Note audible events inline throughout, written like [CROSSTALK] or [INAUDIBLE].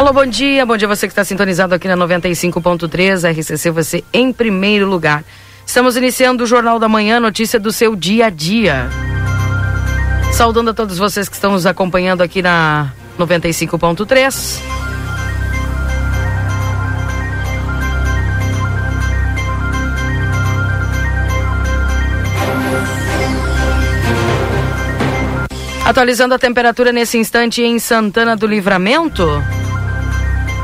Alô, bom dia. Bom dia você que está sintonizado aqui na 95.3 RCC, você em primeiro lugar. Estamos iniciando o Jornal da Manhã, notícia do seu dia a dia. Saudando a todos vocês que estão nos acompanhando aqui na 95.3. Atualizando a temperatura nesse instante em Santana do Livramento.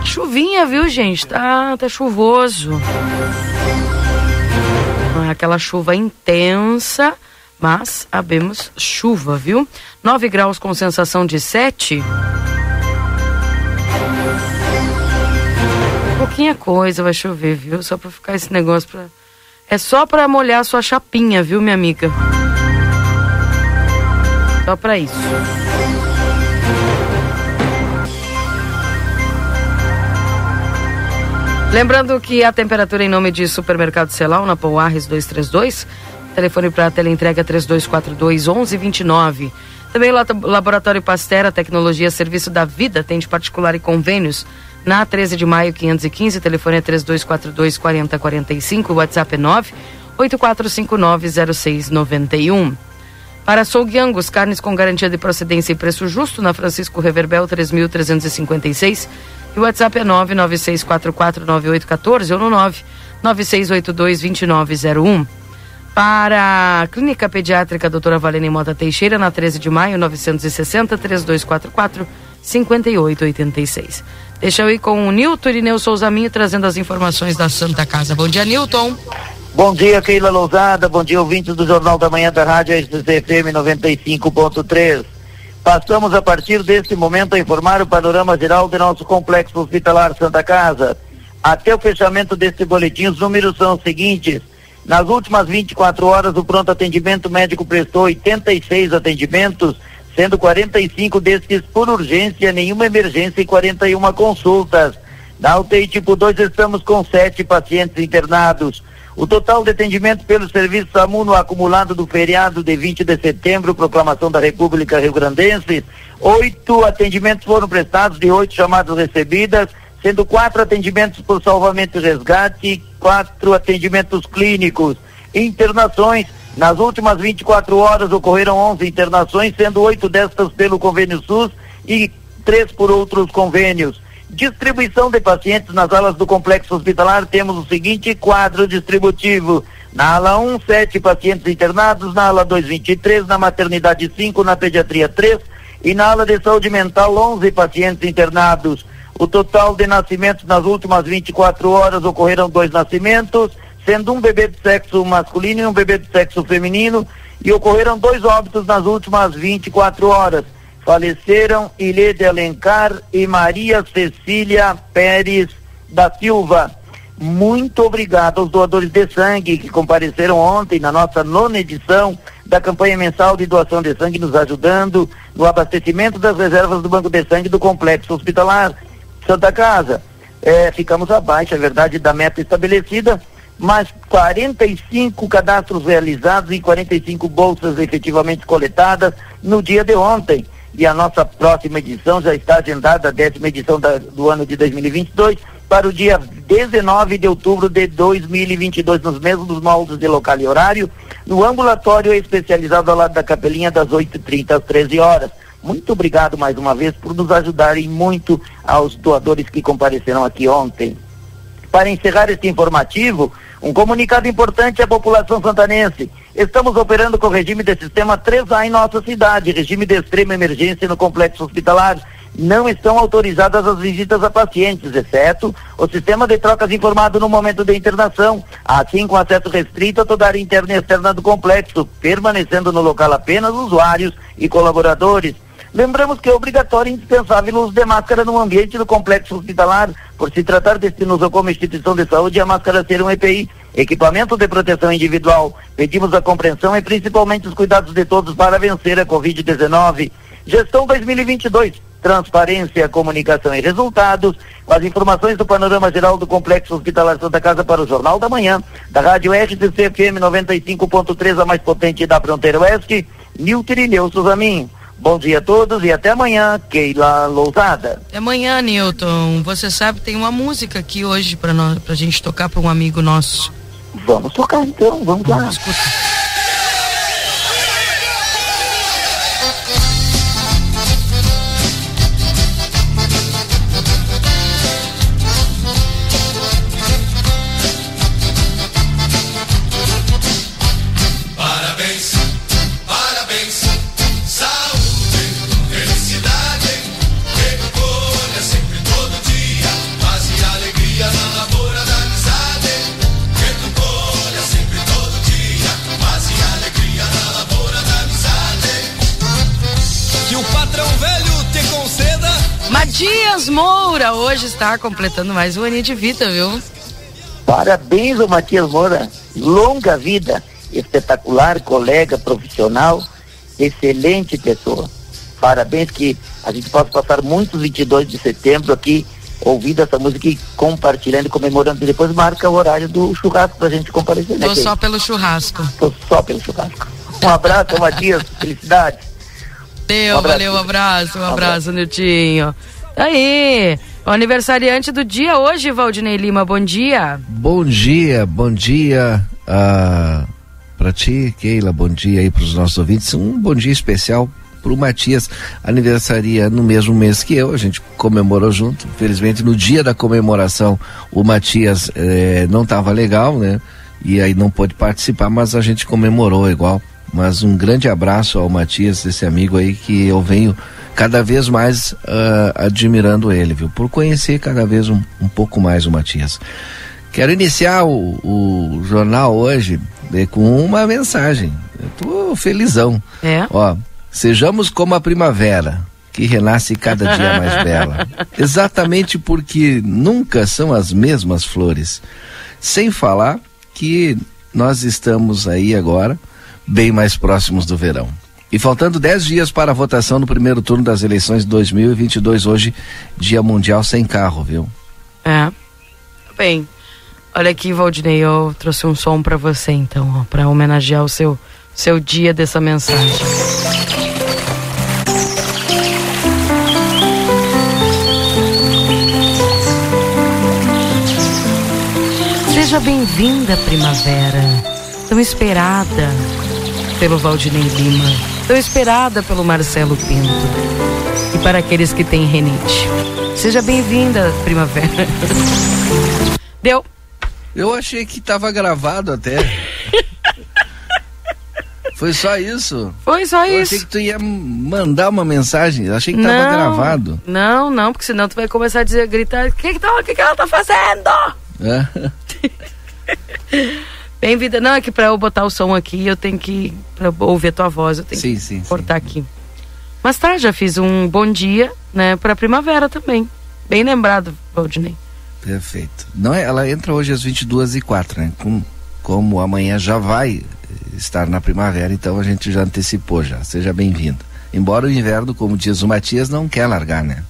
Chuvinha, viu, gente? Tá, tá chuvoso. É aquela chuva intensa, mas abemos chuva, viu? 9 graus com sensação de 7. Pouquinha coisa vai chover, viu? Só pra ficar esse negócio pra. É só pra molhar sua chapinha, viu, minha amiga? Só pra isso. Lembrando que a temperatura em nome de Supermercado Celal, na Pouarres 232, telefone para teleentrega 3242 1129. Também Laboratório Pastera, Tecnologia Serviço da Vida, tem de particular e convênios. Na 13 de maio 515, telefone é 3242 4045, WhatsApp é 9 84590691. Para Açougue carnes com garantia de procedência e preço justo, na Francisco Reverbel 3356 e o WhatsApp é 996449814 ou no 996822901. Para a Clínica Pediátrica Doutora Valene Mota Teixeira, na 13 de maio, 960 3244 5886. Deixa eu ir com o Nilton Irineu Souzaminho trazendo as informações da Santa Casa. Bom dia, Nilton. Bom dia, Keila Lousada. Bom dia, ouvintes do Jornal da Manhã da Rádio SCFM 95.3. Passamos a partir deste momento a informar o panorama geral do nosso complexo hospitalar Santa Casa. Até o fechamento deste boletim, os números são os seguintes. Nas últimas 24 horas, o pronto atendimento médico prestou 86 atendimentos, sendo 45 destes por urgência, nenhuma emergência e 41 consultas. Na UTI tipo 2, estamos com sete pacientes internados. O total de atendimento pelo serviço SAMU no acumulado do feriado de 20 de setembro, proclamação da República Rio Grandense, oito atendimentos foram prestados de oito chamadas recebidas, sendo quatro atendimentos por salvamento e resgate quatro atendimentos clínicos. Internações, nas últimas 24 horas ocorreram 11 internações, sendo oito destas pelo convênio SUS e três por outros convênios. Distribuição de pacientes nas alas do complexo hospitalar, temos o seguinte quadro distributivo. Na ala 1, sete pacientes internados, na ala 2, 23, na maternidade 5, na pediatria 3 e na ala de saúde mental 11 pacientes internados. O total de nascimentos nas últimas 24 horas ocorreram dois nascimentos, sendo um bebê de sexo masculino e um bebê de sexo feminino, e ocorreram dois óbitos nas últimas 24 horas faleceram Ilê de Alencar e Maria Cecília Pérez da Silva. Muito obrigado aos doadores de sangue que compareceram ontem na nossa nona edição da campanha mensal de doação de sangue, nos ajudando no abastecimento das reservas do Banco de Sangue do Complexo Hospitalar Santa Casa. É, ficamos abaixo, é verdade, da meta estabelecida, mas 45 cadastros realizados e 45 bolsas efetivamente coletadas no dia de ontem e a nossa próxima edição já está agendada, a décima edição da, do ano de 2022, para o dia 19 de outubro de 2022, nos mesmos moldes de local e horário, no ambulatório especializado ao lado da Capelinha, das 8h30 às 13 horas. Muito obrigado mais uma vez por nos ajudarem muito aos doadores que compareceram aqui ontem. Para encerrar este informativo, um comunicado importante à população santanense. Estamos operando com o regime de sistema 3A em nossa cidade, regime de extrema emergência no complexo hospitalar. não estão autorizadas as visitas a pacientes, exceto o sistema de trocas informado no momento da internação, assim com acesso restrito a toda a área interna e externa do complexo, permanecendo no local apenas usuários e colaboradores. Lembramos que é obrigatório e indispensável o uso de máscara no ambiente do complexo hospitalar, por se tratar deste como instituição de saúde, a máscara ser um EPI, equipamento de proteção individual. Pedimos a compreensão e principalmente os cuidados de todos para vencer a Covid-19. Gestão 2022 transparência, comunicação e resultados, com as informações do panorama geral do Complexo Hospitalar Santa Casa para o Jornal da Manhã, da Rádio RCC FM 95.3, a mais potente da fronteira oeste, Nilton Irineu Suzaminho. Bom dia a todos e até amanhã, Keila Lousada. Até amanhã, Newton. Você sabe, tem uma música aqui hoje para nós, gente tocar para um amigo nosso. Vamos tocar então, vamos lá. Vamos Matias Moura hoje está completando mais um aninho de vida, viu? Parabéns ao Matias Moura. Longa vida. Espetacular, colega, profissional, excelente pessoa. Parabéns que a gente possa passar muitos 22 de setembro aqui ouvindo essa música e compartilhando, comemorando. E depois marca o horário do churrasco pra gente comparecer. Né, Tô só pelo churrasco. Tô só pelo churrasco. Um abraço, Matias. Felicidade. Deu, um valeu, um abraço, um abraço, Niltinho. Aí, o aniversariante do dia hoje, Valdinei Lima, bom dia. Bom dia, bom dia uh, para ti, Keila, bom dia aí para os nossos ouvintes. Um bom dia especial para o Matias, aniversaria no mesmo mês que eu, a gente comemorou junto. Infelizmente, no dia da comemoração, o Matias eh, não estava legal, né? E aí não pôde participar, mas a gente comemorou igual. Mas um grande abraço ao Matias, esse amigo aí que eu venho cada vez mais uh, admirando ele, viu? Por conhecer cada vez um, um pouco mais o Matias. Quero iniciar o, o jornal hoje né, com uma mensagem. Eu tô felizão. É? Ó, sejamos como a primavera, que renasce cada dia mais [LAUGHS] bela. Exatamente porque nunca são as mesmas flores. Sem falar que nós estamos aí agora bem mais próximos do verão. E faltando 10 dias para a votação no primeiro turno das eleições de 2022, hoje, Dia Mundial Sem Carro, viu? É. Bem, olha aqui, Valdinei, eu trouxe um som para você, então, para homenagear o seu, seu dia dessa mensagem. Seja bem-vinda, primavera, tão esperada pelo Valdinei Lima, tão esperada pelo Marcelo Pinto. E para aqueles que têm renite. Seja bem-vinda, primavera. [LAUGHS] Deu. Eu achei que estava gravado até. [LAUGHS] Foi só isso? Foi só eu isso. achei que tu ia mandar uma mensagem. achei que estava gravado. Não, não, porque senão tu vai começar a dizer, gritar, o que, que, tá, que, que ela tá fazendo? É. [LAUGHS] Bem-vinda. Não, é que pra eu botar o som aqui, eu tenho que. Pra ouvir a tua voz, eu tenho sim, que sim, cortar sim. aqui. Mas tá, já fiz um bom dia, né, pra primavera também. Bem lembrado, Valdinei. Perfeito. Não, é, ela entra hoje às 22 e 04 né? Com, como amanhã já vai estar na primavera, então a gente já antecipou já. Seja bem-vindo. Embora o inverno, como diz o Matias, não quer largar, né?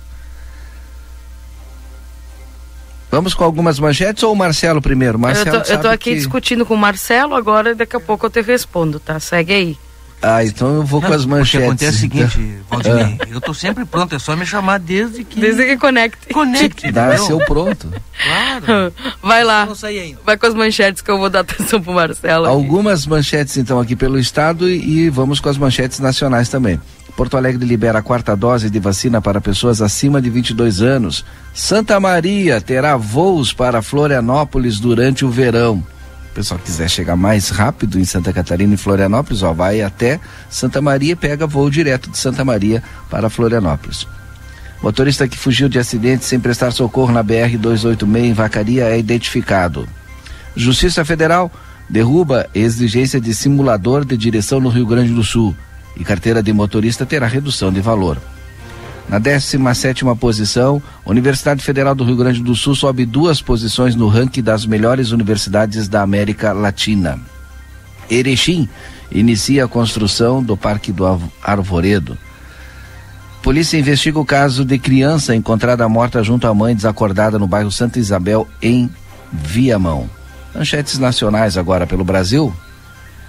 Vamos com algumas manchetes ou o Marcelo primeiro? Marcelo eu, tô, eu tô aqui que... discutindo com o Marcelo agora e daqui a pouco eu te respondo, tá? Segue aí. Ah, então eu vou não, com as manchetes. O que acontece é o seguinte, então. Valdinei, [LAUGHS] ah. eu tô sempre pronto, é só me chamar desde que... Desde que conecte. Conecte, Dá seu pronto. Claro. [LAUGHS] Vai lá, vai com as manchetes que eu vou dar atenção pro Marcelo. Algumas aqui. manchetes então aqui pelo estado e, e vamos com as manchetes nacionais também. Porto Alegre libera a quarta dose de vacina para pessoas acima de 22 anos. Santa Maria terá voos para Florianópolis durante o verão. O pessoal quiser chegar mais rápido em Santa Catarina e Florianópolis, ó, vai até Santa Maria e pega voo direto de Santa Maria para Florianópolis. Motorista que fugiu de acidente sem prestar socorro na BR-286 em Vacaria é identificado. Justiça Federal derruba exigência de simulador de direção no Rio Grande do Sul e carteira de motorista terá redução de valor. Na 17 posição, Universidade Federal do Rio Grande do Sul sobe duas posições no ranking das melhores universidades da América Latina. Erechim inicia a construção do Parque do Arvoredo. Polícia investiga o caso de criança encontrada morta junto à mãe desacordada no bairro Santa Isabel, em Viamão. Manchetes nacionais agora pelo Brasil.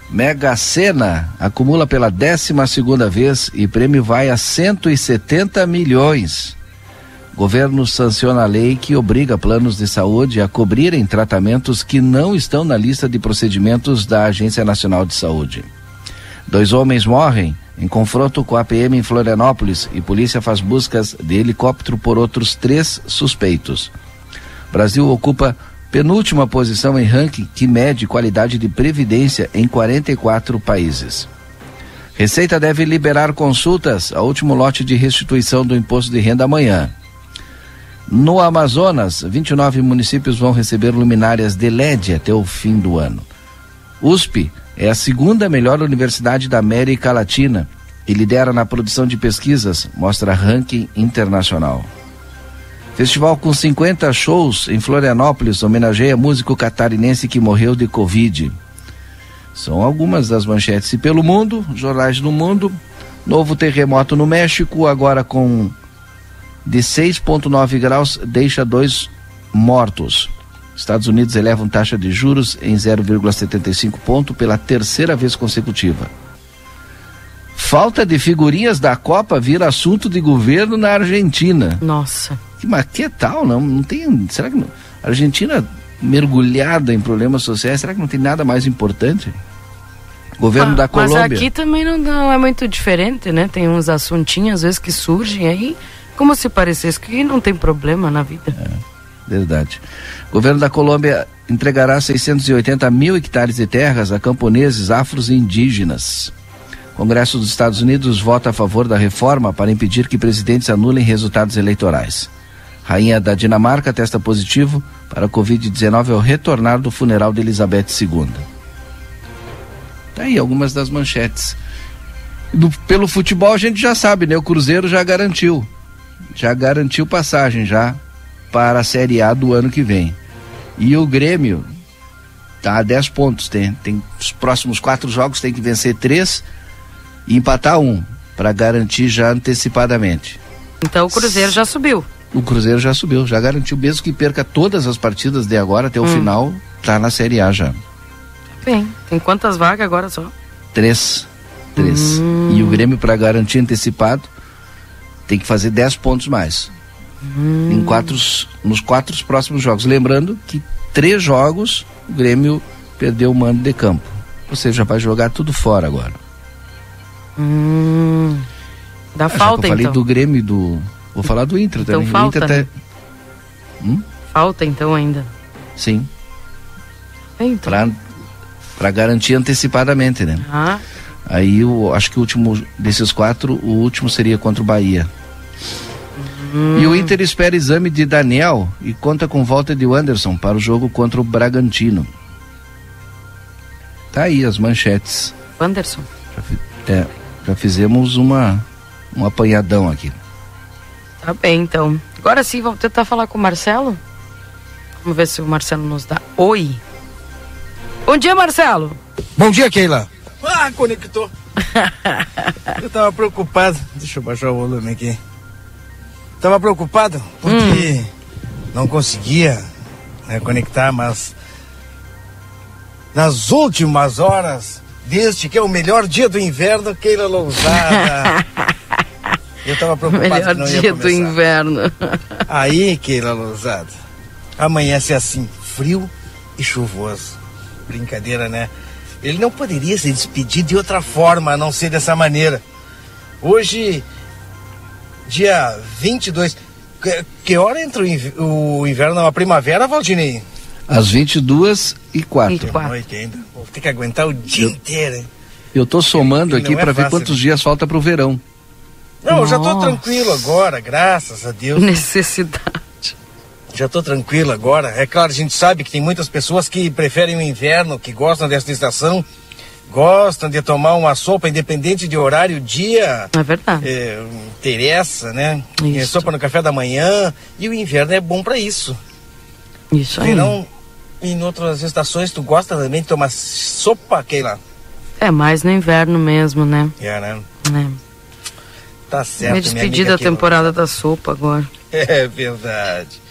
Mega Sena acumula pela 12 segunda vez e prêmio vai a 170 milhões. Governo sanciona a lei que obriga planos de saúde a cobrirem tratamentos que não estão na lista de procedimentos da Agência Nacional de Saúde. Dois homens morrem em confronto com a PM em Florianópolis e polícia faz buscas de helicóptero por outros três suspeitos. Brasil ocupa penúltima posição em ranking que mede qualidade de previdência em 44 países. Receita deve liberar consultas ao último lote de restituição do imposto de renda amanhã. No Amazonas, 29 municípios vão receber luminárias de LED até o fim do ano. USP é a segunda melhor universidade da América Latina e lidera na produção de pesquisas, mostra ranking internacional. Festival com 50 shows em Florianópolis homenageia músico catarinense que morreu de Covid. São algumas das manchetes. E pelo mundo, jornais do mundo, novo terremoto no México, agora com de 6,9 graus, deixa dois mortos. Estados Unidos elevam taxa de juros em 0,75 ponto pela terceira vez consecutiva. Falta de figurinhas da Copa vira assunto de governo na Argentina. Nossa. Mas que tal? Não, não tem. Será que não? A Argentina mergulhada em problemas sociais, será que não tem nada mais importante? Governo ah, da Colômbia. Mas aqui também não, não, é muito diferente, né? Tem uns assuntinhos às vezes que surgem aí, como se parecesse que não tem problema na vida. É, verdade. Governo da Colômbia entregará 680 mil hectares de terras a camponeses afros e indígenas. Congresso dos Estados Unidos vota a favor da reforma para impedir que presidentes anulem resultados eleitorais. Rainha da Dinamarca testa positivo para a Covid-19 ao retornar do funeral de Elizabeth II. Tá aí algumas das manchetes. Do, pelo futebol a gente já sabe, né? O Cruzeiro já garantiu. Já garantiu passagem já para a Série A do ano que vem. E o Grêmio tá a 10 pontos. Tem, tem os próximos quatro jogos, tem que vencer três e empatar um, para garantir já antecipadamente. Então o Cruzeiro já subiu. O Cruzeiro já subiu, já garantiu, mesmo que perca todas as partidas de agora até o hum. final, tá na Série A já. Bem, tem quantas vagas agora só? Três. Três. Hum. E o Grêmio, para garantir antecipado, tem que fazer dez pontos mais. Hum. Em quatro, nos quatro próximos jogos. Lembrando que três jogos o Grêmio perdeu o mando de campo. Você já vai jogar tudo fora agora. Hum. Dá ah, falta, eu falei então. do Grêmio do. Vou falar do Inter então também. Falta, Inter né? hum? Falta então ainda. Sim. Então. Pra, pra garantir antecipadamente, né? Ah. Aí eu acho que o último desses quatro, o último seria contra o Bahia. Hum. E o Inter espera exame de Daniel e conta com volta de Anderson para o jogo contra o Bragantino. Tá aí as manchetes. Anderson. É. Já fizemos uma, um apanhadão aqui. Tá bem, então. Agora sim, vamos tentar falar com o Marcelo? Vamos ver se o Marcelo nos dá. Oi. Bom dia, Marcelo. Bom dia, Keila. Ah, conectou. [LAUGHS] eu tava preocupado. Deixa eu baixar o volume aqui. Tava preocupado porque hum. não conseguia né, conectar, mas nas últimas horas deste que é o melhor dia do inverno, Keila Lousada. [LAUGHS] Eu tava preocupado melhor que não dia do inverno. Aí, Keila Lousada, amanhece assim, frio e chuvoso. Brincadeira, né? Ele não poderia se despedir de outra forma, a não ser dessa maneira. Hoje, dia 22. Que, que hora entra o inverno, a primavera, Valdinei? Às 22 e 4. E Noite ainda. Vou ter que aguentar o dia eu, inteiro, hein? Eu tô somando aqui para ver quantos dias falta para o verão. Não, eu já tô Nossa. tranquilo agora, graças a Deus. Necessidade. Já tô tranquilo agora. É claro, a gente sabe que tem muitas pessoas que preferem o inverno, que gostam dessa estação, gostam de tomar uma sopa, independente de horário, dia. É verdade. É, interessa, né? É, sopa no café da manhã. E o inverno é bom para isso. Isso aí. Verão, em outras estações, tu gosta também de tomar sopa, Keila? É mais no inverno mesmo, né? É, né? É. Tá certo, Me despedi da temporada da sopa agora. [LAUGHS] É verdade.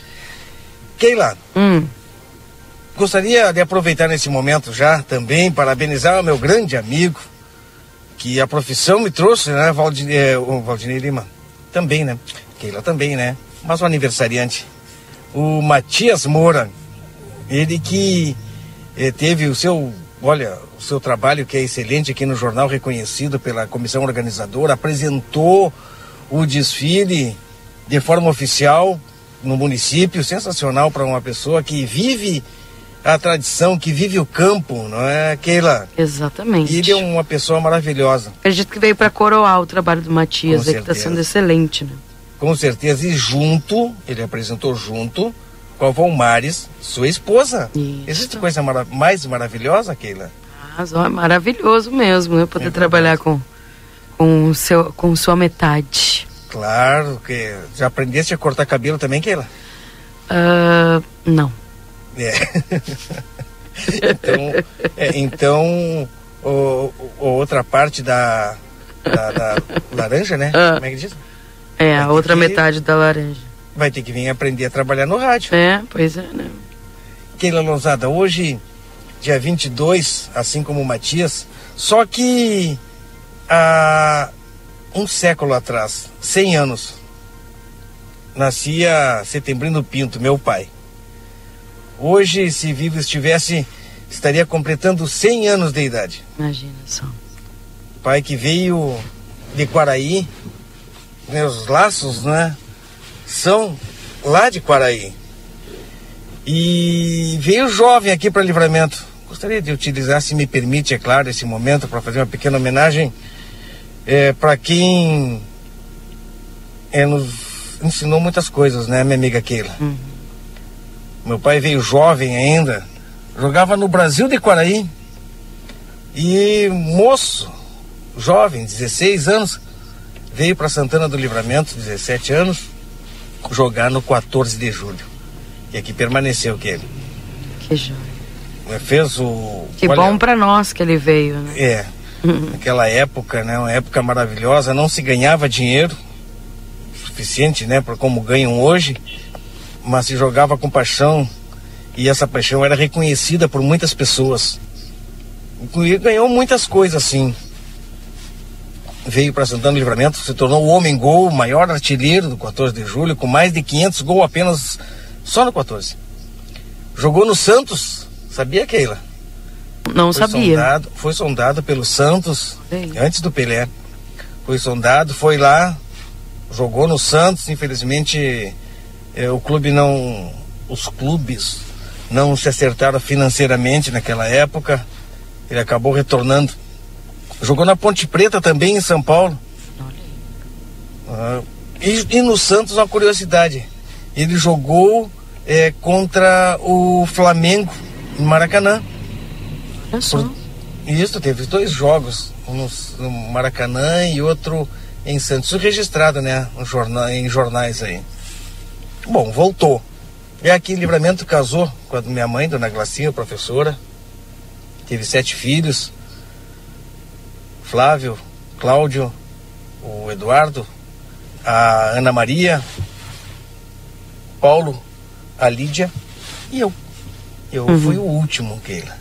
Keila, Hum, Gostaria de aproveitar nesse momento já também parabenizar o meu grande amigo, que a profissão me trouxe, né, Valdine, eh, o Valdinei Lima? Também, né? Keila também, né? Mas o aniversariante, o Matias Moura, ele que eh, teve o seu, olha, o seu trabalho que é excelente aqui no jornal, reconhecido pela comissão organizadora, apresentou o desfile de forma oficial no município, sensacional para uma pessoa que vive a tradição, que vive o campo, não é, Keila? exatamente. E ele é uma pessoa maravilhosa, Acredito que veio para coroar o trabalho do Matias, aí, que está sendo excelente, né? com certeza, e junto, ele apresentou junto com a Valmares, sua esposa. Isso. Existe coisa mara mais maravilhosa, Keila? Ó, é maravilhoso mesmo, né? Poder É trabalhar com, com, seu, com sua metade. Claro, que já aprendeste a cortar cabelo também, Keila? Ah, não. É. [LAUGHS] então, é, então o, o- outra parte da, da, da laranja, né? Ah. Como é que diz? É, a outra que- metade da laranja. Vai ter que vir aprender a trabalhar no rádio. É, pois é, né? Keila Lousada, hoje, dia 22, assim como o Matias, só que há um século atrás, 100 anos, nascia Setembrino Pinto, meu pai. Hoje, se vivo estivesse, estaria completando 100 anos de idade. Imagina só. Pai que veio de Quaraí, meus laços, né? São lá de Quaraí. E veio jovem aqui para Livramento. Gostaria de utilizar, se me permite, é claro, esse momento para fazer uma pequena homenagem para quem é, nos ensinou muitas coisas, né, minha amiga Keila? Uhum. Meu pai veio jovem ainda, jogava no Brasil de Quaraí. E moço, jovem, 16 anos, veio para Santana do Livramento, 17 anos, jogar no 14 de julho. E aqui permaneceu que ele. Que joia. Fez o. Que olha, bom para nós que ele veio, né? É. Naquela época, né? Uma época maravilhosa, não se ganhava dinheiro suficiente, né? Para como ganham hoje, mas se jogava com paixão e essa paixão era reconhecida por muitas pessoas. E ganhou muitas coisas, assim. Veio para Santana do Livramento, se tornou o homem gol, o maior artilheiro do 14 de julho, com mais de 500 gols apenas só no 14. Jogou no Santos, sabia, Keila? Não foi sabia. Sondado, foi sondado pelo Santos antes do Pelé. Foi sondado, foi lá, jogou no Santos. Infelizmente, eh, o clube não. Os clubes não se acertaram financeiramente naquela época. Ele acabou retornando. Jogou na Ponte Preta também, em São Paulo. Ah, e, e no Santos, uma curiosidade: ele jogou eh, contra o Flamengo, em Maracanã. Por- Isso, teve dois jogos, um no, Maracanã e outro em Santos, Isso registrado, né, jornal, em jornais aí. Bom, voltou. E aqui em Livramento casou com a minha mãe, Dona Glacinha, professora. Teve sete filhos. Flávio, Cláudio, o Eduardo, a Ana Maria, Paulo, a Lídia e eu. Eu fui o último, Keila.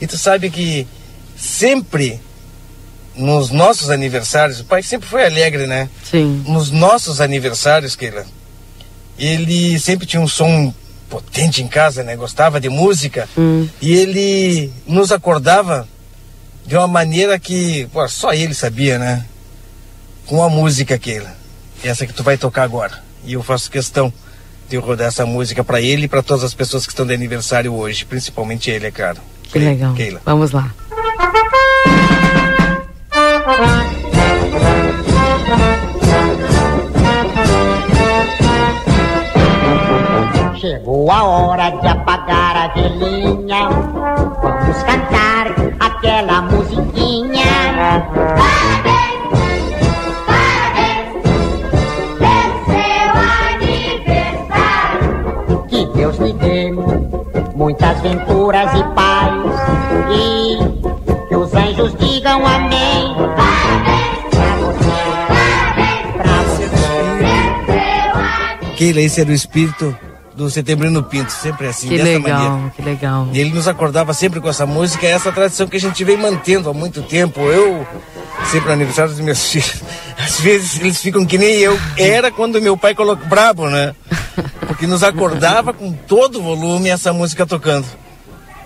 E tu sabe que sempre nos nossos aniversários, o pai sempre foi alegre, né? Sim. Nos nossos aniversários, Keila, ele sempre tinha um som potente em casa, né? Gostava de música. Hum. E ele nos acordava de uma maneira que pô, só ele sabia, né? Com a música aquela, essa que tu vai tocar agora. E eu faço questão de rodar essa música para ele e para todas as pessoas que estão de aniversário hoje, principalmente ele, é claro. Que legal. Keila. Vamos lá. Chegou a hora de apagar a velhinha. Vamos cantar aquela muitas venturas e paz. E que os anjos digam amém. Parabéns pra você, parabéns pra você, pelo seu aniversário. Keila, esse era o espírito do Setembrino Pinto, sempre assim, Que dessa legal, maneira. que legal. E ele nos acordava sempre com essa música, é essa tradição que a gente vem mantendo há muito tempo. Eu, sempre no aniversário dos meus [LAUGHS] filhos, às vezes eles ficam que nem eu. Era quando meu pai colocou brabo, né? Porque nos acordava com todo o volume essa música tocando.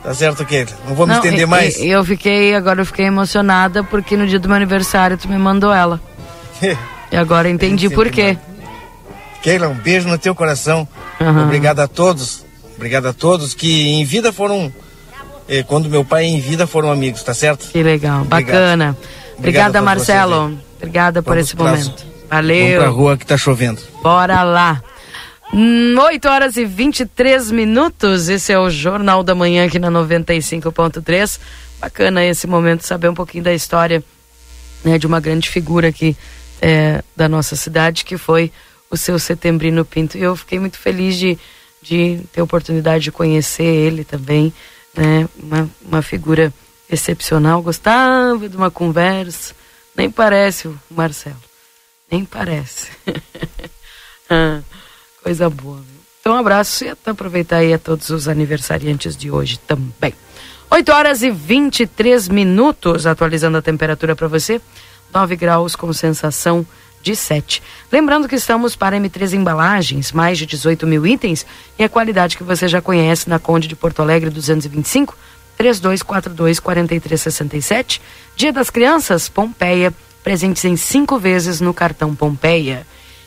Tá certo, Keila? Não vou me Não, estender e- mais. Eu fiquei, agora eu fiquei emocionada porque no dia do meu aniversário tu me mandou ela. [LAUGHS] E agora entendi por quê. Keila, um beijo no teu coração. Aham. Obrigado a todos. Obrigado a todos que em vida foram. eh, quando meu pai em vida foram amigos, tá certo? Que legal, Obrigado. bacana. Obrigado Obrigada, Marcelo. vocês Obrigada por Vamos esse momento. Vamos Valeu. pra rua que tá chovendo. Bora lá. Hum, 8 horas e 23 minutos. Esse é o Jornal da Manhã aqui na 95.3. Bacana esse momento, saber um pouquinho da história né, de uma grande figura aqui é, da nossa cidade, que foi o seu Setembrino Pinto. E eu fiquei muito feliz de, de ter oportunidade de conhecer ele também. Né, uma, uma figura excepcional. Gostava de uma conversa. Nem parece o Marcelo. Nem parece. [LAUGHS] Ah, Coisa boa. Então, um abraço e até aproveitar aí a todos os aniversariantes de hoje também. 8 horas e 23 minutos, atualizando a temperatura para você. 9 graus com sensação de 7. Lembrando que estamos para M3 Embalagens, mais de 18 mil itens e a qualidade que você já conhece na Conde de Porto Alegre 225 3242 4367. Dia das Crianças, Pompeia, presentes em cinco vezes no cartão Pompeia.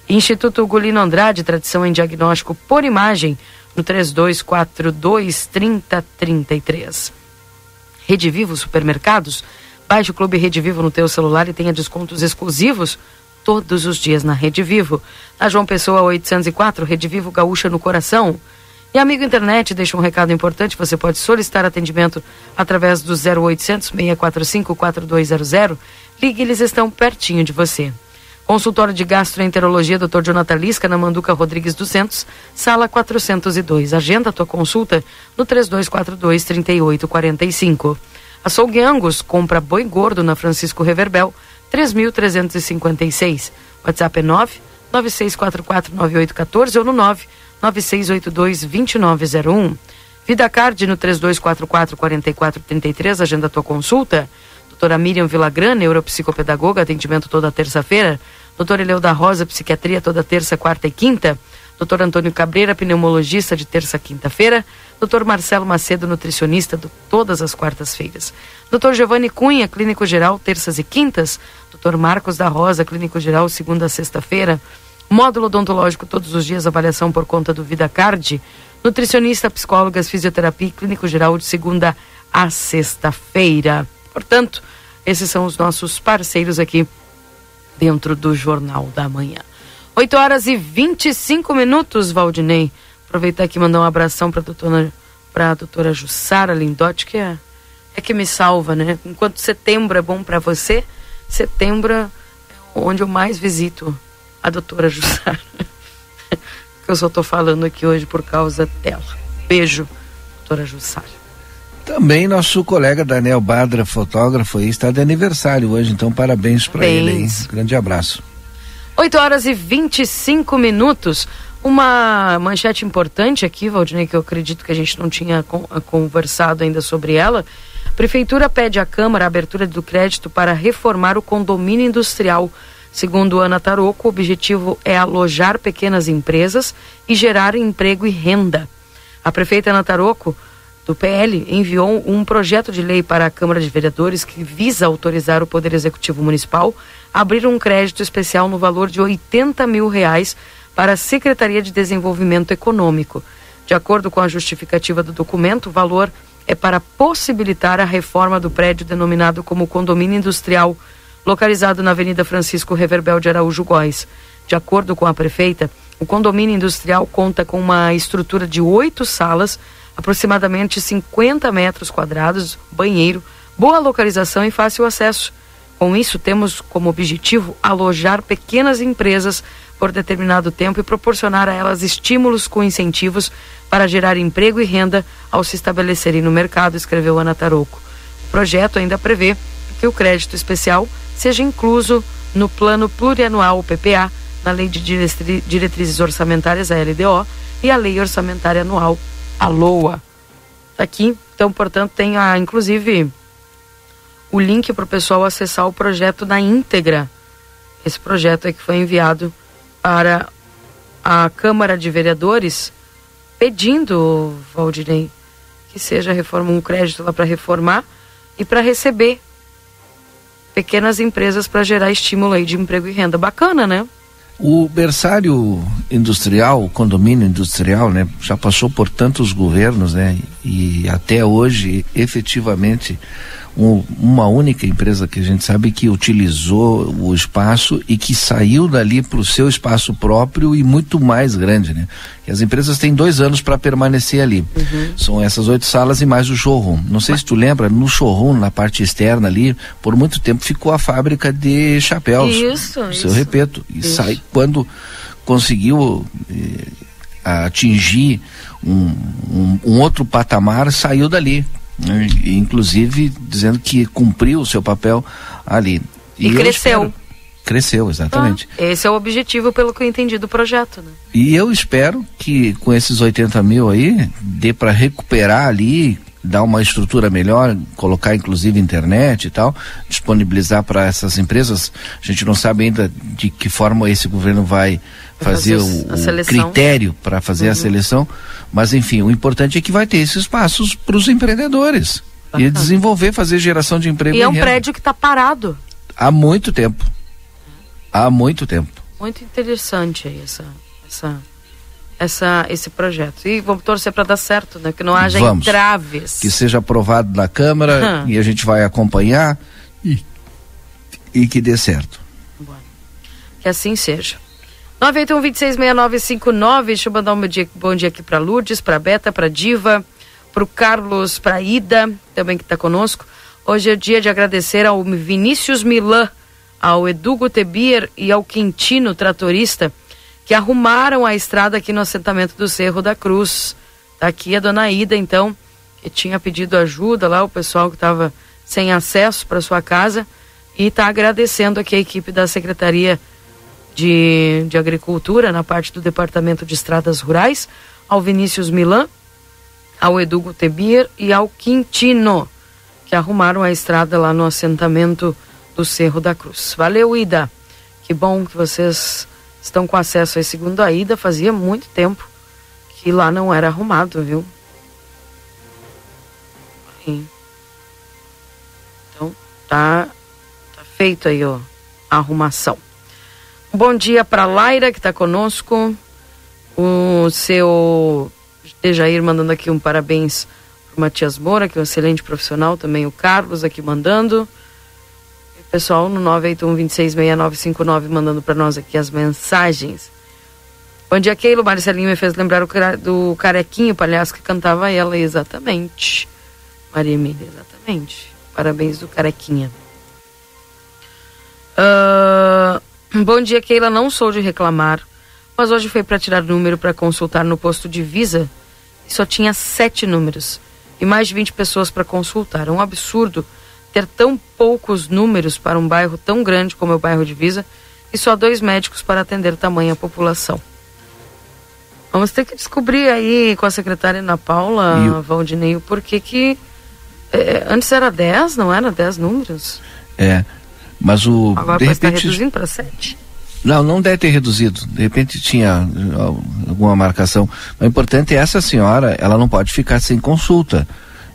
Instituto Gulino Andrade, tradição em diagnóstico por imagem, no 3242 3033. Rede Vivo Supermercados. Baixe o Clube Rede Vivo no teu celular e tenha descontos exclusivos todos os dias na Rede Vivo. Na João Pessoa 804, Rede Vivo Gaúcha no Coração. E amigo internet, deixa um recado importante, você pode solicitar atendimento através do 0800 645 4200. Ligue, eles estão pertinho de você. Consultório de Gastroenterologia, Dr. Jonathan Lisca, na Manduca Rodrigues 200, sala 402. Agenda a tua consulta no 3242-3845. Açougue Angus, compra boi gordo na Francisco Reverbel, 3.356. WhatsApp é 9 96449814 ou no 9 9682-2901. Vida Card no 3244-4433, agenda a tua consulta. Doutora Miriam Villagrã, neuropsicopedagoga, atendimento toda terça-feira. Doutor Eleu da Rosa, psiquiatria toda terça, quarta e quinta. Doutor Antônio Cabreira, pneumologista de terça a quinta-feira. Doutor Marcelo Macedo, nutricionista, de todas as quartas-feiras. Doutor Giovanni Cunha, clínico geral, terças e quintas. Doutor Marcos da Rosa, clínico geral, segunda a sexta-feira. Módulo odontológico todos os dias, avaliação por conta do Vida Card. Nutricionista, psicólogas, fisioterapia e clínico geral de segunda a sexta-feira. Portanto, esses são os nossos parceiros aqui dentro do Jornal da Manhã. 8 horas e 25 minutos, Valdinei. Aproveitar aqui e mandar um abração para a doutora, Jussara Lindotti, que é, é que me salva, né? Enquanto setembro é bom para você, setembro é onde eu mais visito a doutora Jussara. [LAUGHS] que eu só estou falando aqui hoje por causa dela. Beijo, doutora Jussara. Também nosso colega Daniel Badra, fotógrafo, está de aniversário hoje, então parabéns para ele. Parabéns. Grande abraço. 8 horas e 25 minutos. Uma manchete importante aqui, Valdinei, que eu acredito que a gente não tinha con- conversado ainda sobre ela. Prefeitura pede à Câmara a abertura do crédito para reformar o condomínio industrial. Segundo Ana Taroco, o objetivo é alojar pequenas empresas e gerar emprego e renda. A prefeita Ana Taroco do PL enviou um projeto de lei para a Câmara de Vereadores que visa autorizar o Poder Executivo Municipal a abrir um crédito especial no valor de 80 mil reais para a Secretaria de Desenvolvimento Econômico. De acordo com a justificativa do documento, o valor é para possibilitar a reforma do prédio denominado como Condomínio Industrial, localizado na Avenida Francisco Reverbel de Araújo Góes. De acordo com a prefeita, O condomínio industrial conta com uma estrutura de oito salas, aproximadamente 50 metros quadrados, banheiro, boa localização e fácil acesso. Com isso, temos como objetivo alojar pequenas empresas por determinado tempo e proporcionar a elas estímulos com incentivos para gerar emprego e renda ao se estabelecerem no mercado, escreveu Ana Taroco. O projeto ainda prevê que o crédito especial seja incluso no Plano Plurianual PPA na Lei de Diretrizes Orçamentárias, a LDO, e a Lei Orçamentária Anual, a LOA. Tá aqui, então, portanto, tem a, inclusive o link para o pessoal acessar o projeto na íntegra. Esse projeto é que foi enviado para a Câmara de Vereadores, pedindo, Valdinei, que seja reforma, um crédito lá para reformar e para receber pequenas empresas para gerar estímulo aí de emprego e renda. Bacana, né? O berçário industrial, o condomínio industrial, né, já passou por tantos governos, né, e até hoje, efetivamente, um, uma única empresa que a gente sabe que utilizou o espaço e que saiu dali para o seu espaço próprio e muito mais grande, né? E as empresas têm dois anos para permanecer ali. Uhum. São essas oito salas e mais o showroom. Não sei se tu lembra, no showroom, na parte externa ali, por muito tempo ficou a fábrica de chapéus. Isso, isso. Eu repito. E isso. sai quando conseguiu eh, atingir um, um, um outro patamar, saiu dali? Inclusive dizendo que cumpriu o seu papel ali. E, e cresceu. Cresceu, exatamente. Ah, esse é o objetivo, pelo que eu entendi, do projeto. Né? E eu espero que com esses 80 mil aí, dê para recuperar ali, dar uma estrutura melhor, colocar inclusive internet e tal, disponibilizar para essas empresas. A gente não sabe ainda de que forma esse governo vai fazer, o, o critério para fazer uhum. a seleção, mas enfim, o importante é que vai ter esses espaços para os empreendedores e desenvolver, fazer geração de emprego. E é um prédio que está parado. Há muito tempo. Há muito tempo. Muito interessante aí essa, essa, essa, esse projeto. E vamos torcer para dar certo, né? Que não haja vamos. entraves. Que seja aprovado na Câmara e a gente vai acompanhar e, e que dê certo. Bueno. Que assim seja. 981-266959. Deixa eu mandar um bom dia, aqui para Lourdes, para Beta, para Diva, para o Carlos, para Ida, também que está conosco. Hoje é dia de agradecer ao Vinícius Milan, ao Edu Gutebier e ao Quintino, tratorista, que arrumaram a estrada aqui no assentamento do Cerro da Cruz. Tá aqui a dona Ida, então, que tinha pedido ajuda lá, o pessoal que estava sem acesso para sua casa, e está agradecendo aqui a equipe da Secretaria de, de Agricultura, na parte do Departamento de Estradas Rurais, ao Vinícius Milan, ao Edu Gutebir e ao Quintino, que arrumaram a estrada lá no assentamento do Cerro da Cruz. Valeu, Ida. Que bom que vocês estão com acesso aí. Segundo a Ida, fazia muito tempo que lá não era arrumado, viu? Então, tá, tá feito aí, ó, a arrumação. Bom dia para Laira que está conosco. O seu Dejair mandando aqui um parabéns para Matias Moura, que é um excelente profissional. Também o Carlos aqui mandando. E pessoal no 981-266959 mandando para nós aqui as mensagens. Bom dia, Keilo. Marcelinho me fez lembrar do Carequinho, palhaço que cantava ela. Exatamente. Maria Emília, exatamente. Parabéns do Carequinha. Uh, Bom dia, Keila. Não sou de reclamar, mas hoje foi para tirar número para consultar no posto de Visa e só tinha sete números e mais de 20 pessoas para consultar. É um absurdo ter tão poucos números para um bairro tão grande como é o bairro de Visa e só dois médicos para atender tamanha população. Vamos ter que descobrir aí com a secretária Ana Paula, eu... Valdinei, o porquê que. É, antes era 10, não era 10 números? É. Mas o. Agora de repente, estar reduzindo para 7. Não, não deve ter reduzido. De repente tinha alguma marcação. O importante é essa senhora, ela não pode ficar sem consulta.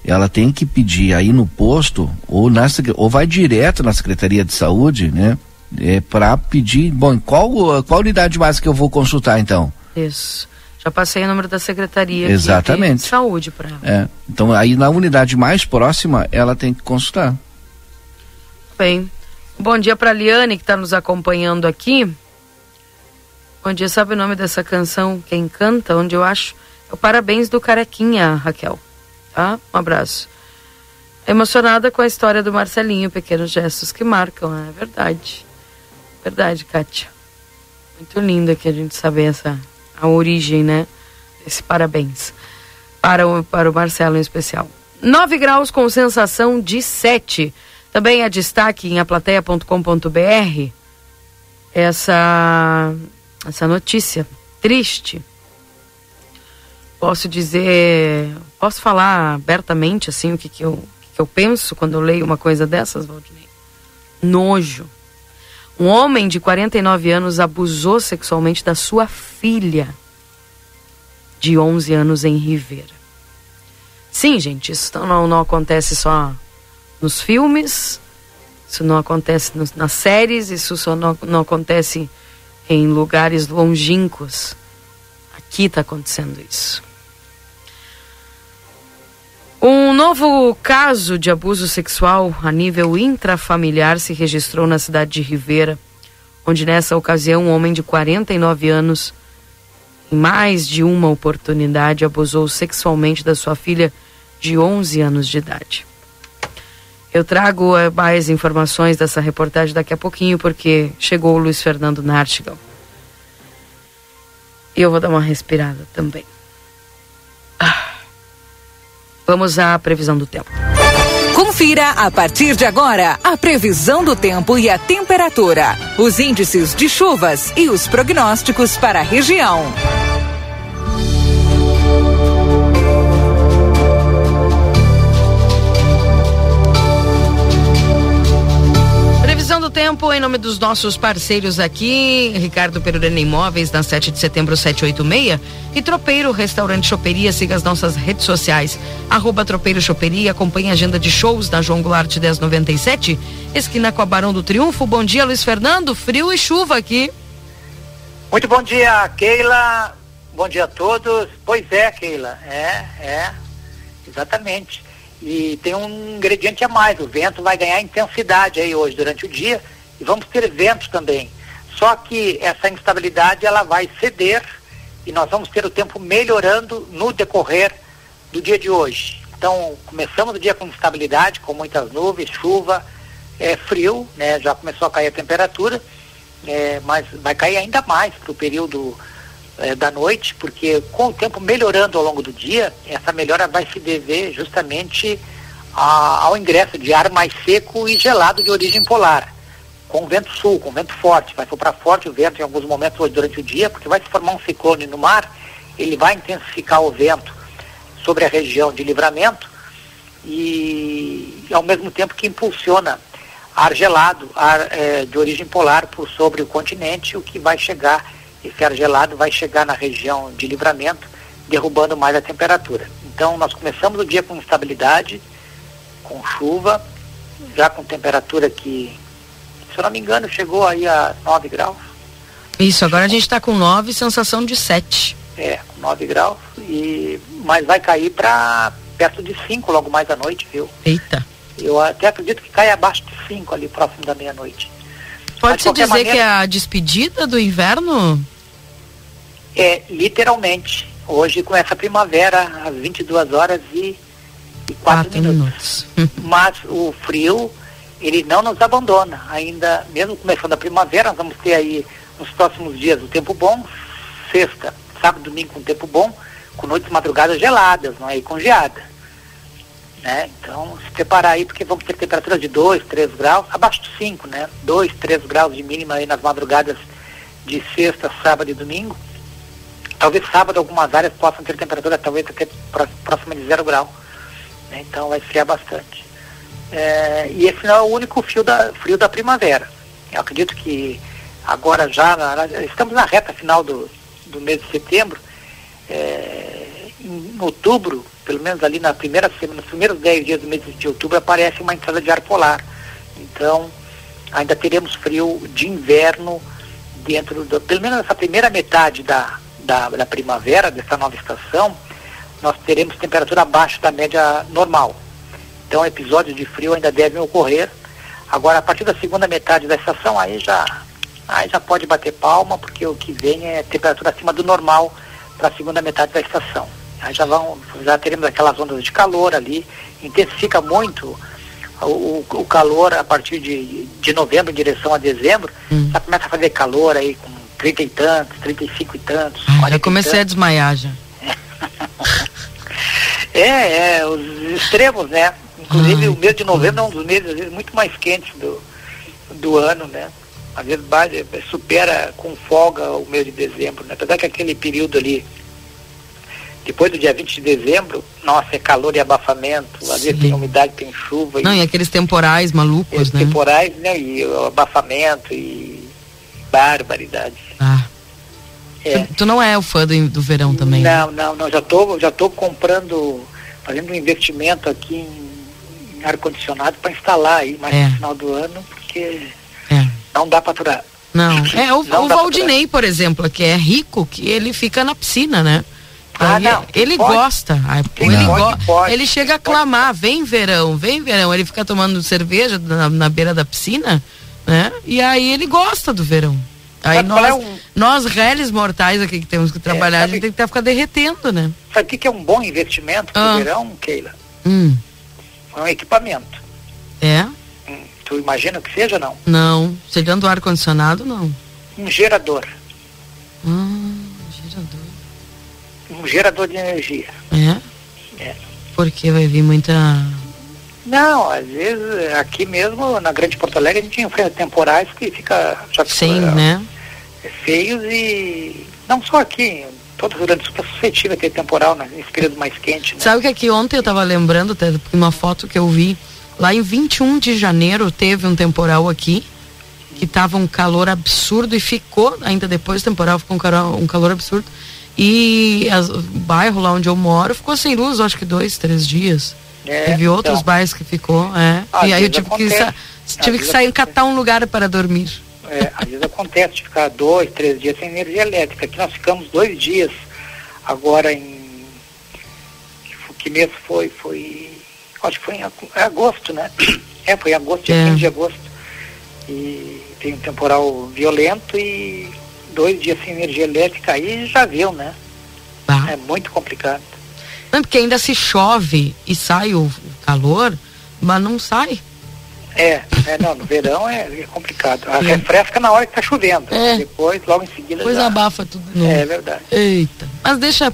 Ela tem que pedir aí no posto ou na ou vai direto na Secretaria de Saúde, né? É, para pedir, bom, qual qual unidade básica que eu vou consultar então? Isso. Já passei o número da secretaria Exatamente. de saúde para ela. É. Então aí na unidade mais próxima ela tem que consultar. Bem, Bom dia para Liane, que está nos acompanhando aqui. Bom dia, sabe o nome dessa canção? Quem canta, onde eu acho? É o Parabéns do Carequinha, Raquel. Tá? Um abraço. Emocionada com a história do Marcelinho, pequenos gestos que marcam, é verdade. Verdade, Kátia. Muito lindo aqui a gente saber essa a origem, né? Esse parabéns para o, para o Marcelo em especial. 9 graus com sensação de 7. Também a destaque em aplateia.com.br essa essa notícia triste. Posso dizer, posso falar abertamente assim o que, que, eu, que eu penso quando eu leio uma coisa dessas, Valdinei? Nojo. Um homem de 49 anos abusou sexualmente da sua filha de 11 anos em Rivera. Sim, gente, isso não, não acontece só nos filmes, isso não acontece nos, nas séries, isso só não, não acontece em lugares longínquos. Aqui está acontecendo isso. Um novo caso de abuso sexual a nível intrafamiliar se registrou na cidade de Rivera, onde nessa ocasião um homem de 49 anos, em mais de uma oportunidade, abusou sexualmente da sua filha de 11 anos de idade. Eu trago eh, mais informações dessa reportagem daqui a pouquinho, porque chegou o Luiz Fernando Nartigal. E eu vou dar uma respirada também. Ah. Vamos à previsão do tempo. Confira a partir de agora a previsão do tempo e a temperatura, os índices de chuvas e os prognósticos para a região. Tempo, em nome dos nossos parceiros aqui, Ricardo Perurena Imóveis, na 7 de setembro 786, e Tropeiro Restaurante Choperia, siga as nossas redes sociais, arroba Tropeiro Choperia, acompanhe a agenda de shows da João Goulart 1097, esquina com a Barão do Triunfo. Bom dia, Luiz Fernando, frio e chuva aqui. Muito bom dia, Keila, bom dia a todos. Pois é, Keila, é, é, exatamente. E tem um ingrediente a mais, o vento vai ganhar intensidade aí hoje durante o dia e vamos ter ventos também. Só que essa instabilidade ela vai ceder e nós vamos ter o tempo melhorando no decorrer do dia de hoje. Então, começamos o dia com instabilidade, com muitas nuvens, chuva, é frio, né? Já começou a cair a temperatura, é, mas vai cair ainda mais para o período é, da noite, porque com o tempo melhorando ao longo do dia, essa melhora vai se dever justamente a, ao ingresso de ar mais seco e gelado de origem polar com vento sul, com vento forte. Vai soprar forte o vento em alguns momentos hoje durante o dia, porque vai se formar um ciclone no mar, ele vai intensificar o vento sobre a região de livramento e ao mesmo tempo que impulsiona ar gelado, ar é, de origem polar por sobre o continente, o que vai chegar, esse ar gelado vai chegar na região de livramento, derrubando mais a temperatura. Então nós começamos o dia com instabilidade, com chuva, já com temperatura que se eu não me engano, chegou aí a 9 graus. Isso, agora a gente está com 9, sensação de 7. É, com 9 graus, e, mas vai cair para perto de 5 logo mais à noite, viu? Eita. Eu até acredito que cai abaixo de 5 ali, próximo da meia-noite. Pode-se dizer maneira, que é a despedida do inverno? É, literalmente. Hoje começa a primavera, às 22 horas e, e 4, 4 minutos. minutos. Mas o frio ele não nos abandona. Ainda, mesmo começando a primavera, nós vamos ter aí nos próximos dias o tempo bom, sexta, sábado, domingo com tempo bom, com noites madrugadas geladas, não é? E com geada. Né? Então, se preparar aí, porque vamos ter temperaturas de 2, 3 graus, abaixo de 5, né? 2, 3 graus de mínima aí nas madrugadas de sexta, sábado e domingo. Talvez sábado algumas áreas possam ter temperatura talvez até próxima de zero grau. Né? Então vai esfriar bastante. É, e esse não é o único fio da, frio da primavera. Eu acredito que agora já, na, estamos na reta final do, do mês de setembro, é, em outubro, pelo menos ali na primeira semana, nos primeiros 10 dias do mês de outubro, aparece uma entrada de ar polar. Então, ainda teremos frio de inverno dentro do, pelo menos nessa primeira metade da, da, da primavera, dessa nova estação, nós teremos temperatura abaixo da média normal. Então episódios de frio ainda devem ocorrer. Agora, a partir da segunda metade da estação, aí já aí já pode bater palma, porque o que vem é temperatura acima do normal para a segunda metade da estação. Aí já vão, já teremos aquelas ondas de calor ali, intensifica muito o, o- calor a partir de, de novembro em direção a dezembro, já começa a fazer calor aí com 30 e tantos, 35 e tantos. Ah, 40 já comecei a tantos. desmaiar já. [LAUGHS] É, é, os extremos, né? Inclusive o mês de novembro é um dos meses, às vezes, muito mais quentes do, do ano, né? Às vezes bate- supera com folga o mês de dezembro, né? Apesar que aquele período ali, depois do dia 20 de dezembro, nossa, é calor e abafamento, às vezes tem umidade, tem chuva Não, e e aqueles temporais malucos, né? temporais, né? E o abafamento e barbaridade. Ah. É. Tu, tu não é o fã do, do verão também, né? Não, não, não, já tô, já tô comprando, fazendo um investimento aqui em, em ar-condicionado para instalar aí mais É. no final do ano, porque É. não dá para aturar. Não, é o, [LAUGHS] Não o Valdinei, por exemplo, que é rico, que ele fica na piscina, né? Ah, Ele- não, ele pode. gosta. Ele, pode, go- pode. ele chega a clamar, vem verão, vem verão. Ele fica tomando cerveja na, na beira da piscina, né? E aí ele gosta do verão. Aí Sabe qual é nós, um- nós réis mortais aqui que temos que trabalhar, a sabe- gente tem que tá, ficar derretendo, né? Sabe o que que é um bom investimento para Ah. verão, Keila? Hum, É um equipamento. é? Hum, tu imagina que seja, não? Não. Chegando ar-condicionado, não. Um gerador. Hum, gerador. Um gerador de energia. É? É. Porque vai vir muita. Não, às vezes aqui mesmo na Grande Porto Alegre a gente enfrenta temporais que fica já Sim, é, né? feios e não só aqui, todo o Rio Grande do Sul é suscetível a ter temporal né, nesse período mais quente, né? Sabe que aqui ontem eu tava lembrando até uma foto que eu vi. Lá em 21 de janeiro teve um temporal aqui, que tava um calor absurdo e ficou, ainda depois do temporal, ficou um calor, um calor absurdo. E as- o bairro lá onde eu moro ficou sem luz, acho que dois, três dias. É, Teve outros então. bairros que ficou, é. E aí eu tive que, acontece. Às tive que sair, acontece. catar um lugar para dormir. É, às vezes acontece de ficar dois, três dias sem energia elétrica. Aqui nós ficamos dois dias agora em. Que, que mês foi? Foi. Acho que foi em é agosto, né? É, foi em agosto, dia É. 15 de agosto. E tem um temporal violento e dois dias sem energia elétrica aí já viu, né? Bah. É muito complicado. Não, porque ainda se chove e sai o, calor, mas não sai. É, é, não, no verão é, é complicado. A refresca na hora que tá chovendo. É. Depois, logo em seguida. Depois já... abafa tudo de novo. É verdade. Eita. Mas deixa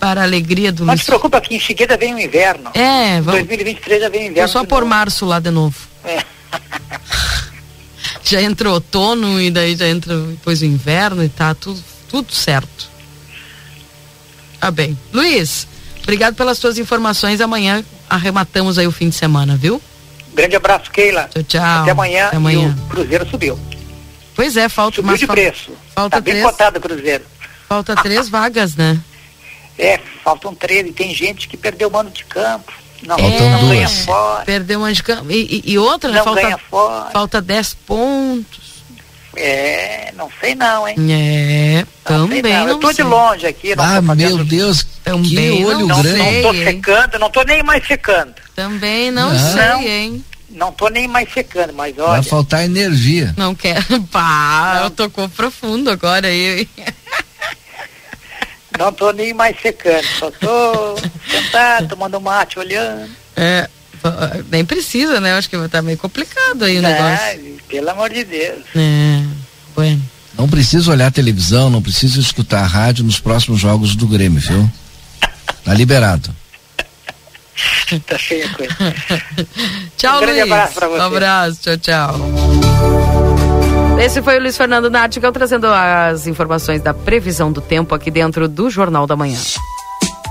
para a alegria do Não Luiz. se preocupa que em seguida vem o inverno. É, Em vamos. 2023 já vem o inverno. só de por novo. março lá de novo. É. [LAUGHS] Já entra o outono e daí já entra depois o inverno e tá tudo, tudo certo. Tá bem. Luiz, obrigado pelas tuas informações. Amanhã arrematamos aí o fim de semana, viu? Grande abraço, Keila. Tchau, tchau. Até amanhã. Até amanhã. E o Cruzeiro subiu. Pois é, falta Subiu mas de preço. falta tá bem três. cotado o Cruzeiro. Falta três vagas, né? [LAUGHS] É, faltam 13. Tem gente que perdeu o mano de campo. Não, Faltam não ganha duas. fora. Perdeu uma de campo. E, e- e outra, né? Não Falta, ganha fora. falta 10 pontos. É, não sei não, hein? É, Não sei também não. não Eu tô de sei. longe aqui. Não Ah, meu Deus, Também que olho não grande. sei. Não tô hein? secando, não tô nem mais secando. Também não, Não. sei, hein? Não tô nem mais secando, mas Vai olha. faltar energia. Não quero. [LAUGHS] Pá, eu tocou profundo agora aí. Não tô nem mais secando. Só tô sentado, tomando mate, olhando. É, nem precisa, né? Acho que tá meio complicado aí o negócio. Ai, pelo amor de Deus. É, bueno. Não precisa olhar televisão, não precisa escutar a rádio nos próximos jogos do Grêmio, viu? Tá liberado. [LAUGHS] Tá feia a coisa. [LAUGHS] Tchau, Um grande Luiz. abraço pra você. Um abraço, tchau, tchau. Esse foi o Luiz Fernando Nartigal trazendo as informações da previsão do tempo aqui dentro do Jornal da Manhã.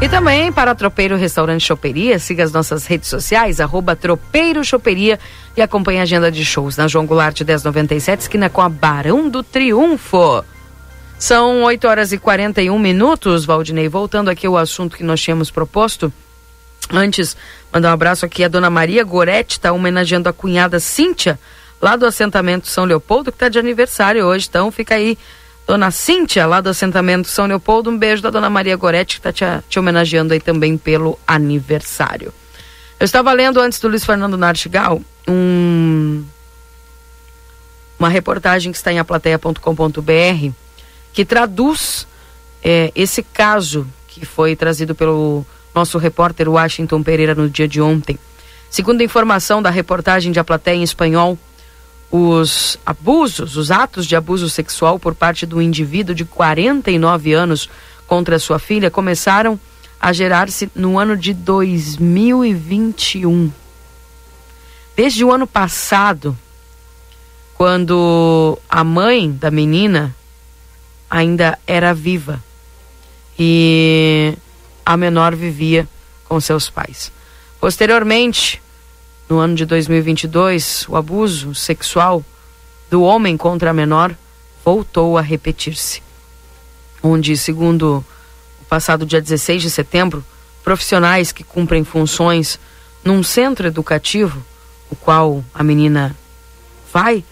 E também para Tropeiro Restaurante Choperia, siga as nossas redes sociais, arroba Tropeiro Choperia e acompanhe a agenda de shows na João Goulart 1097, esquina com a Barão do Triunfo. São 8 horas e 41 minutos, Valdinei. Voltando aqui ao assunto que nós tínhamos proposto. Antes, mandar um abraço aqui a dona Maria Goretti, está homenageando a cunhada Cíntia, lá do assentamento São Leopoldo, que está de aniversário hoje. Então fica aí Dona Cíntia, lá do assentamento São Leopoldo, um beijo da Dona Maria Goretti, que está te, te, homenageando aí também pelo aniversário. Eu estava lendo antes do Luiz Fernando Nartigal um, uma reportagem que está em aplateia.com.br que traduz é, esse caso que foi trazido pelo nosso repórter Washington Pereira no dia de ontem. Segundo a informação da reportagem de A Plateia em espanhol, os abusos, os atos de abuso sexual por parte do indivíduo de 49 anos contra sua filha começaram a gerar-se no ano de 2021. Desde o ano passado, quando a mãe da menina ainda era viva e a menor vivia com seus pais. Posteriormente, no ano de 2022, o abuso sexual do homem contra a menor voltou a repetir-se. Onde, segundo o passado dia 16 de setembro, profissionais que cumprem funções num centro educativo, o qual a menina vai,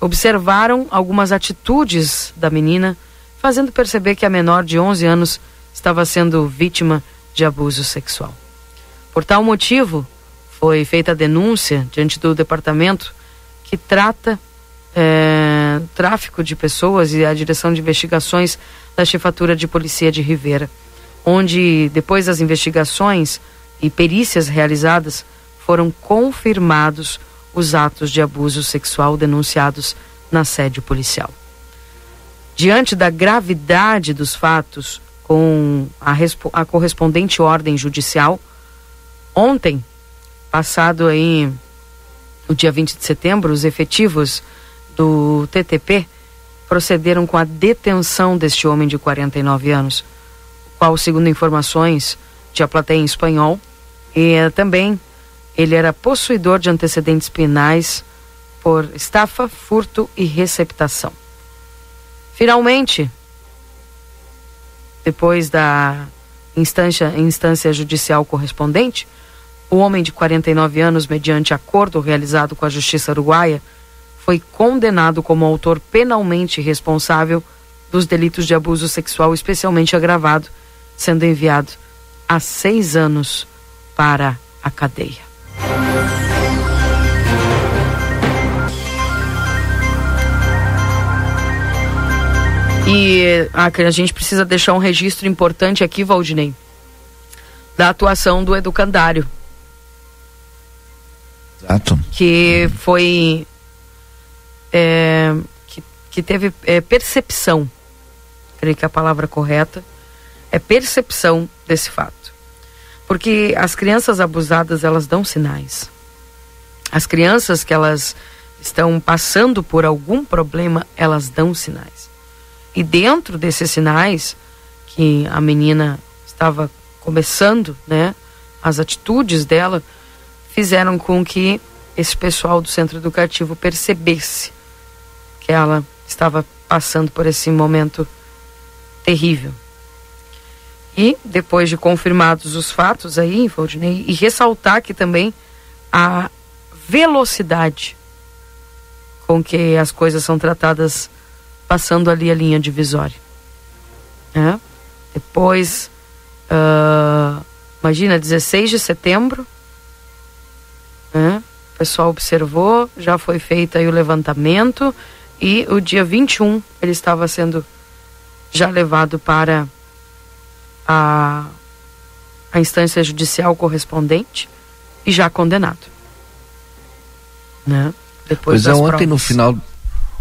observaram algumas atitudes da menina, fazendo perceber que a menor de 11 anos estava sendo vítima de abuso sexual. Por tal motivo, foi feita a denúncia diante do departamento que trata é, tráfico de pessoas e a direção de investigações da chefatura de polícia de Rivera, onde depois das investigações e perícias realizadas foram confirmados os atos de abuso sexual denunciados na sede policial. Diante da gravidade dos fatos, com a, a correspondente ordem judicial, ontem passado aí no dia 20 de setembro, os efetivos do TTP procederam com a detenção deste homem de 49 anos, qual, segundo informações de a plateia em espanhol, e também ele era possuidor de antecedentes penais por estafa, furto e receptação. Finalmente, depois da instância, instância judicial correspondente, o homem de 49 anos, mediante acordo realizado com a Justiça Uruguaia, foi condenado como autor penalmente responsável dos delitos de abuso sexual especialmente agravado, sendo enviado há seis anos para a cadeia. E a, a gente precisa deixar um registro importante aqui, Valdinei, da atuação do educandário Exato. Que foi. É, que, que teve é, percepção, creio que é a palavra correta, é percepção desse fato. Porque as crianças abusadas, elas dão sinais. As crianças que elas estão passando por algum problema, elas dão sinais. E dentro desses sinais que a menina estava começando, né, as atitudes dela, fizeram com que esse pessoal do centro educativo percebesse que ela estava passando por esse momento terrível. E depois de confirmados os fatos aí, Valdinei, e ressaltar que também a velocidade com que as coisas são tratadas passando ali a linha divisória. Né? Depois, uh, imagina, 16 de setembro, né? O pessoal observou, já foi feito aí o levantamento e o dia 21 ele estava sendo já levado para a, a instância judicial correspondente e já condenado. Né? Depois pois é, ontem provas. no final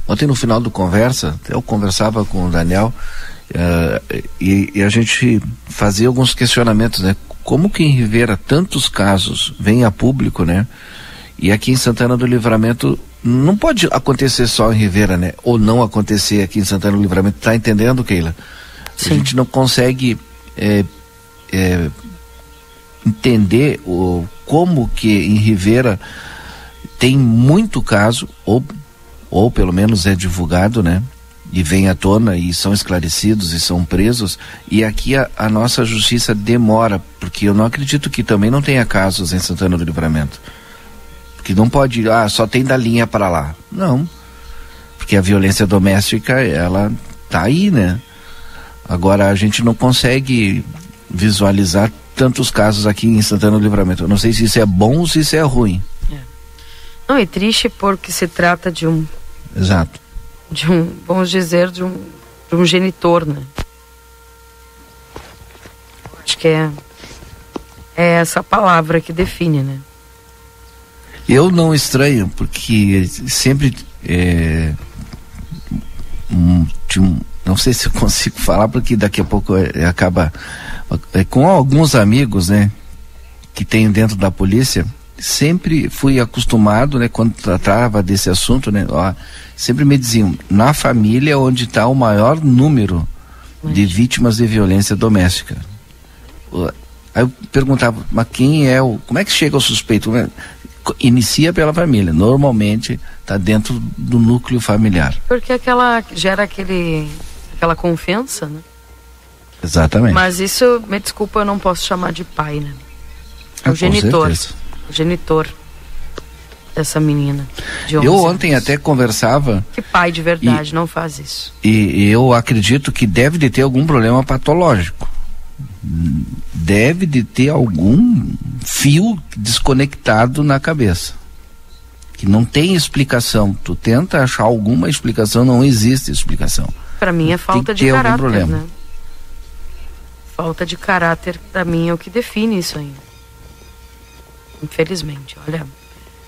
ontem no final do conversa, eu conversava com o Daniel uh, e, e, a gente fazia alguns questionamentos, né? Como que em Rivera tantos casos vêm a público, né? E aqui em Santana do Livramento não pode acontecer só em Rivera, né? Ou não acontecer aqui em Santana do Livramento. Tá entendendo, Keila? Sim. A gente não consegue é, é, entender o, como que em Rivera tem muito caso, ou, ou pelo menos é divulgado, né? E vem à tona e são esclarecidos e são presos. E aqui a, a nossa justiça demora, porque eu não acredito que também não tenha casos em Santana do Livramento. Porque não pode, ah, só tem da linha para lá. Não. Porque a violência doméstica, ela tá aí, né? Agora a gente não consegue visualizar tantos casos aqui em Santana do Livramento. Eu não sei se isso é bom ou se isso é ruim. É. Não, é triste porque se trata de um. Exato. De um, vamos dizer, de um, de um genitor, né? Acho que é, é essa palavra que define, né? Eu não estranho, porque sempre é, um, um, não sei se eu [LAUGHS] consigo falar, porque daqui a pouco é, acaba é, com alguns amigos, né, que tenho dentro da polícia, sempre fui acostumado, né, quando tratava desse assunto, né, ó, sempre me diziam, na família onde está o maior número de vítimas de violência doméstica. Aí eu perguntava, mas quem é o, como é que chega o suspeito? Inicia pela família, normalmente está dentro do núcleo familiar. Porque aquela gera aquele aquela confiança, né? Exatamente. Mas isso, me desculpa, eu não posso chamar de pai, né? É o ah, genitor. O genitor dessa menina. eu ontem anos. até conversava. Que pai de verdade e, não faz isso. E, eu acredito que deve de ter algum problema patológico. Deve de ter algum fio desconectado na cabeça. Que não tem explicação. Tu tenta achar alguma explicação, não existe explicação. Para mim é falta de caráter, né? falta de caráter, para mim, é o que define isso aí. Infelizmente, olha,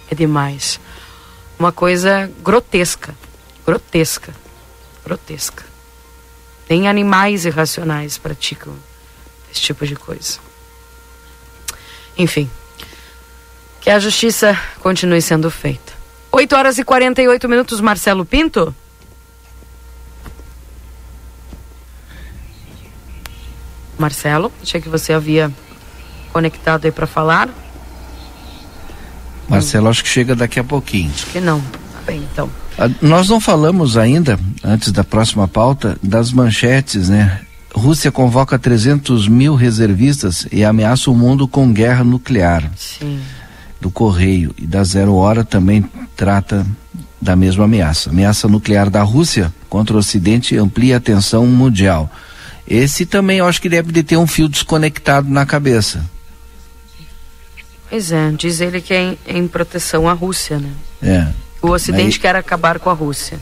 é demais. Uma coisa grotesca, grotesca, grotesca. Nem animais irracionais praticam esse tipo de coisa. Enfim, que a justiça continue sendo feita. 8 horas e 48 minutos, Marcelo Pinto. Marcelo, achei que você havia conectado aí para falar. Marcelo, hum. acho que chega daqui a pouquinho. Acho que não. Tá bem, então. Ah, nós não falamos ainda, antes da próxima pauta, das manchetes, né? Rússia convoca 300 mil reservistas e ameaça o mundo com guerra nuclear. Sim. Do Correio e da Zero Hora também trata da mesma ameaça. Ameaça nuclear da Rússia contra o Ocidente amplia a tensão mundial. Esse também eu acho que deve de ter um fio desconectado na cabeça. Pois é, diz ele que é em, em proteção à Rússia, né? É. O Ocidente quer acabar com a Rússia.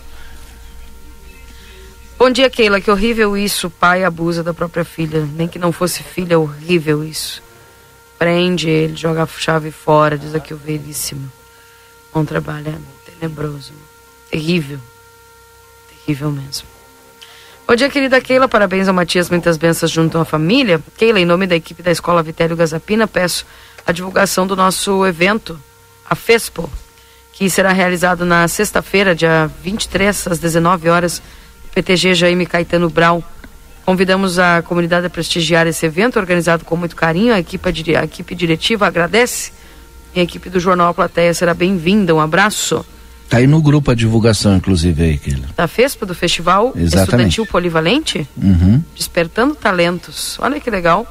Bom dia, Keila. Que horrível isso. O pai abusa da própria filha. Nem que não fosse filha, é horrível isso. Prende ele, joga a chave fora, diz aqui o veríssimo. Bom trabalho, é tenebroso. Terrível. Terrível mesmo. Bom dia, querida Keila. Parabéns ao Matias. Muitas bênçãos junto à família. Keila, em nome da equipe da Escola Vitério Gazapina, peço a divulgação do nosso evento, a FESPO, que será realizado na sexta-feira, dia 23, às 19 horas, PTG Jaime Caetano Brau. Convidamos a comunidade a prestigiar esse evento, organizado com muito carinho. A equipe, a equipe diretiva agradece. E a equipe do Jornal A Plateia será bem-vinda. Um abraço. Tá aí no grupo a divulgação, inclusive, aí, Keila. Da FESPA, do Festival Exatamente. Estudantil Polivalente? Uhum. Despertando Talentos. Olha que legal.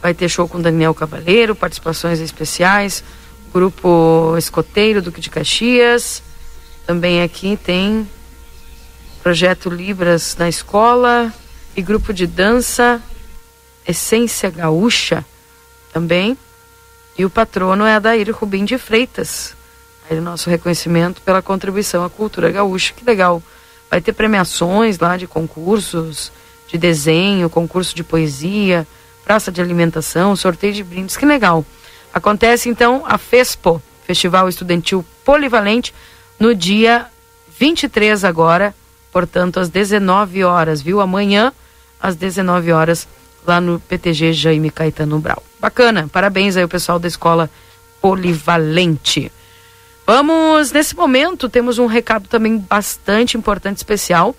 Vai ter show com Daniel Cavaleiro, participações especiais, grupo Escoteiro, Duque de Caxias. Também aqui tem projeto Libras na escola e grupo de dança Essência Gaúcha também. E o patrono é Adair Rubim de Freitas, Aí o nosso reconhecimento pela contribuição à cultura gaúcha. Que legal. Vai ter premiações lá de concursos de desenho, concurso de poesia, praça de alimentação, sorteio de brindes. Que legal. Acontece então a FESPO, Festival Estudantil Polivalente, no dia 23 agora, portanto às 19 horas, viu? Amanhã às 19 horas lá no PTG Jaime Caetano Brau. Bacana. Parabéns aí o pessoal da escola Polivalente. Vamos, nesse momento, temos um recado também bastante importante, especial,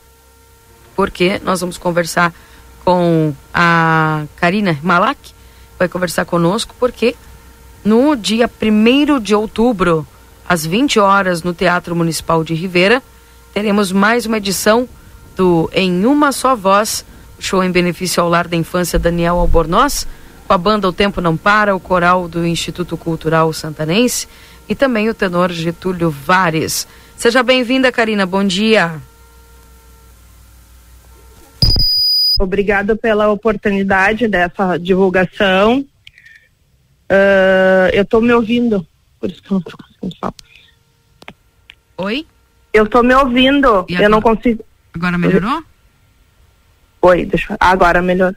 porque nós vamos conversar com a Karina Malak, vai conversar conosco porque no dia 1 de outubro, às 20 horas, no Teatro Municipal de Ribeira, teremos mais uma edição do Em Uma Só Voz, show em benefício ao Lar da Infância Daniel Albornoz, com a banda O Tempo Não Para, o coral do Instituto Cultural Santanense e também o tenor Getúlio Vares. Seja bem-vinda, Karina. Bom dia. Obrigada pela oportunidade dessa divulgação. Uh, eu estou me ouvindo, por isso que eu não estou conseguindo falar. Oi? Eu estou me ouvindo, eu não consigo. Agora melhorou? Oi, deixa eu... Agora melhorou.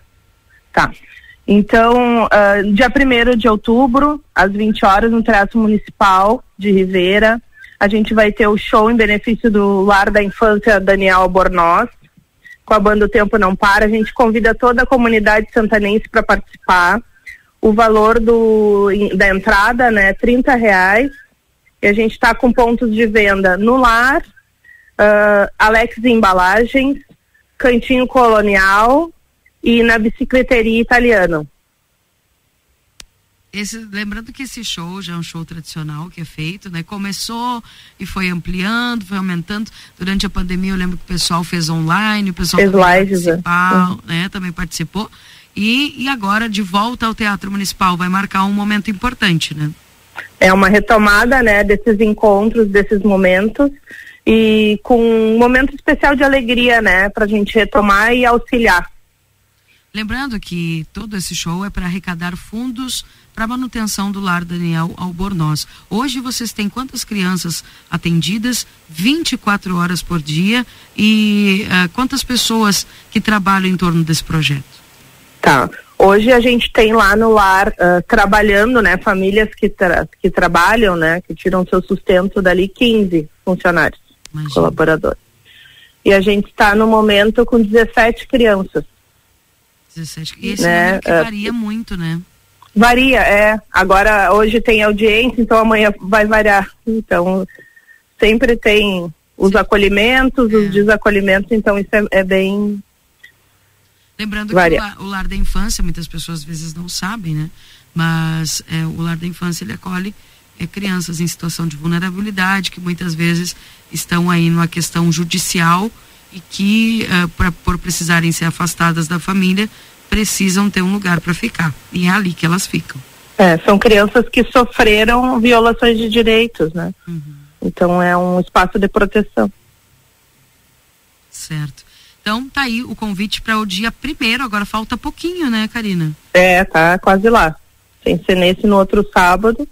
Tá. Então, uh, dia 1 de outubro, às 20 horas, no Teatro Municipal de Ribeira, a gente vai ter o show em benefício do Lar da Infância Daniel Albornoz com a banda O Tempo Não Para. A gente convida toda a comunidade santanense para participar. O valor do, da entrada né, é reais. E a gente está com pontos de venda no Lar, uh, Alex Embalagens, Cantinho Colonial e na Bicicleteria Italiano. Esse, lembrando que esse show já é um show tradicional que é feito, né? Começou e foi ampliando, foi aumentando. Durante a pandemia eu lembro que o pessoal fez online, o pessoal fez também, lives, uhum. né? também participou. E, e agora, de volta ao Teatro Municipal, vai marcar um momento importante, né? É uma retomada, né, desses encontros, desses momentos e com um momento especial de alegria, né, para a gente retomar e auxiliar. Lembrando que todo esse show é para arrecadar fundos para manutenção do lar Daniel Albornoz. Hoje vocês têm quantas crianças atendidas 24 horas por dia e uh, quantas pessoas que trabalham em torno desse projeto? Tá. Hoje a gente tem lá no lar uh, trabalhando, né, famílias que, tra que trabalham, né, que tiram seu sustento dali 15 funcionários, Imagina. colaboradores. E a gente está no momento com 17 crianças. 17. E esse né? número que varia uh, muito, né? Varia, é. Agora, hoje tem audiência, então amanhã vai variar. Então, sempre tem os acolhimentos, é. os desacolhimentos, então isso é, é bem. Lembrando Varia. que o lar, o lar, da infância, muitas pessoas às vezes não sabem, né? Mas é, o lar da infância ele acolhe é, crianças em situação de vulnerabilidade, que muitas vezes estão aí numa questão judicial e que, uh, pra, por precisarem ser afastadas da família, precisam ter um lugar para ficar. E é ali que elas ficam. É, são crianças que sofreram violações de direitos, né? Uhum. Então é um espaço de proteção. Certo. Então tá aí o convite para o dia primeiro, agora falta pouquinho, né, Karina? É, tá quase lá. Tem ser nesse no outro sábado,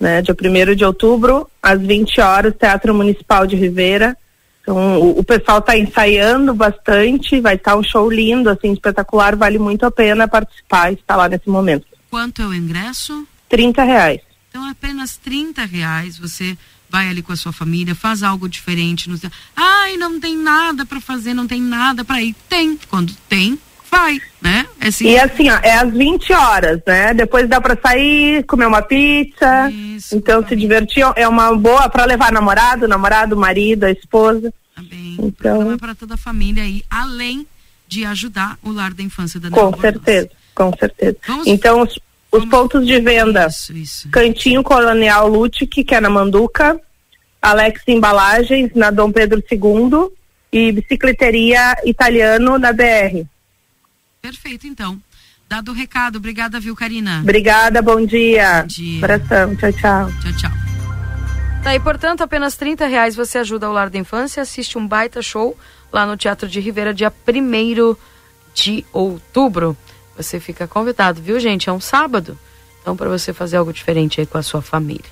né? Dia primeiro de outubro, às 20 horas, Teatro Municipal de Ribeira. Então, o, o pessoal está ensaiando bastante, vai estar tá um show lindo, assim, espetacular, vale muito a pena participar e estar lá nesse momento. Quanto é o ingresso? 30 reais. Então, apenas 30 reais você vai ali com a sua família, faz algo diferente. No... Ai, não tem nada para fazer, não tem nada para ir. Tem. Quando tem, vai, né? É assim. E assim, ó, é às 20 horas, né? Depois dá para sair, comer uma pizza. Isso, então se divertir é uma boa para levar namorado, namorado, marido, a esposa. Tá bem. Então é para toda a família aí, além de ajudar o lar da infância da Com certeza, com certeza. Vamos, então os, os pontos de venda. Isso, isso. Cantinho Colonial Lutic, que é na Manduca, Alex Embalagens na Dom Pedro II e Bicicleteria Italiano na BR. Perfeito, então. Dado o recado, obrigada, viu, Karina? Obrigada, bom dia. Bom dia. Abração, tchau, tchau. Tchau, tchau. Tá, e portanto, apenas 30 reais você ajuda o Lar da Infância e assiste um baita show lá no Teatro de Ribeira, dia 1 de outubro. Você fica convidado, viu, gente? É um sábado. Então, para você fazer algo diferente aí com a sua família.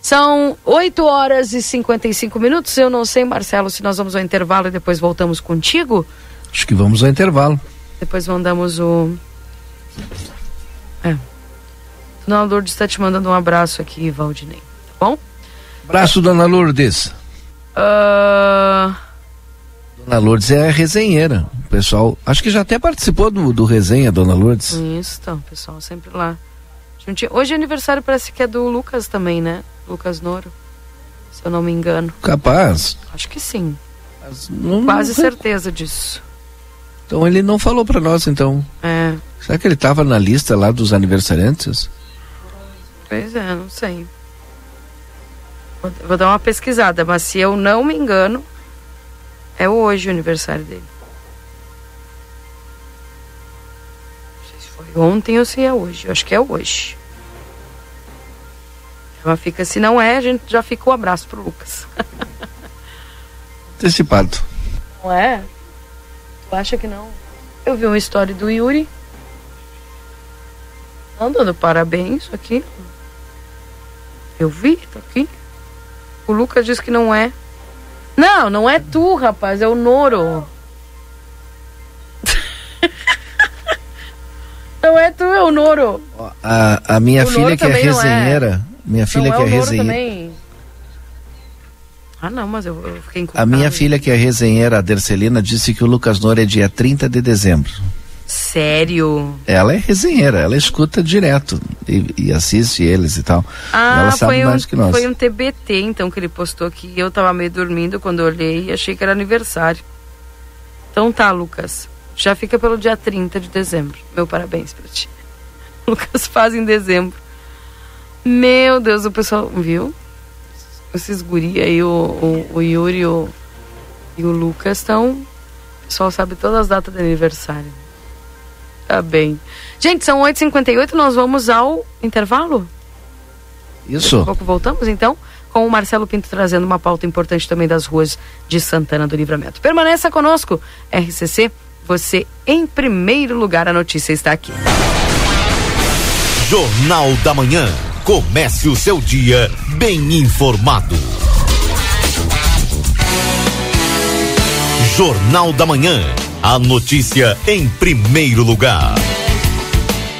São 8 horas e 55 minutos. Eu não sei, Marcelo, se nós vamos ao intervalo e depois voltamos contigo. Acho que vamos ao intervalo. Depois mandamos o. É. Dona Lourdes está te mandando um abraço aqui, Valdinei. Tá bom? Abraço, Dona Lourdes. Uh... Dona Lourdes é resenheira. O pessoal, acho que já até participou do, do resenha, Dona Lourdes. Isso, então, pessoal sempre lá. Hoje é aniversário, parece que é do Lucas também, né? Lucas Noro. Se eu não me engano. Capaz. Acho que sim. Não, Quase certeza disso. Então ele não falou para nós, então. É. Será que ele estava na lista lá dos aniversariantes? Pois é, não sei. Vou, vou dar uma pesquisada, mas se eu não me engano, é hoje o aniversário dele. Não sei se foi ontem ou se é hoje. Eu acho que é hoje. Ela fica, se não é, a gente já fica o abraço pro Lucas. [LAUGHS] Antecipado. Não é? Acha que não? Eu vi uma história do Yuri. Não dando parabéns aqui. Eu vi, tá aqui. O Lucas diz que não é. Não, não é tu, rapaz, é o Noro. [LAUGHS] não é tu, é o Noro. A, a minha O filha Noro que é é. resenheira, minha filha não que é é resenheira. também. Ah, não, mas eu, eu fiquei A encucada. minha filha que é resenheira, a Dercelina, disse que o Lucas Noura é dia 30 de dezembro. Sério? Ela é resenheira, ela escuta direto e, e assiste eles e tal. Ah, ela sabe foi, mais um, que nós. foi um TBT, então, que ele postou aqui. Eu tava meio dormindo quando eu olhei e achei que era aniversário. Então tá, Lucas. Já fica pelo dia 30 de dezembro. Meu parabéns pra ti. [LAUGHS] Lucas faz em dezembro. Meu Deus, o pessoal, viu? Esses guri aí, o, o, o Yuri e o, e o Lucas estão. O pessoal sabe todas as datas de aniversário. Tá bem. Gente, são 8h58, nós vamos ao intervalo? Isso. Daqui a pouco voltamos, então, com o Marcelo Pinto trazendo uma pauta importante também das ruas de Santana do Livramento. Permaneça conosco, RCC, você em primeiro lugar, a notícia está aqui. Jornal da Manhã. Comece o seu dia bem informado. Jornal da Manhã. A notícia em primeiro lugar.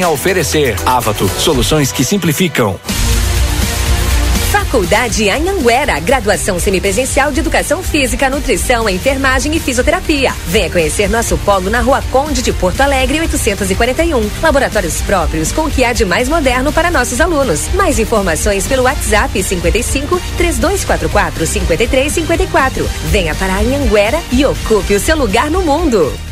a oferecer. Avato, soluções que simplificam. Faculdade Anhanguera, graduação semipresencial de Educação Física, Nutrição, Enfermagem e Fisioterapia. Venha conhecer nosso polo na Rua Conde de Porto Alegre, 841. Laboratórios próprios com o que há de mais moderno para nossos alunos. Mais informações pelo WhatsApp 55 3244 5354. Venha para Anhanguera e ocupe o seu lugar no mundo.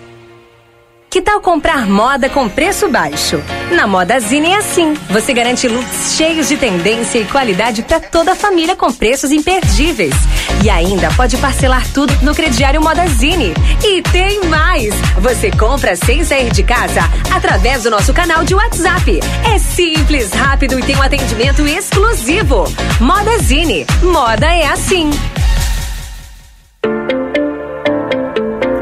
Que tal comprar moda com preço baixo? Na Modazine é assim. Você garante looks cheios de tendência e qualidade para toda a família com preços imperdíveis. E ainda pode parcelar tudo no crediário Modazine. E tem mais! Você compra sem sair de casa através do nosso canal de WhatsApp. É simples, rápido e tem um atendimento exclusivo. Modazine. Moda é assim.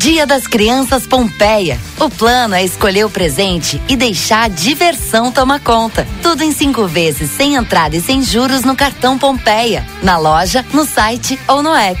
Dia das Crianças Pompeia. O plano é escolher o presente e deixar a diversão tomar conta. Tudo em cinco vezes, sem entrada e sem juros no cartão Pompeia. Na loja, no site ou no app.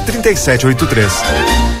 3783.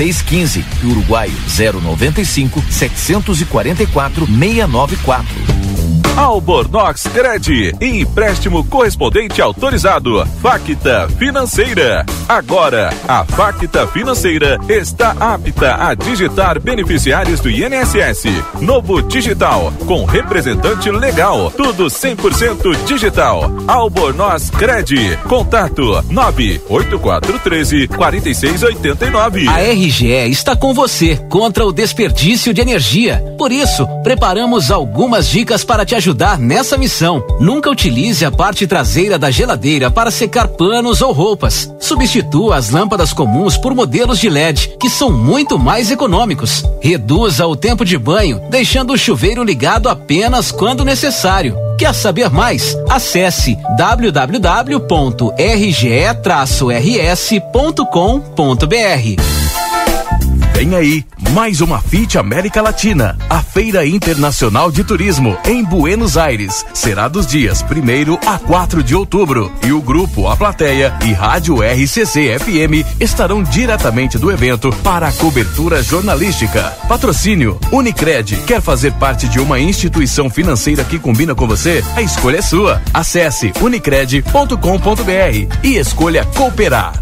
615 e Uruguaio 095 744 694. Albornoz Cred, empréstimo correspondente autorizado. Facta Financeira. Agora, a Facta Financeira está apta a digitar beneficiários do INSS. Novo digital, com representante legal. Tudo 100% digital. Albornoz Cred. Contato 98413 4689. A RGE está com você contra o desperdício de energia. Por isso, preparamos algumas dicas para te ajudar nessa missão. Nunca utilize a parte traseira da geladeira para secar panos ou roupas. Substitua as lâmpadas comuns por modelos de LED, que são muito mais econômicos. Reduza o tempo de banho, deixando o chuveiro ligado apenas quando necessário. Quer saber mais? Acesse www.rge-rs.com.br. Vem aí, mais uma FIT América Latina, a Feira Internacional de Turismo em Buenos Aires. Será dos dias 1 a 4 de outubro. E o grupo A Plateia e Rádio RCC FM estarão diretamente do evento para a cobertura jornalística. Patrocínio Unicred. Quer fazer parte de uma instituição financeira que combina com você? A escolha é sua. Acesse unicred.com.br e escolha cooperar.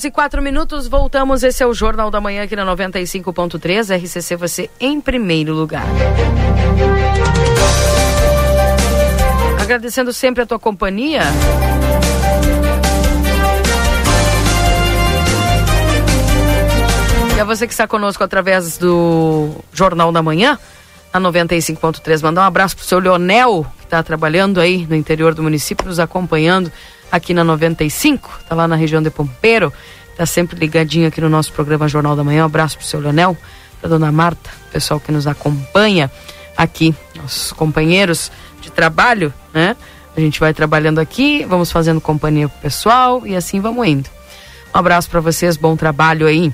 Horas e quatro minutos, voltamos. Esse é o Jornal da Manhã aqui na 95.3. RCC, você em primeiro lugar. Agradecendo sempre a tua companhia. E a você que está conosco através do Jornal da Manhã, na 95.3. Mandar um abraço pro seu Leonel, que está trabalhando aí no interior do município, nos acompanhando aqui na 95, tá lá na região de Pompeiro, tá sempre ligadinho aqui no nosso programa Jornal da Manhã. Um abraço pro seu Leonel, pra dona Marta, pessoal que nos acompanha aqui, nossos companheiros de trabalho, né? A gente vai trabalhando aqui, vamos fazendo companhia pro pessoal e assim vamos indo. Um abraço para vocês, bom trabalho aí.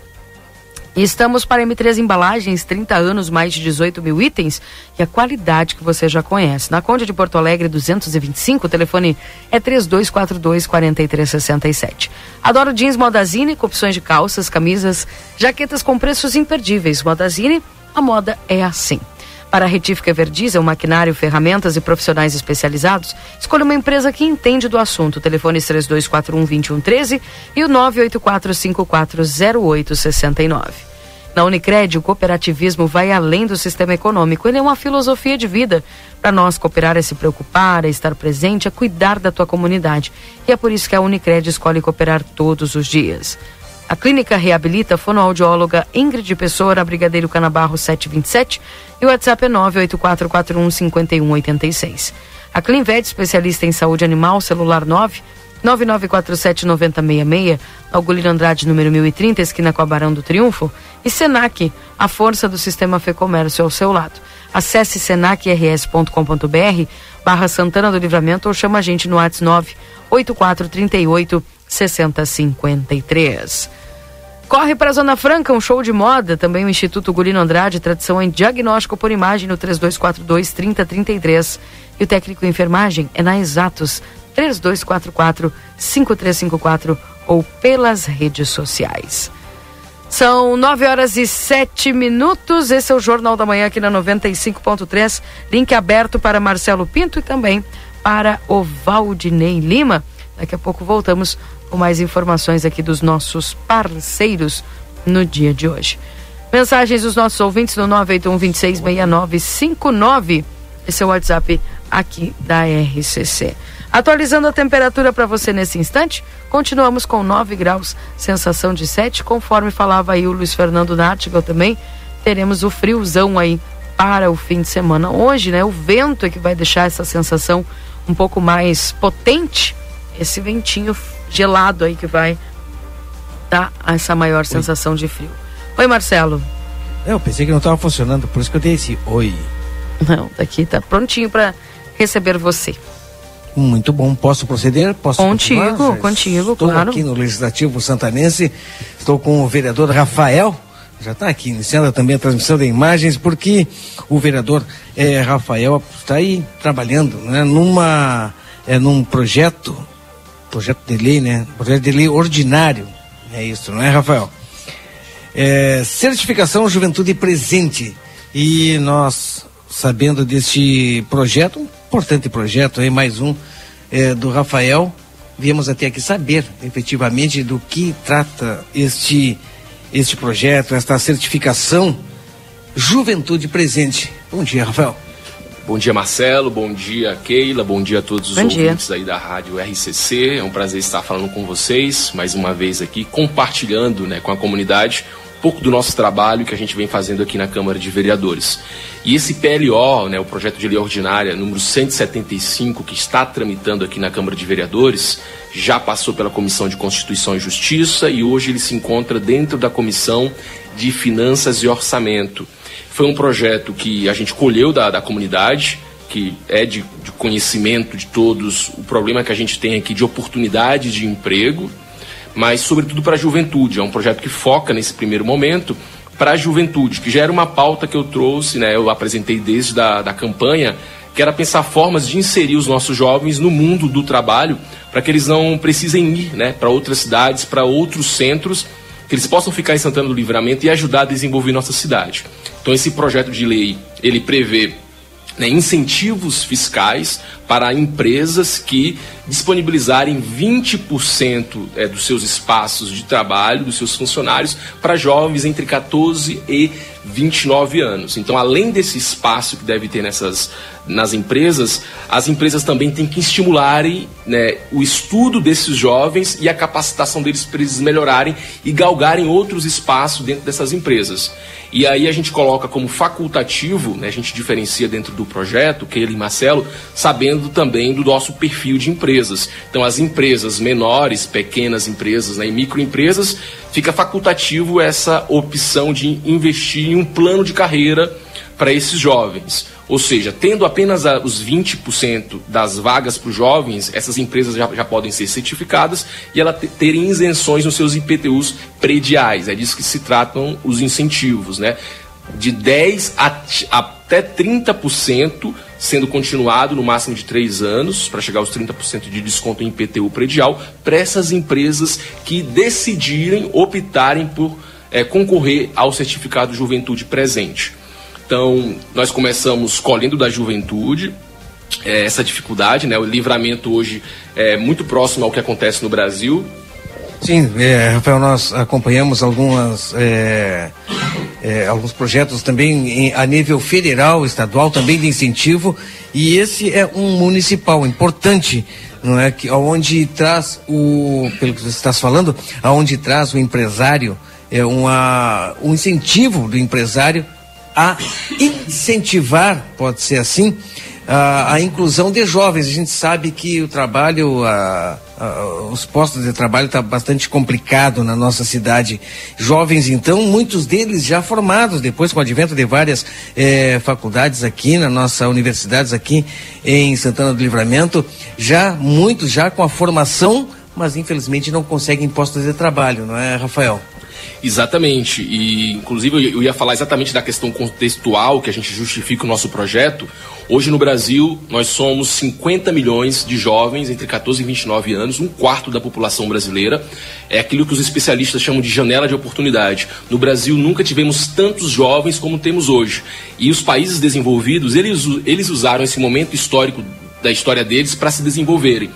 Estamos para M3 Embalagens, 30 anos, mais de 18 mil itens e a qualidade que você já conhece. Na Conde de Porto Alegre 225, o telefone é 3242-4367. Adoro jeans Modazine, com opções de calças, camisas, jaquetas com preços imperdíveis. Modazine, a moda é assim. Para a Retífica Everdiesel, maquinário, ferramentas e profissionais especializados, escolha uma empresa que entende do assunto. Telefones 3241-2113 e o 984-540869. Na Unicred, o cooperativismo vai além do sistema econômico. Ele é uma filosofia de vida. Para nós, cooperar é se preocupar, é estar presente, é cuidar da tua comunidade. E é por isso que a Unicred escolhe cooperar todos os dias. A clínica reabilita a fonoaudióloga Ingrid Pessoa, Brigadeiro Canabarro 727 e o WhatsApp é 984415186. A Clinvet, especialista em saúde animal, celular 9 9947-9066, Algolino Andrade, número 1030, esquina com a Barão do Triunfo. E Senac, a força do sistema Fê Comércio ao seu lado. Acesse senacrs.com.br barra Santana do Livramento ou chama a gente no WhatsApp 98438 6053. Corre para a Zona Franca, um show de moda, também o Instituto Gulino Andrade, tradição em diagnóstico por imagem no 3242 3033. E o técnico de enfermagem é na Exatos 3244 5354 ou pelas redes sociais. São 9 horas e 7 minutos. Esse é o Jornal da Manhã aqui na 95.3. Link aberto para Marcelo Pinto e também para o Valdinei Lima. Daqui a pouco voltamos com mais informações aqui dos nossos parceiros no dia de hoje. Mensagens dos nossos ouvintes no 981 266959. Esse é o WhatsApp aqui da RCC. Atualizando a temperatura para você nesse instante, continuamos com 9 graus, sensação de 7, conforme falava aí o Luiz Fernando Nartigal também, teremos o friozão aí para o fim de semana. Hoje, né, o vento é que vai deixar essa sensação um pouco mais potente, esse ventinho gelado aí que vai dar essa maior sensação de frio. Oi, Marcelo. Eu pensei que não estava funcionando, por isso que eu dei esse oi. Não, daqui tá prontinho para receber você. Muito bom. Posso proceder? Posso Contigo, continuar? contigo, Estou claro. aqui no Legislativo Santanense. Estou com o vereador Rafael. Já está aqui iniciando também a transmissão de imagens, porque o vereador eh, Rafael está aí trabalhando né, numa, é, num projeto, projeto de lei, né? Projeto de lei ordinário. É isso, não é, Rafael? É, certificação Juventude Presente. E nós, sabendo deste projeto, um importante projeto, aí mais um é, do Rafael, viemos até aqui saber efetivamente do que trata este, este projeto, esta certificação Juventude Presente. Bom dia, Rafael. Bom dia, Marcelo. Bom dia, Keila. Bom dia a todos os Bom dia. ouvintes aí da Rádio RCC. É um prazer estar falando com vocês mais uma vez aqui, compartilhando né, com a comunidade um pouco do nosso trabalho que a gente vem fazendo aqui na Câmara de Vereadores. E esse PLO, né, o projeto de lei ordinária número 175, que está tramitando aqui na Câmara de Vereadores, já passou pela Comissão de Constituição e Justiça e hoje ele se encontra dentro da Comissão de Finanças e Orçamento. Foi um projeto que a gente colheu da, da comunidade, que é de, de conhecimento de todos o problema que a gente tem aqui de oportunidade de emprego, mas sobretudo para a juventude. É um projeto que foca nesse primeiro momento para a juventude, que já era uma pauta que eu trouxe, né, eu apresentei desde da, da campanha, que era pensar formas de inserir os nossos jovens no mundo do trabalho, para que eles não precisem ir né, para outras cidades, para outros centros, que eles possam ficar em Santana do Livramento e ajudar a desenvolver nossa cidade. Então esse projeto de lei, ele prevê né, incentivos fiscais para empresas que disponibilizarem 20% é, dos seus espaços de trabalho, dos seus funcionários, para jovens entre 14 e 29 anos. Então, além desse espaço que deve ter nessas nas empresas, as empresas também têm que estimularem né, o estudo desses jovens e a capacitação deles para eles melhorarem e galgarem outros espaços dentro dessas empresas. E aí a gente coloca como facultativo, né, a gente diferencia dentro do projeto, Keila e Marcelo, sabendo também do nosso perfil de empresas. Então, as empresas menores, pequenas empresas né, e microempresas, fica facultativo essa opção de investir em um plano de carreira para esses jovens. Ou seja, tendo apenas os 20% das vagas para os jovens, essas empresas já, já podem ser certificadas e elas te- terem isenções nos seus IPTUs prediais. É disso que se tratam os incentivos, né? De 10% a, até 30%, sendo continuado no máximo de 3 anos, para chegar aos 30% de desconto em IPTU predial, para essas empresas que decidirem, optarem por eh, concorrer ao certificado Juventude Presente. Então, nós começamos colhendo da juventude eh, essa dificuldade, né? O livramento hoje é muito próximo ao que acontece no Brasil. Sim, é, Rafael, nós acompanhamos algumas é, é, alguns projetos também em, a nível federal, estadual, também de incentivo, e esse é um municipal importante, não é? Que, onde traz o, pelo que você está falando, aonde traz o empresário, é uma, um incentivo do empresário a incentivar, pode ser assim, a, a inclusão de jovens. A gente sabe que o trabalho, a, a, os postos de trabalho está bastante complicado na nossa cidade. Jovens, então, muitos deles já formados, depois com o advento de várias eh, faculdades aqui na nossa universidades aqui em Santana do Livramento, já muitos já com a formação, mas infelizmente não conseguem postos de trabalho, não é, Rafael? Exatamente. E, inclusive, eu ia falar exatamente da questão contextual que a gente justifica o nosso projeto. Hoje no Brasil, nós somos 50 milhões de jovens entre 14 e 29 anos, um quarto da população brasileira. É aquilo que os especialistas chamam de janela de oportunidade. No Brasil, nunca tivemos tantos jovens como temos hoje. E os países desenvolvidos, eles, eles usaram esse momento histórico da história deles para se desenvolverem.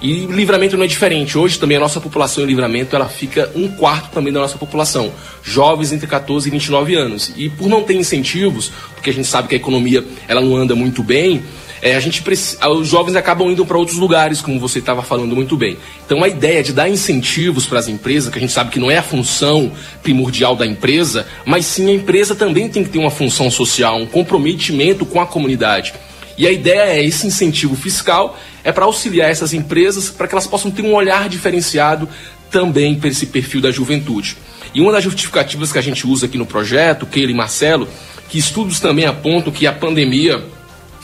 E livramento não é diferente. Hoje também a nossa população em livramento ela fica um quarto também da nossa população. Jovens entre 14 e 29 anos. E por não ter incentivos, porque a gente sabe que a economia ela não anda muito bem, é, a gente os jovens acabam indo para outros lugares, como você estava falando muito bem. Então a ideia de dar incentivos para as empresas, que a gente sabe que não é a função primordial da empresa, mas sim a empresa também tem que ter uma função social, um comprometimento com a comunidade. E a ideia é esse incentivo fiscal é para auxiliar essas empresas para que elas possam ter um olhar diferenciado também para esse perfil da juventude. E uma das justificativas que a gente usa aqui no projeto, Keila e Marcelo, que estudos também apontam que a pandemia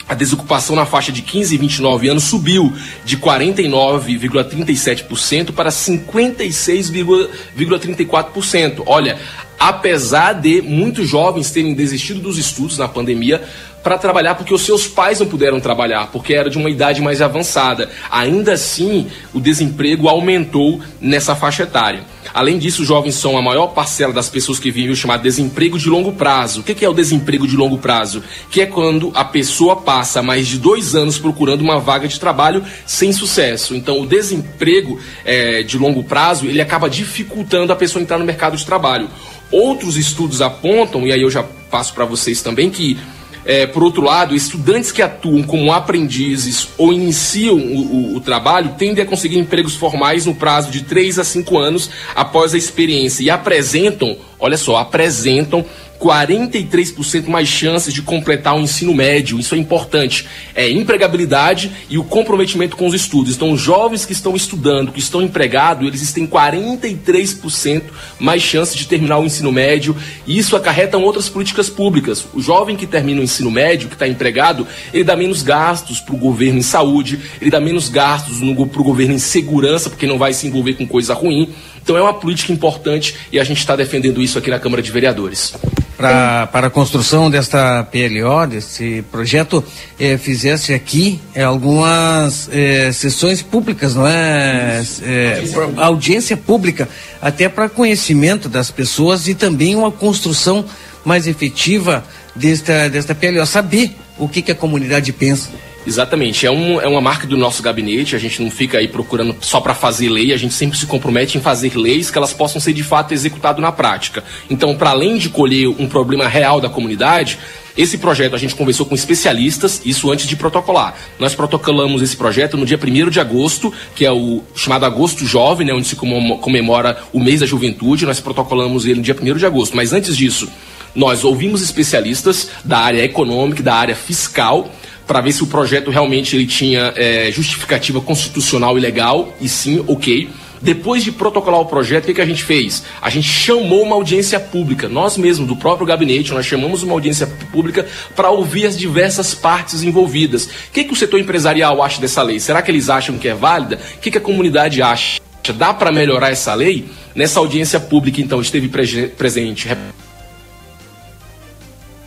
a desocupação na faixa de 15 e 29 anos subiu de 49,37% para 56,34%. Olha, apesar de muitos jovens terem desistido dos estudos na pandemia para trabalhar porque os seus pais não puderam trabalhar, porque era de uma idade mais avançada. Ainda assim, o desemprego aumentou nessa faixa etária. Além disso, os jovens são a maior parcela das pessoas que vivem o chamado desemprego de longo prazo. O que é o desemprego de longo prazo? Que é quando a pessoa passa mais de dois anos procurando uma vaga de trabalho sem sucesso. Então, o desemprego é, de longo prazo ele acaba dificultando a pessoa entrar no mercado de trabalho. Outros estudos apontam, e aí eu já passo para vocês também, que é, por outro lado, estudantes que atuam como aprendizes ou iniciam o, o, o, trabalho tendem a conseguir empregos formais no prazo de 3 a 5 anos após a experiência e apresentam, olha só, apresentam 43% mais chances de completar o ensino médio. Isso é importante. É empregabilidade e o comprometimento com os estudos. Então, os jovens que estão estudando, que estão empregados, eles têm 43% mais chances de terminar o ensino médio. E isso acarreta outras políticas públicas. O jovem que termina o ensino médio, que está empregado, ele dá menos gastos para o governo em saúde, ele dá menos gastos para o governo em segurança, porque não vai se envolver com coisa ruim. Então é uma política importante e a gente está defendendo isso aqui na Câmara de Vereadores. Pra, para a construção desta PLO, desse projeto, eh, fizesse aqui eh, algumas eh, sessões públicas, não é? Audiência, audiência pública, até para conhecimento das pessoas e também uma construção mais efetiva desta, desta PLO, saber o que, que a comunidade pensa. Exatamente, é, um, é uma marca do nosso gabinete, a gente não fica aí procurando só para fazer lei, a gente sempre se compromete em fazer leis que elas possam ser de fato executadas na prática. Então, para além de colher um problema real da comunidade, esse projeto a gente conversou com especialistas, isso antes de protocolar. Nós protocolamos esse projeto no dia 1 de agosto, que é o chamado Agosto Jovem, né, onde se comemora o mês da juventude. Nós protocolamos ele no dia 1 de agosto. Mas antes disso, nós ouvimos especialistas da área econômica, da área fiscal, para ver se o projeto realmente ele tinha é, justificativa constitucional e legal, e sim, ok. Depois de protocolar o projeto, o que, que, a gente fez? A gente chamou uma audiência pública, nós mesmos, do próprio gabinete, nós chamamos uma audiência pública para ouvir as diversas partes envolvidas. O que, que o setor empresarial acha dessa lei? Será que eles acham que é válida? O que, que a comunidade acha? Dá para melhorar essa lei? Nessa audiência pública, então, esteve presente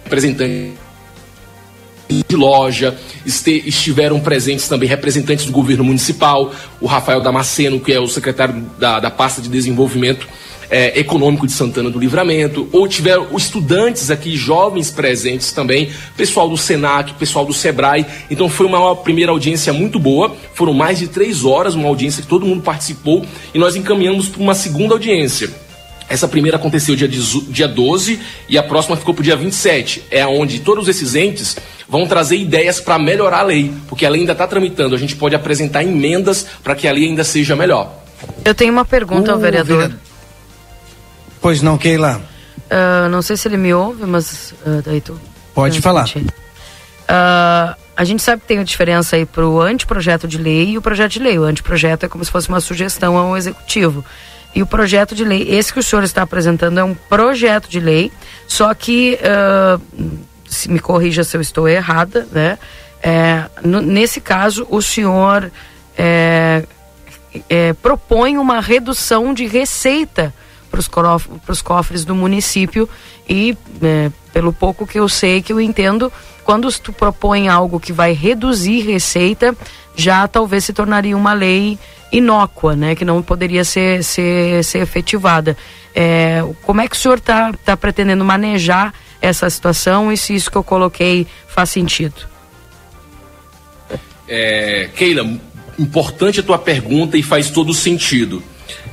representante de loja, estiveram presentes também representantes do governo municipal, o Rafael Damasceno, que é o secretário da, da pasta de desenvolvimento é, econômico de Santana do Livramento, ou tiveram estudantes aqui, jovens presentes também, pessoal do Senac, pessoal do Sebrae. Então foi uma primeira audiência muito boa, foram mais de três horas, uma audiência que todo mundo participou, e nós encaminhamos para uma segunda audiência Essa primeira aconteceu dia 12 e a próxima ficou para o dia 27. É onde todos esses entes vão trazer ideias para melhorar a lei, porque a lei ainda está tramitando. A gente pode apresentar emendas para que a lei ainda seja melhor. Eu tenho uma pergunta ao O vereador. vereador- Pois não, Keila. Ah, não sei se ele me ouve, mas ah, daí tu. Pode falar. Ah, a gente sabe que tem a diferença aí para o anteprojeto de lei e o projeto de lei. O anteprojeto é como se fosse uma sugestão ao executivo. E o projeto de lei, esse que o senhor está apresentando, é um projeto de lei, só que, ah, se me corrija se eu estou errada, né? É, no- nesse caso, o senhor é, é, propõe uma redução de receita para os cofres do município e é, pelo pouco que eu sei que eu entendo quando tu propõe algo que vai reduzir receita já talvez se tornaria uma lei inócua né que não poderia ser ser, ser efetivada É, como é que o senhor está tá pretendendo manejar essa situação e se isso que eu coloquei faz sentido É, Keila, importante a tua pergunta e faz todo sentido.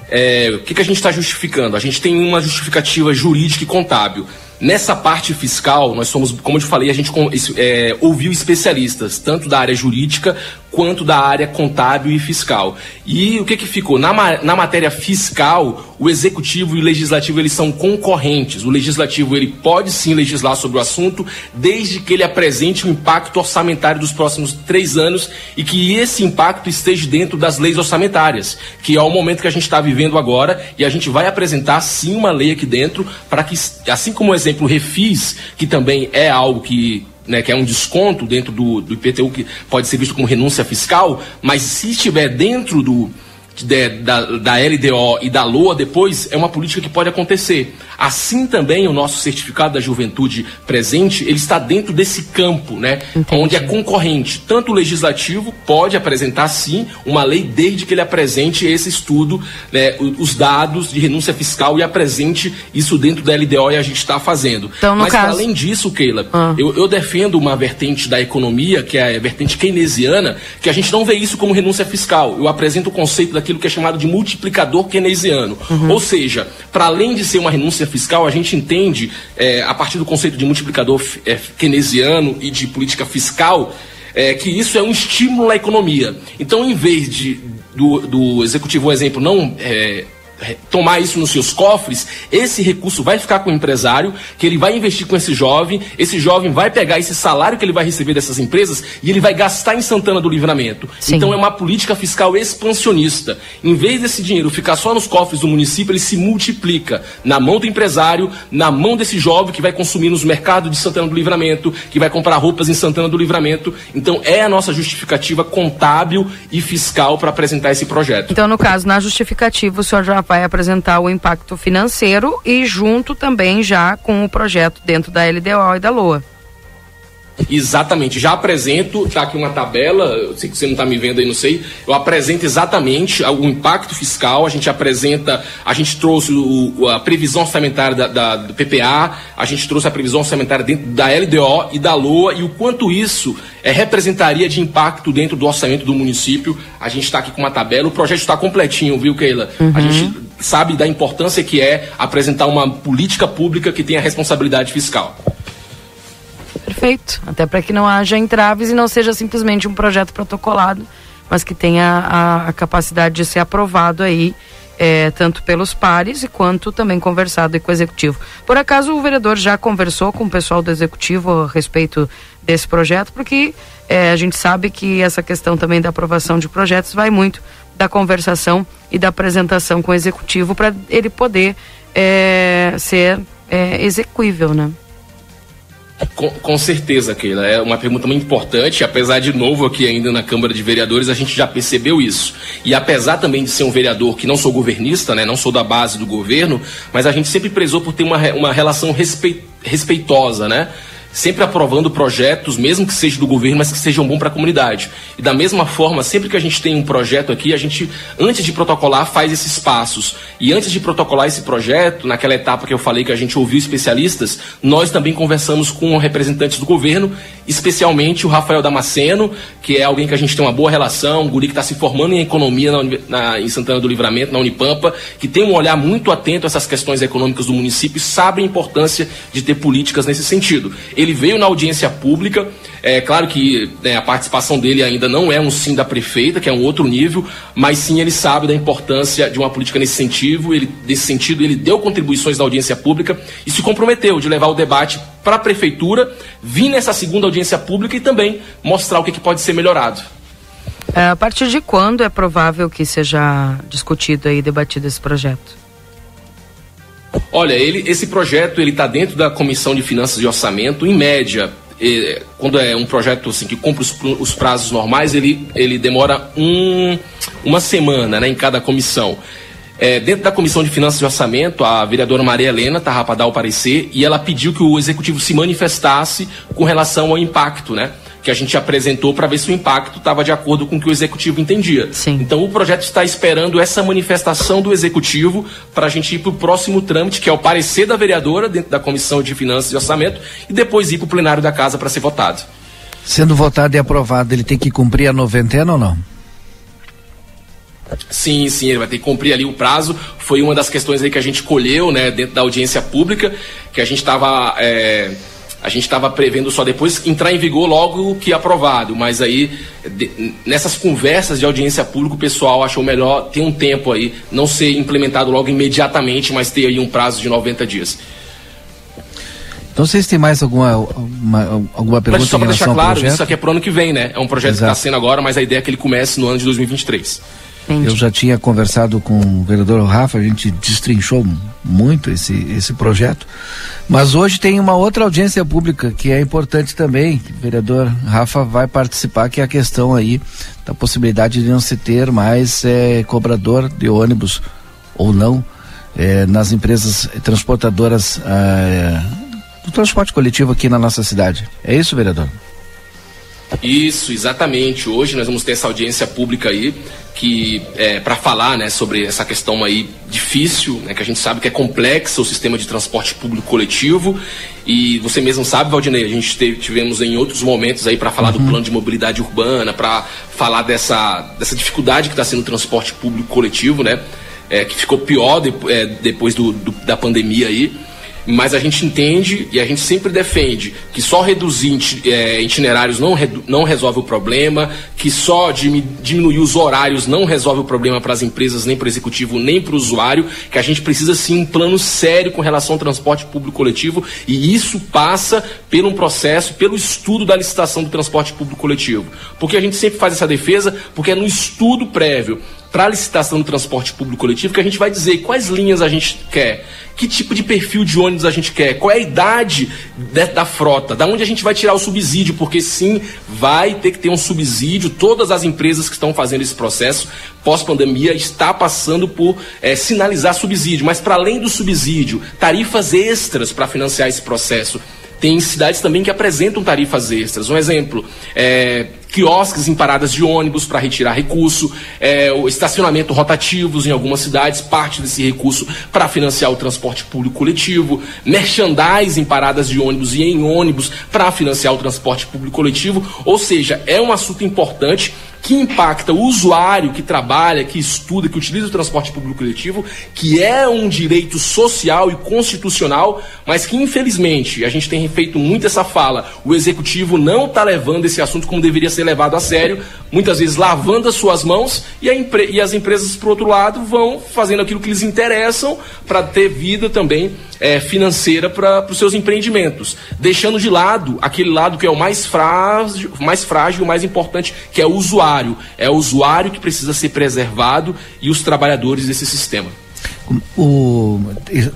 É, o que, que a gente está justificando? A gente tem uma justificativa jurídica e contábil. Nessa parte fiscal, nós somos, como eu te falei, a gente é, ouviu especialistas, tanto da área jurídica quanto da área contábil e fiscal. E o que, que ficou? Na, na matéria fiscal, o executivo e o legislativo eles são concorrentes. O legislativo ele pode sim legislar sobre o assunto, desde que ele apresente o impacto orçamentário dos próximos três anos e que esse impacto esteja dentro das leis orçamentárias, que é o momento que a gente está vivendo agora e a gente vai apresentar sim uma lei aqui dentro para que, assim como o exemplo Refis, que também é algo que né, que é um desconto dentro do, do IPTU que pode ser visto como renúncia fiscal, mas se estiver dentro do, de- da, da LDO e da LOA depois, é uma política que pode acontecer. Assim também o nosso certificado da juventude presente, ele está dentro desse campo, né? Onde é concorrente. Tanto o legislativo pode apresentar sim uma lei desde que ele apresente esse estudo, né, os dados de renúncia fiscal e apresente isso dentro da LDO e a gente está fazendo. Então, Mas caso- além disso, Keila, Ah. eu, eu defendo uma vertente da economia, que é a vertente keynesiana, que a gente não vê isso como renúncia fiscal. Eu apresento o conceito daquilo que é chamado de multiplicador keynesiano. Ou seja, para além de ser uma renúncia fiscal, a gente entende, eh, a partir do conceito de multiplicador eh, keynesiano e de política fiscal, eh, que isso é um estímulo à economia. Então, em vez de do, do executivo, um exemplo, não eh, tomar isso nos seus cofres, esse recurso vai ficar com o empresário, que ele vai investir com esse jovem, esse jovem vai pegar esse salário que ele vai receber dessas empresas e ele vai gastar em Santana do Livramento. Então é uma política fiscal expansionista. Em vez desse dinheiro ficar só nos cofres do município, ele se multiplica na mão do empresário, na mão desse jovem que vai consumir nos mercados de Santana do Livramento, que vai comprar roupas em Santana do Livramento. Então é a nossa justificativa contábil e fiscal para apresentar esse projeto. Então, no caso, na justificativa, o senhor já vai apresentar o impacto financeiro e junto também já com o projeto dentro da LDO e da LOA. Exatamente, já apresento, tá aqui uma tabela, eu sei que você não está me vendo aí, não sei. Eu apresento exatamente o impacto fiscal, a gente apresenta, a gente trouxe o- a previsão orçamentária da, da- do PPA, a gente trouxe a previsão orçamentária dentro da LDO e da LOA e o quanto isso é, representaria de impacto dentro do orçamento do município. A gente está aqui com uma tabela, o projeto está completinho, viu, Keila? A gente sabe da importância que é apresentar uma política pública que tenha responsabilidade fiscal. Perfeito. Até para que não haja entraves e não seja simplesmente um projeto protocolado, mas que tenha a, a capacidade de ser aprovado aí, é, tanto pelos pares e quanto também conversado com o executivo. Por acaso o vereador já conversou com o pessoal do executivo a respeito desse projeto, porque é, a gente sabe que essa questão também da aprovação de projetos vai muito da conversação e da apresentação com o executivo para ele poder é, ser é, execuível, né? Com, com certeza, Keila. É uma pergunta muito importante. Apesar de novo aqui ainda na Câmara de Vereadores, a gente já percebeu isso. E apesar também de ser um vereador que não sou governista, né, não sou da base do governo, mas a gente sempre prezou por ter uma, uma relação respei- respeitosa, né? Sempre aprovando projetos, mesmo que seja do governo, mas que sejam bons para a comunidade. E da mesma forma, sempre que a gente tem um projeto aqui, a gente, antes de protocolar, faz esses passos. E antes de protocolar esse projeto, naquela etapa que eu falei que a gente ouviu especialistas, nós também conversamos com representantes do governo, especialmente o Rafael Damasceno, que é alguém que a gente tem uma boa relação, um guri que está se formando em economia na, na, em Santana do Livramento, na Unipampa, que tem um olhar muito atento a essas questões econômicas do município e sabe a importância de ter políticas nesse sentido. Ele veio na audiência pública, é claro que né, a participação dele ainda não é um sim da prefeita, que é um outro nível, mas sim ele sabe da importância de uma política nesse sentido. Ele, nesse sentido, ele deu contribuições na audiência pública e se comprometeu de levar o debate para a prefeitura, vir nessa segunda audiência pública e também mostrar o que, que pode ser melhorado. É, a partir de quando é provável que seja discutido e debatido esse projeto? Olha, ele, esse projeto ele está dentro da Comissão de Finanças e Orçamento, em média, quando é um projeto assim, que cumpre os, os, prazos normais, ele, ele demora um, uma semana né, em cada comissão. É, dentro da Comissão de Finanças e Orçamento, a vereadora Maria Helena para dar o parecer e ela pediu que o Executivo se manifestasse com relação ao impacto, né? Que a gente apresentou para ver se o impacto estava de acordo com o que o executivo entendia. Sim. Então o projeto está esperando essa manifestação do executivo para a gente ir para o próximo trâmite, que é o parecer da vereadora dentro da Comissão de Finanças e Orçamento, e depois ir para o plenário da casa para ser votado. Sendo votado e aprovado, ele tem que cumprir a noventena ou não? Sim, sim, ele vai ter que cumprir ali o prazo. Foi uma das questões aí que a gente colheu, né, dentro da audiência pública, que a gente estava é, a gente estava prevendo só depois entrar em vigor logo que aprovado, mas aí de, nessas conversas de audiência pública o pessoal achou melhor ter um tempo aí, não ser implementado logo imediatamente, mas ter aí um prazo de 90 dias. Então vocês têm mais alguma, uma, alguma pergunta mas só para deixar claro, isso aqui é para o ano que vem, né? É um projeto Exato. que está sendo agora, mas a ideia é que ele comece no ano de 2023. Entendi. Eu já tinha conversado com o vereador Rafa, a gente destrinchou muito esse, esse projeto. Mas hoje tem uma outra audiência pública que é importante também. O vereador Rafa vai participar, que é a questão aí da possibilidade de não se ter mais é, cobrador de ônibus ou não é, nas empresas transportadoras é, do transporte coletivo aqui na nossa cidade. É isso, vereador? Isso, exatamente. Hoje nós vamos ter essa audiência pública aí que é, para falar né, sobre essa questão aí difícil, né, que a gente sabe que é complexa o sistema de transporte público coletivo e você mesmo sabe, Valdinei, a gente teve, tivemos em outros momentos aí para falar uhum. do plano de mobilidade urbana, para falar dessa, dessa dificuldade que está sendo o transporte público coletivo, né, é, que ficou pior de, é, depois do, do, da pandemia aí mas a gente entende e a gente sempre defende que só reduzir é, itinerários não, não resolve o problema, que só diminuir os horários não resolve o problema para as empresas, nem para o executivo, nem para o usuário, que a gente precisa sim um plano sério com relação ao transporte público coletivo e isso passa um processo, pelo estudo da licitação do transporte público coletivo. Porque a gente sempre faz essa defesa, porque é no estudo prévio para a licitação do transporte público coletivo que a gente vai dizer quais linhas a gente quer, que tipo de perfil de ônibus a gente quer, qual é a idade de, da frota, da onde a gente vai tirar o subsídio, porque sim, vai ter que ter um subsídio. Todas as empresas que estão fazendo esse processo pós-pandemia está passando por é, sinalizar subsídio, mas para além do subsídio, tarifas extras para financiar esse processo. Tem cidades também que apresentam tarifas extras. Um exemplo, é, quiosques em paradas de ônibus para retirar recurso, é, o estacionamento rotativos em algumas cidades, parte desse recurso para financiar o transporte público coletivo, merchandising em paradas de ônibus e em ônibus para financiar o transporte público coletivo. Ou seja, é um assunto importante que impacta o usuário que trabalha, que estuda, que utiliza o transporte público coletivo, que é um direito social e constitucional, mas que infelizmente a gente tem feito muito essa fala. O executivo não está levando esse assunto como deveria ser levado a sério, muitas vezes lavando as suas mãos e, e as empresas, por outro lado, vão fazendo aquilo que lhes interessam para ter vida também é, financeira para os seus empreendimentos, deixando de lado aquele lado que é o mais frágil, mais frágil, o mais importante, que é o usuário. É o usuário que precisa ser preservado e os trabalhadores desse sistema. O,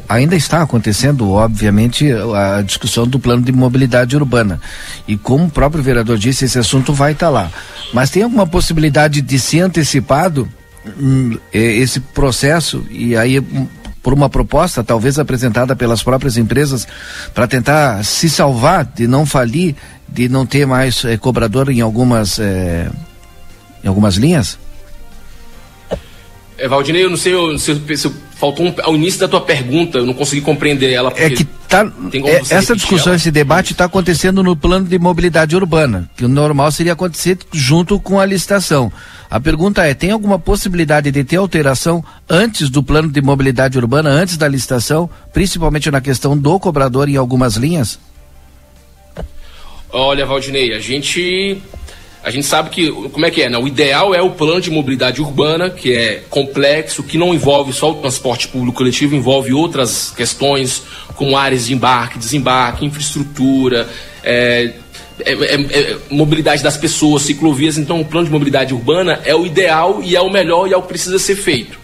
ainda está acontecendo, obviamente, a discussão do plano de mobilidade urbana. E como o próprio vereador disse, esse assunto vai estar lá. Mas tem alguma possibilidade de ser antecipado hum, esse processo? E aí por uma proposta, talvez apresentada pelas próprias empresas, para tentar se salvar de não falir, de não ter mais eh, cobrador em algumas, eh, em algumas linhas? É, Valdinei, eu não sei se, se eu- faltou um, ao início da tua pergunta, eu não consegui compreender ela. É que tá, é, essa discussão, ela? esse debate está acontecendo no plano de mobilidade urbana, que o normal seria acontecer junto com a licitação. A pergunta é, tem alguma possibilidade de ter alteração antes do plano de mobilidade urbana, antes da licitação, principalmente na questão do cobrador em algumas linhas? Olha, Valdinei, a gente a gente sabe que como é que é, né? O ideal é o plano de mobilidade urbana, que é complexo, que não envolve só o transporte público coletivo, envolve outras questões como áreas de embarque, desembarque, infraestrutura, é, é- é- é mobilidade das pessoas, ciclovias. Então, o plano de mobilidade urbana é o ideal e é o melhor e é o que precisa ser feito.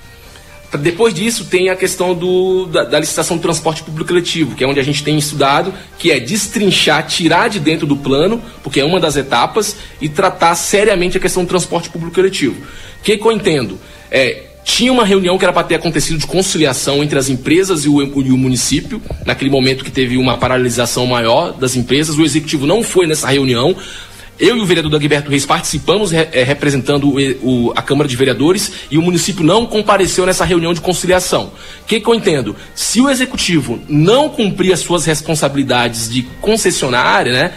Depois disso, tem a questão do, da, da licitação do transporte público coletivo, que é onde a gente tem estudado, que é destrinchar, tirar de dentro do plano, porque é uma das etapas, e tratar seriamente a questão do transporte público coletivo. O que, que eu entendo? É, tinha uma reunião que era para ter acontecido de conciliação entre as empresas e o, e o município, naquele momento que teve uma paralisação maior das empresas. O executivo não foi nessa reunião. Eu e o vereador Dagberto Reis participamos re- eh, representando o, o- a Câmara de Vereadores e o município não compareceu nessa reunião de conciliação. O que, que eu entendo? Se o executivo não cumprir as suas responsabilidades de concessionária, né,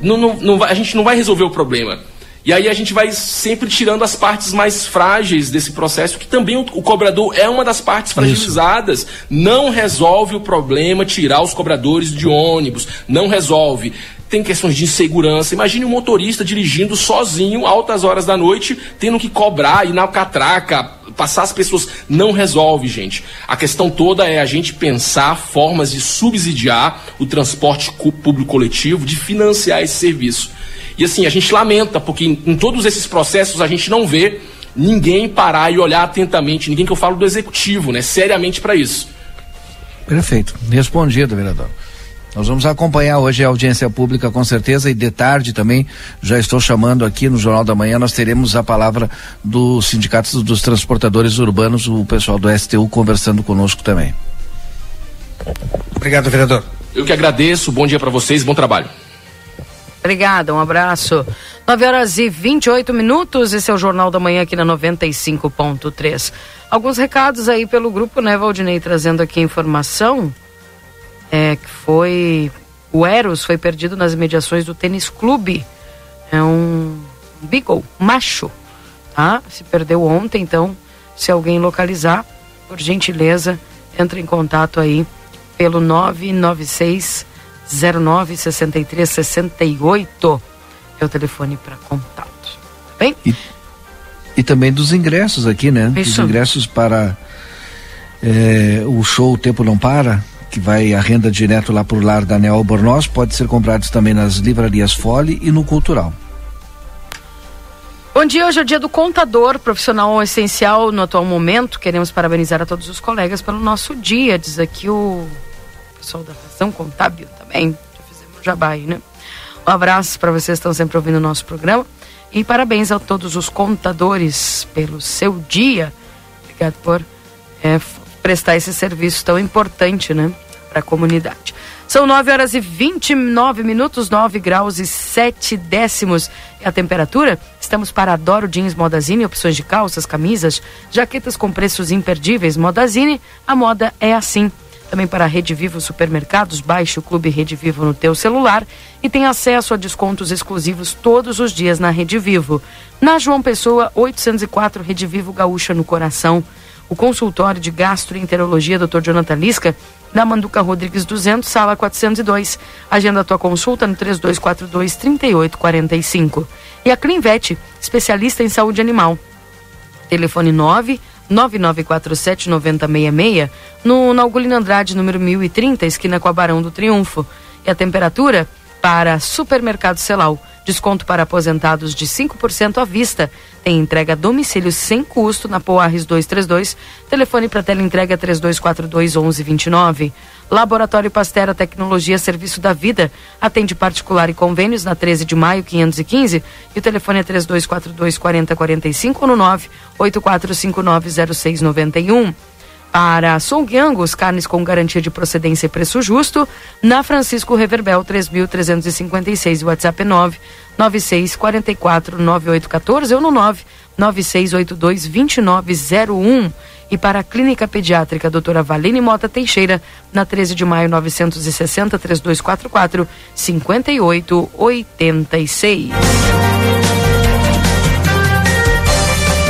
não- não- não vai- a gente não vai resolver o problema. E aí a gente vai sempre tirando as partes mais frágeis desse processo, que também o, o cobrador é uma das partes fragilizadas. Não resolve o problema tirar os cobradores de ônibus, não resolve. Tem questões de insegurança. Imagine um motorista dirigindo sozinho, altas horas da noite, tendo que cobrar, ir na catraca, passar as pessoas. Não resolve, gente. A questão toda é a gente pensar formas de subsidiar o transporte público coletivo, de financiar esse serviço. E assim, a gente lamenta, porque em, em todos esses processos a gente não vê ninguém parar e olhar atentamente, ninguém que eu falo do executivo, né, seriamente para isso. Perfeito. Respondido, vereador. Nós vamos acompanhar hoje a audiência pública com certeza e de tarde também já estou chamando aqui no Jornal da Manhã, nós teremos a palavra dos sindicatos dos transportadores urbanos, o pessoal do STU conversando conosco também. Obrigado, vereador. Eu que agradeço, bom dia para vocês, bom trabalho. Obrigada, um abraço. 9 horas e 28 minutos, esse é o Jornal da Manhã aqui na 95.3. Alguns recados aí pelo grupo, né, Valdinei, trazendo aqui informação. É que foi. O Eros foi perdido nas imediações do tênis clube. É um Beagle, macho, tá? Se perdeu ontem, então, se alguém localizar, por gentileza, entre em contato aí pelo 996 09 63 68 é o telefone para contato. Tá bem? E também dos ingressos aqui, né? Dos Isso. ingressos para eh, o show O Tempo Não Para, que vai a renda direto lá pro lar da Neo Albornoz, pode ser comprados também nas livrarias Fole e no Cultural. Bom dia, hoje é o dia do contador profissional essencial no atual momento. Queremos parabenizar a todos os colegas pelo nosso dia, diz aqui o pessoal da Razão Contábil também. Já fizemos jabá aí, né? Um abraço para vocês que estão sempre ouvindo o nosso programa. E parabéns a todos os contadores pelo seu dia. Obrigado por é, prestar esse serviço tão importante, né? Para a comunidade. São 9 horas e 29 minutos, 9 graus e 7 décimos. E a temperatura? Estamos para Adoro Jeans Modazine, opções de calças, camisas, jaquetas com preços imperdíveis. Modazine, a moda é assim. Também para a Rede Vivo Supermercados, baixe o Clube Rede Vivo no teu celular e tem acesso a descontos exclusivos todos os dias na Rede Vivo. Na João Pessoa, 804, Rede Vivo Gaúcha no Coração. O consultório de gastroenterologia Dr. Jonathan Lisca, na Manduca Rodrigues 200, sala 402. Agenda a tua consulta no 3242 3845. E a Clinvet, especialista em saúde animal. Telefone 9 9947 9066 no Naugulino Andrade, número 1030, esquina com a Barão do Triunfo. E a temperatura para Supermercado Celal. Desconto para aposentados de 5% à vista. Tem entrega a domicílio sem custo na Poarres 232. Telefone para tela entrega 3242 1129. Laboratório Pastera Tecnologia Serviço da Vida. Atende particular e convênios na 13 de maio 515. E o telefone é 3242 4045 ou no 984590691. Para Song Angus, carnes com garantia de procedência e preço justo, na Francisco Reverbel 3356, WhatsApp é 9 9644 9814 ou no 9 9682 2901. E para a Clínica Pediátrica Doutora Valine Mota Teixeira, na 13 de maio 960 3244 5886.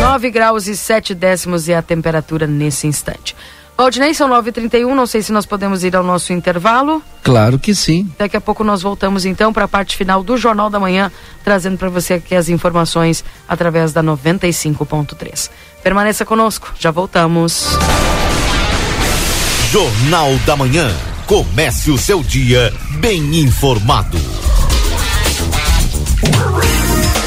9 graus e 7 décimos é a temperatura nesse instante. Valdinei, são 9h31, não sei se nós podemos ir ao nosso intervalo. Claro que sim. Daqui a pouco nós voltamos então para a parte final do Jornal da Manhã, trazendo para você aqui as informações através da 95.3. Permaneça conosco, já voltamos. Jornal da Manhã. Comece o seu dia bem informado.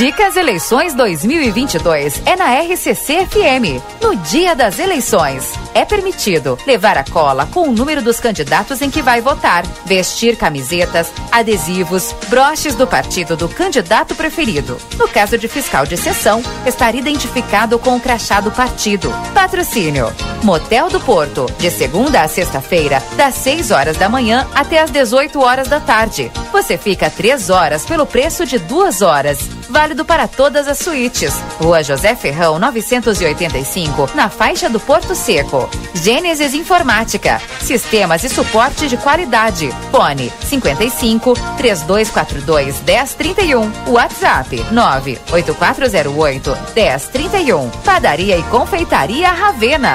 Dicas Eleições 2022 é na RCC FM. No dia das eleições, é permitido levar a cola com o número dos candidatos em que vai votar, vestir camisetas, adesivos, broches do partido do candidato preferido. No caso de fiscal de sessão, estar identificado com o crachá do partido. Patrocínio: Motel do Porto, de segunda a sexta-feira, das 6 horas da manhã até as 18 horas da tarde. Você fica 3 horas pelo preço de 2 horas. Válido para todas as suítes. Rua José Ferrão, 985, na faixa do Porto Seco. Gênesis Informática. Sistemas e suporte de qualidade. Fone 55 3242 1031. WhatsApp 98408 1031. Padaria e Confeitaria Ravena.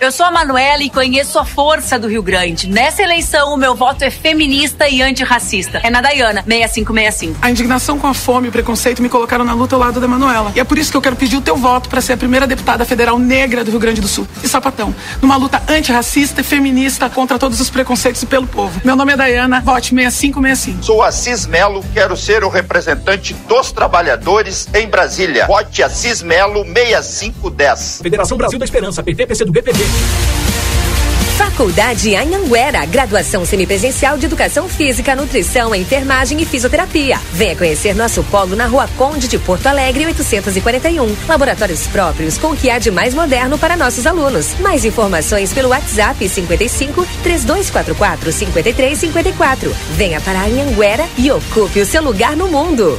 Eu sou a Manuela e conheço a força do Rio Grande. Nessa eleição, o meu voto é feminista e antirracista. É na Dayana, 6565. A indignação com a fome e o preconceito me colocaram na luta ao lado da Manuela. E é por isso que eu quero pedir o teu voto para ser a primeira deputada federal negra do Rio Grande do Sul. E sapatão. Numa luta antirracista e feminista contra todos os preconceitos e pelo povo. Meu nome é Dayana, vote 6565. Sou Assis Melo, quero ser o representante dos trabalhadores em Brasília. Vote Assis Melo 6510. Federação Brasil da Esperança, PT, PC do BPP. Faculdade Anhanguera, graduação semipresencial de Educação Física, Nutrição, Enfermagem e Fisioterapia. Venha conhecer nosso polo na Rua Conde de Porto Alegre, 841. Laboratórios próprios com o que há de mais moderno para nossos alunos. Mais informações pelo WhatsApp 55 3244 5354. Venha para Anhanguera e ocupe o seu lugar no mundo.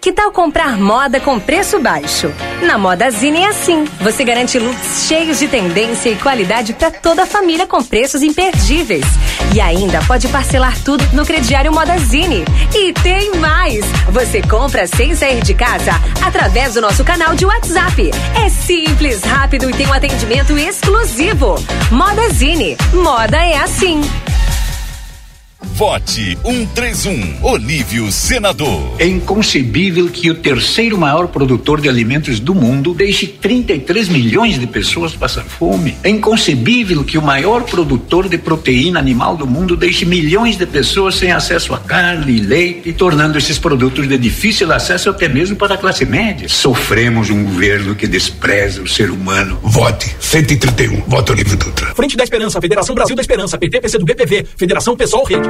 Que tal comprar moda com preço baixo? Na Modazine é assim. Você garante looks cheios de tendência e qualidade para toda a família com preços imperdíveis. E ainda pode parcelar tudo no crediário Modazine. E tem mais! Você compra sem sair de casa através do nosso canal de WhatsApp. É simples, rápido e tem um atendimento exclusivo. Modazine. Moda é assim. Vote 131, Olívio Senador. É inconcebível que o terceiro maior produtor de alimentos do mundo deixe 33 milhões de pessoas passar fome. É inconcebível que o maior produtor de proteína animal do mundo deixe milhões de pessoas sem acesso a carne e leite, tornando esses produtos de difícil acesso até mesmo para a classe média. Sofremos um governo que despreza o ser humano. Vote 131, voto Olívio Dutra. Frente da Esperança, Federação Brasil da Esperança, PT, PC do BPV, Federação Pessoal Rede.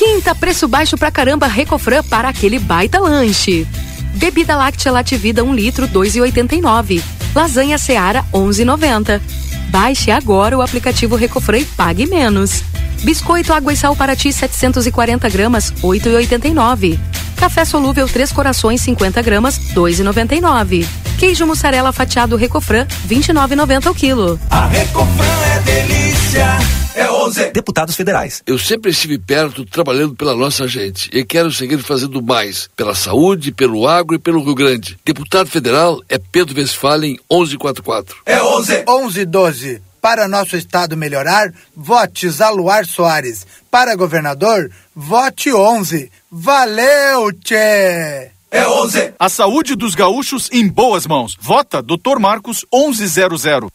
Quinta, preço baixo pra caramba Recofran para aquele baita lanche. Bebida láctea Lativida 1 litro 2,89. Lasanha Seara 11,90. Baixe agora o aplicativo Recofran e pague menos. Biscoito Água e Sal para ti 740 gramas 8,89. Café solúvel Três Corações 50 gramas 2,99. Queijo mussarela fatiado Recofran 29,90 o quilo. A Recofran é delícia. É 11. Deputados federais. Eu sempre estive perto trabalhando pela nossa gente e quero seguir fazendo mais pela saúde, pelo agro e pelo Rio Grande. Deputado federal é Pedro Westphalen 1144. É 11. 11 12. Para nosso estado melhorar, vote Zaluar Soares. Para governador, vote 11. Valeu, tchê! É 11. A saúde dos gaúchos em boas mãos. Vota Dr. Marcos 1100.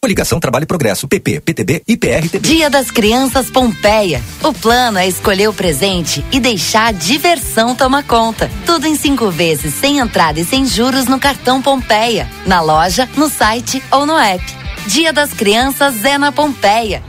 Coligação Trabalho e Progresso, PP, PTB e PRTB. Dia das Crianças Pompeia. O plano é escolher o presente e deixar a diversão tomar conta. Tudo em cinco vezes, sem entrada e sem juros no cartão Pompeia. Na loja, no site ou no app. Dia das Crianças é na Pompeia.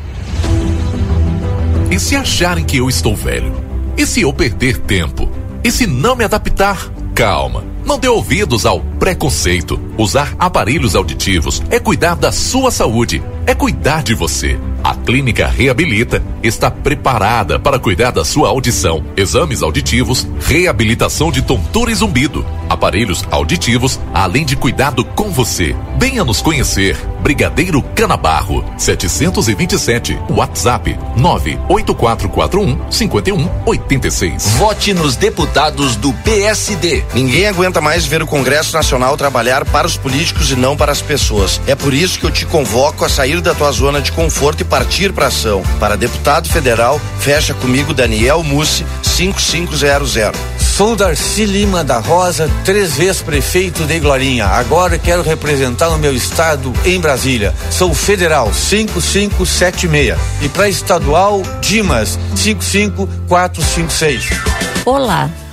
E se acharem que eu estou velho? E se eu perder tempo? E se não me adaptar? Calma. Não dê ouvidos ao preconceito. Usar aparelhos auditivos é cuidar da sua saúde, é cuidar de você. A Clínica Reabilita está preparada para cuidar da sua audição. Exames auditivos, reabilitação de tontura e zumbido, aparelhos auditivos, além de cuidado com você. Venha nos conhecer. Brigadeiro Canabarro, 727. WhatsApp 98441 5186. Vote nos deputados do PSD. Ninguém aguenta mais ver o Congresso Nacional trabalhar para os políticos e não para as pessoas. É por isso que eu te convoco a sair da tua zona de conforto e partir para ação. Para deputado federal, fecha comigo Daniel Mussi 5500. Sou Darcy Lima da Rosa, três vezes prefeito de Glorinha. Agora quero representar o meu estado em Brasília. Sou federal 5576 e para estadual Dimas 55456. Olá,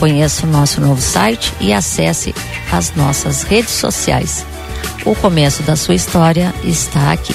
Conheça o nosso novo site e acesse as nossas redes sociais. O começo da sua história está aqui.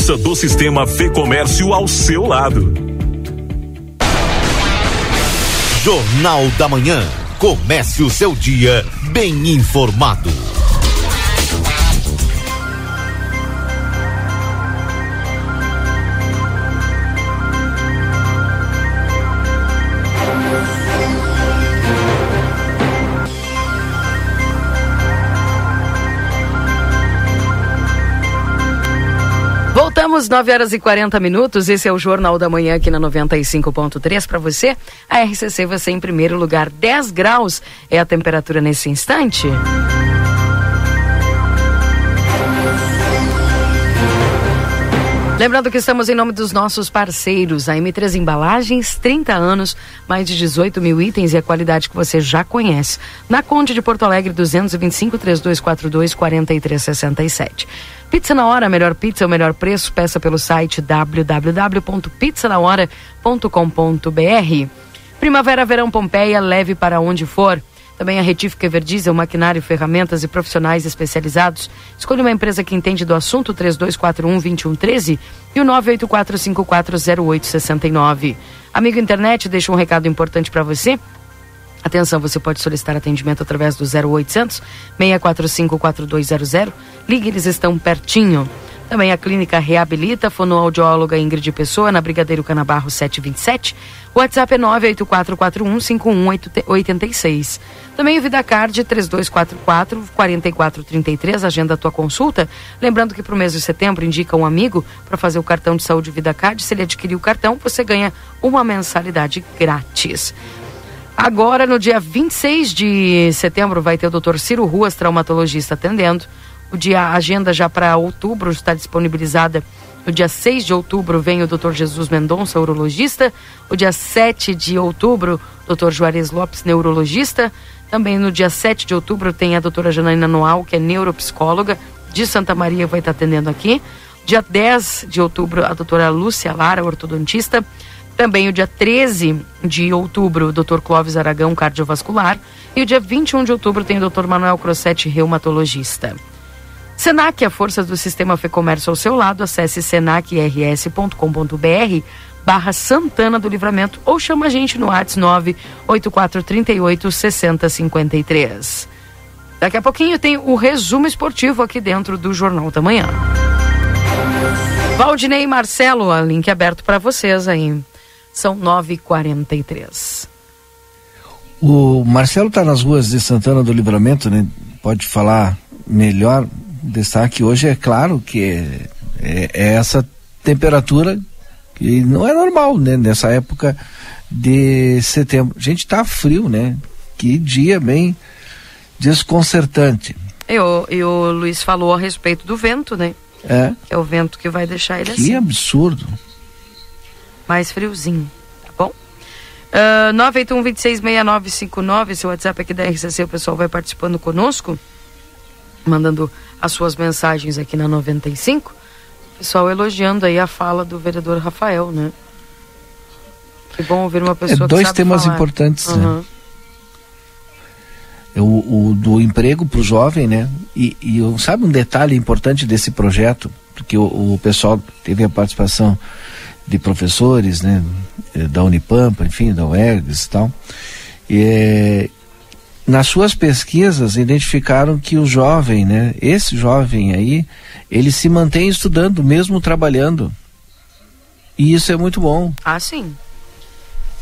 força do sistema Fê Comércio ao seu lado. Jornal da Manhã. Comece o seu dia bem informado. Voltamos 9 horas e 40 minutos. Esse é o Jornal da Manhã aqui na 95.3 para você. A RCC você em primeiro lugar, 10 graus é a temperatura nesse instante. Lembrando que estamos em nome dos nossos parceiros, a M3 Embalagens, 30 anos, mais de 18 mil itens e a qualidade que você já conhece. Na Conde de Porto Alegre, 225 3242 4367. Pizza na hora, melhor pizza, o melhor preço, peça pelo site www.pizzanahora.com.br. Primavera, verão Pompeia, leve para onde for. Também a Retífica Everdiesel, maquinário, ferramentas e profissionais especializados. Escolha uma empresa que entende do assunto, 3241-2113 e o 984-540869. Amigo internet, deixa um recado importante para você. Atenção, você pode solicitar atendimento através do 0800 645 4200. Ligue, eles estão pertinho. Também a clínica Reabilita, fonoaudióloga Ingrid Pessoa, na Brigadeiro Canabarro 727. O WhatsApp é 984415186. Também o VidaCard 3244-4433, agenda a tua consulta. Lembrando que para o mês de setembro indica um amigo para fazer o cartão de saúde VidaCard. Se ele adquirir o cartão, você ganha uma mensalidade grátis. Agora, no dia 26 de setembro, vai ter o Dr. Ciro Ruas, traumatologista, atendendo. O dia, a agenda já para outubro está disponibilizada. No dia 6 de outubro vem o Dr. Jesus Mendonça, urologista. O dia 7 de outubro, Dr. Juarez Lopes, neurologista. Também no dia 7 de outubro tem a doutora Janaína Noal, que é neuropsicóloga de Santa Maria, vai estar atendendo aqui. Dia 10 de outubro, a doutora Lúcia Lara, ortodontista. Também o dia 13 de outubro, o Dr. Clóvis Aragão, cardiovascular. E o dia 21 de outubro tem o Dr. Manuel Crossetti, reumatologista. Senac, a força do sistema Fecomércio ao seu lado. Acesse senacrs.com.br barra Santana do Livramento ou chama a gente no WhatsApp 98438 6053. Daqui a pouquinho tem o resumo esportivo aqui dentro do Jornal da Manhã. Valdinei e Marcelo, a link aberto para vocês aí. São 9h43. O Marcelo está nas ruas de Santana do Livramento, né? Pode falar melhor. Destaque hoje é claro que é, é, é essa temperatura que não é normal, né? Nessa época de setembro. Gente, tá frio, né? Que dia bem desconcertante. E o, e o Luiz falou a respeito do vento, né? É. Que é o vento que vai deixar ele que assim. absurdo. Mais friozinho, tá bom? Uh, 981-266959, seu WhatsApp aqui da RCC, o pessoal vai participando conosco, mandando as suas mensagens aqui na 95. Pessoal elogiando aí a fala do vereador Rafael, né? Que bom ouvir uma pessoa é, dois que temas falar. importantes, Uhum. né? É O, o do emprego para o jovem, né? E, e eu- sabe um detalhe importante desse projeto, porque o, o pessoal teve a participação de professores, né? eh, Da Unipampa, enfim, da UERGS e tal. E, eh, nas suas pesquisas identificaram que o jovem, né? Esse jovem aí, ele se mantém estudando, mesmo trabalhando. E isso é muito bom. Ah, sim.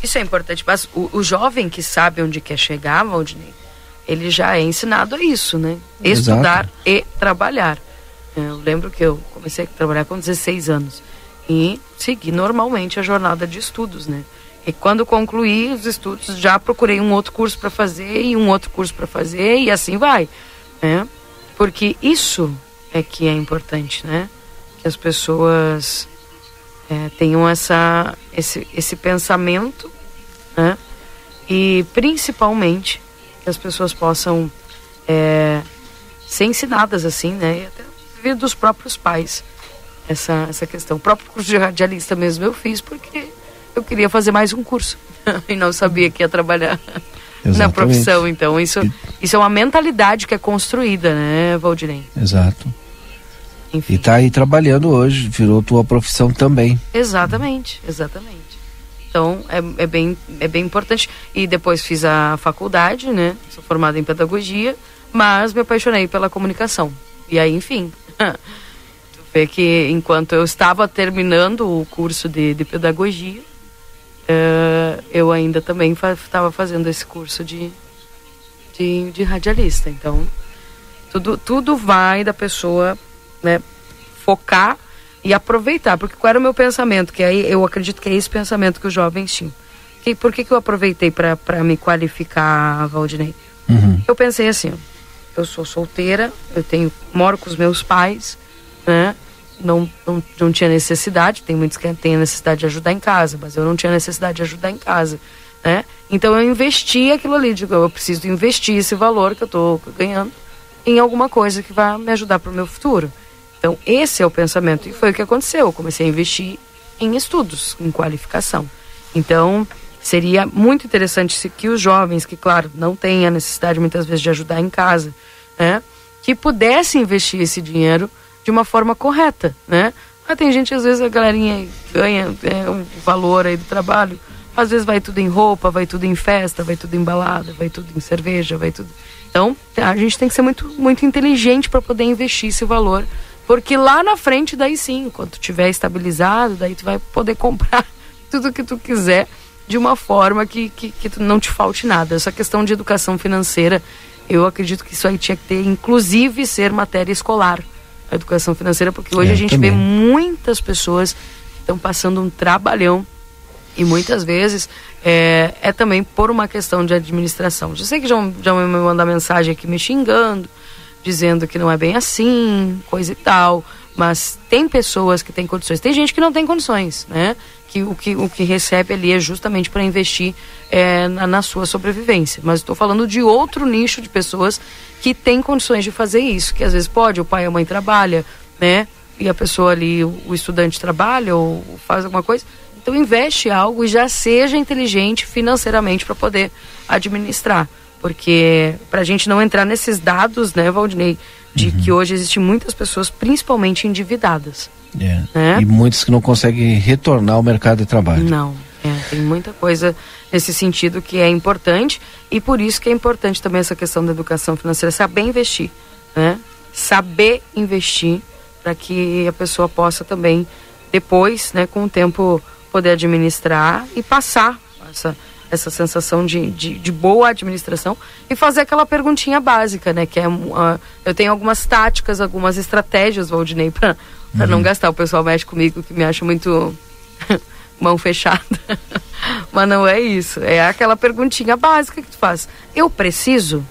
Isso é importante. Mas o, o jovem que sabe onde quer chegar, Valdinei, ele já é ensinado a isso, né? Exato. Estudar e trabalhar. Eu lembro que eu comecei a trabalhar com 16 anos e segui normalmente a jornada de estudos, né? E quando concluí os estudos, já procurei um outro curso para fazer e um outro curso para fazer e assim vai, né? Porque isso é que é importante, né? Que as pessoas é, tenham essa, esse, esse pensamento, né? E principalmente que as pessoas possam é, ser ensinadas assim, né? E até vir dos próprios pais essa, essa questão. O próprio curso de radialista mesmo eu fiz porque eu queria fazer mais um curso [LAUGHS] e não sabia que ia trabalhar na Exatamente. profissão. Então isso, isso é uma mentalidade que é construída, né, Valdinei? Exato. Enfim. E tá aí trabalhando hoje, virou tua profissão também. Exatamente, exatamente. Então é, é, bem, é bem importante. E depois fiz a faculdade, né? Sou formada em pedagogia, mas me apaixonei pela comunicação. E aí, enfim. [LAUGHS] vê que enquanto eu estava terminando o curso de, de pedagogia, uh, eu ainda também estava fa fazendo esse curso de, de, de radialista. Então, tudo, tudo vai da pessoa né, focar e aproveitar, porque qual era o meu pensamento? Que aí eu acredito que é esse pensamento que os jovens tinham. Que, por que, que eu aproveitei para me qualificar, Valdinei? Uhum. Eu pensei assim, eu sou solteira, eu tenho moro com os meus pais, né? Não, não, não tinha necessidade, tem muitos que têm necessidade de ajudar em casa, mas eu não tinha necessidade de ajudar em casa, né? Então eu investi aquilo ali, digo, eu preciso investir esse valor que eu estou ganhando em alguma coisa que vai me ajudar para o meu futuro. Então, esse é o pensamento. E foi o que aconteceu. Eu comecei a investir em estudos, em qualificação. Então, seria muito interessante se, que os jovens, que, claro, não têm a necessidade muitas vezes de ajudar em casa, né, que pudessem investir esse dinheiro de uma forma correta, né? Ah, tem gente, às vezes, a galerinha ganha é, um valor aí do trabalho, às vezes vai tudo em roupa, vai tudo em festa, vai tudo em balada, vai tudo em cerveja, vai tudo. Então, a gente tem que ser muito, muito inteligente para poder investir esse valor porque lá na frente, daí sim, quando tiver estabilizado, daí tu vai poder [LAUGHS] comprar tudo que tu quiser de uma forma que, que, que não te falte nada. Essa questão de educação financeira, eu acredito que isso aí tinha que ter, inclusive, ser matéria escolar. A educação financeira, porque hoje é, a gente também. vê muitas pessoas estão passando um trabalhão e muitas vezes é, é, também por uma questão de administração. Já sei que já, já me mandar mensagem aqui me xingando, dizendo que não é bem assim, coisa e tal. Mas tem pessoas que têm condições. Tem gente que não tem condições, né? Que o que, o que recebe ali é justamente para investir é, na, na, sua sobrevivência. Mas estou falando de outro nicho de pessoas que têm condições de fazer isso. Que às vezes pode, o pai ou a mãe trabalha, né? E a pessoa ali, o, o estudante trabalha ou faz alguma coisa. Então investe algo e já seja inteligente financeiramente para poder administrar. Porque para a gente não entrar nesses dados, né, Valdinei, de uhum. que hoje existem muitas pessoas, principalmente endividadas. É. Né? E muitas que não conseguem retornar ao mercado de trabalho. Não, é, tem muita coisa nesse sentido que é importante e por isso que é importante também essa questão da educação financeira, saber investir, né? Saber investir para que a pessoa possa também depois, né, com o tempo poder administrar e passar essa essa sensação de, de, de, boa administração e fazer aquela perguntinha básica, né? Que é uh, eu tenho algumas táticas, algumas estratégias, Valdinei, para uhum. não gastar. O pessoal mexe comigo que me acha muito [LAUGHS] mão fechada. [LAUGHS] Mas não é isso. É aquela perguntinha básica que tu faz. Eu preciso?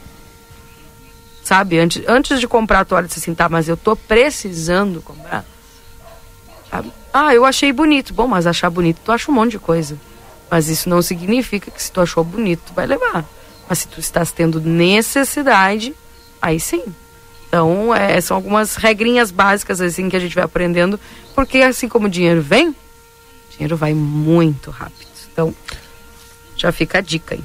Sabe? Antes, antes de comprar a toalha, você assim, tá, mas eu tô precisando comprar. Ah, eu achei bonito. Bom, mas achar bonito, tu acha um monte de coisa. Mas isso não significa que se tu achou bonito, tu vai levar. Mas se tu estás tendo necessidade, aí sim. Então, é, são algumas regrinhas básicas assim que a gente vai aprendendo, porque assim como o dinheiro vem, o dinheiro vai muito rápido. Então, já fica a dica aí.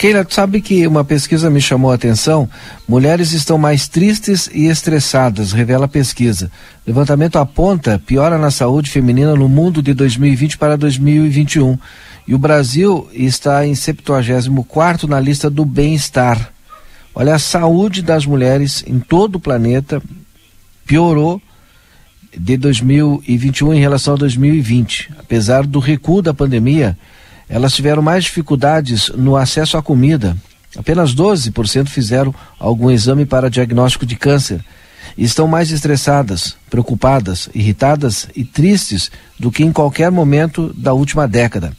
Keila, tu sabe que uma pesquisa me chamou a atenção? Mulheres estão mais tristes e estressadas, revela a pesquisa. Levantamento aponta piora na saúde feminina no mundo de 2020 para 2021. E o Brasil está em 74 na lista do bem-estar. Olha, a saúde das mulheres em todo o planeta piorou de 2021 em relação a 2020. Apesar do recuo da pandemia, elas tiveram mais dificuldades no acesso à comida. Apenas 12% fizeram algum exame para diagnóstico de câncer. E estão mais estressadas, preocupadas, irritadas e tristes do que em qualquer momento da última década.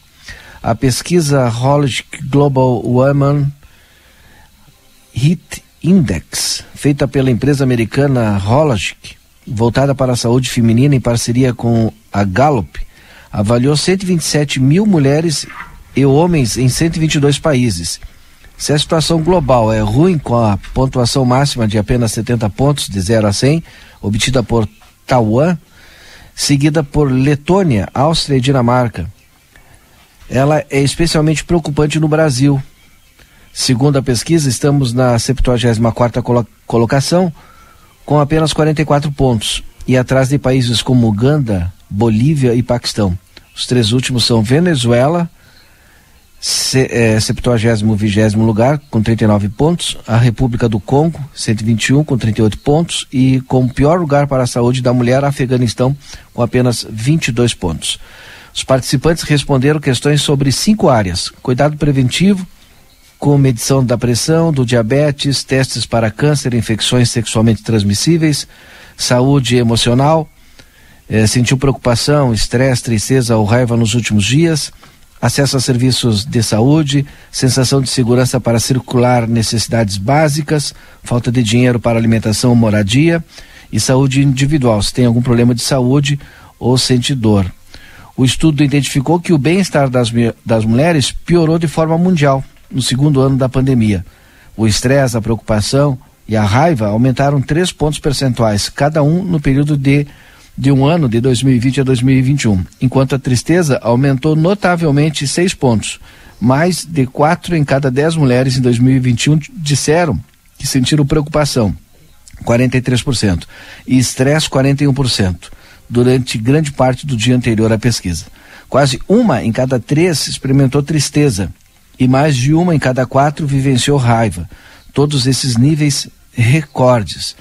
A pesquisa Hologic Global Women Heat Index, feita pela empresa americana Hologic, voltada para a saúde feminina em parceria com a Gallup, avaliou 127 mil mulheres e homens em 122 países. Se a situação global é ruim, com a pontuação máxima de apenas 70 pontos, de 0 a 100, obtida por Taiwan, seguida por Letônia, Áustria e Dinamarca, ela é especialmente preocupante no Brasil. Segundo a pesquisa, estamos na 74ª colo colocação, com apenas 44 pontos. e atrás de países como Uganda, Bolívia e Paquistão. Os três últimos são Venezuela, se, é, 70 vigésimo lugar, com 39 pontos, a República do Congo, 121, com 38 pontos, e com pior lugar para a saúde da mulher, Afeganistão, com apenas 22 pontos. Os participantes responderam questões sobre cinco áreas: cuidado preventivo, com medição da pressão, do diabetes, testes para câncer, infecções sexualmente transmissíveis, saúde emocional, eh, sentiu preocupação, estresse, tristeza ou raiva nos últimos dias, acesso a serviços de saúde, sensação de segurança para circular necessidades básicas, falta de dinheiro para alimentação ou moradia e saúde individual, se tem algum problema de saúde ou sente dor. O estudo identificou que o bem-estar das, das mulheres piorou de forma mundial no segundo ano da pandemia. O estresse, a preocupação e a raiva aumentaram três pontos percentuais, cada um no período de, de um ano, de 2020 a 2021, enquanto a tristeza aumentou notavelmente seis pontos. Mais de quatro em cada dez mulheres em 2021 disseram que sentiram preocupação, 43%, e estresse, 41%, durante grande parte do dia anterior à pesquisa. Quase uma em cada três experimentou tristeza, e mais de uma em cada quatro vivenciou raiva. Todos esses níveis recordes.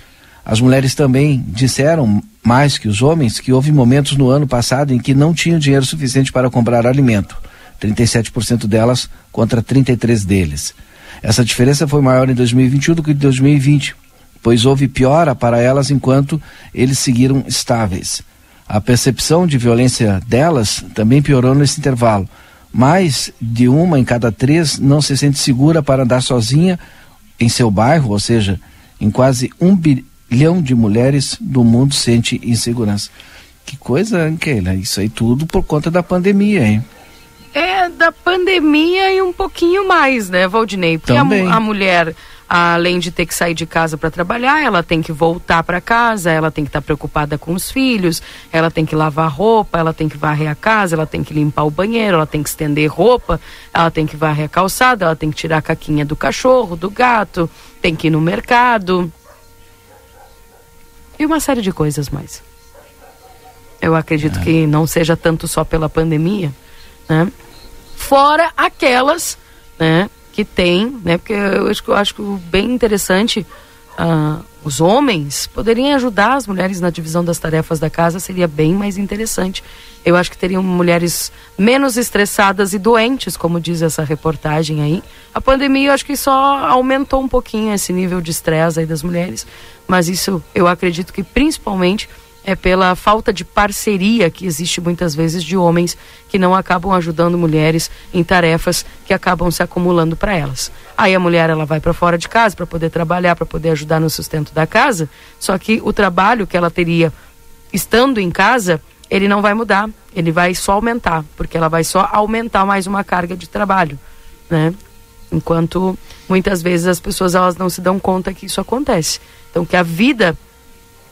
As mulheres também disseram, mais que os homens, que houve momentos no ano passado em que não tinham dinheiro suficiente para comprar alimento. 37% delas contra 33% deles. Essa diferença foi maior em 2021 do que em 2020, pois houve piora para elas enquanto eles seguiram estáveis. A percepção de violência delas também piorou nesse intervalo, mais de uma em cada três não se sente segura para andar sozinha em seu bairro, ou seja, em quase um bilhão de mulheres do mundo sente insegurança. Que coisa, Keila, isso aí tudo por conta da pandemia, hein? É, da pandemia e um pouquinho mais, né, Valdinei? Porque a, a mulher além de ter que sair de casa para trabalhar, ela tem que voltar para casa, ela tem que estar tá preocupada com os filhos, ela tem que lavar roupa, ela tem que varrer a casa, ela tem que limpar o banheiro, ela tem que estender roupa, ela tem que varrer a calçada, ela tem que tirar a caquinha do cachorro, do gato, tem que ir no mercado. E uma série de coisas mais. Eu acredito é. que não seja tanto só pela pandemia, né? Fora aquelas, né, que tem, né? Porque eu acho, eu acho bem interessante uh, os homens poderem ajudar as mulheres na divisão das tarefas da casa seria bem mais interessante. Eu acho que teriam mulheres menos estressadas e doentes, como diz essa reportagem aí. A pandemia eu acho que só aumentou um pouquinho esse nível de estresse aí das mulheres, mas isso eu acredito que principalmente é pela falta de parceria que existe muitas vezes de homens que não acabam ajudando mulheres em tarefas que acabam se acumulando para elas. Aí a mulher ela vai para fora de casa para poder trabalhar, para poder ajudar no sustento da casa, só que o trabalho que ela teria estando em casa, ele não vai mudar, ele vai só aumentar, porque ela vai só aumentar mais uma carga de trabalho, né? Enquanto muitas vezes as pessoas elas não se dão conta que isso acontece. Então que a vida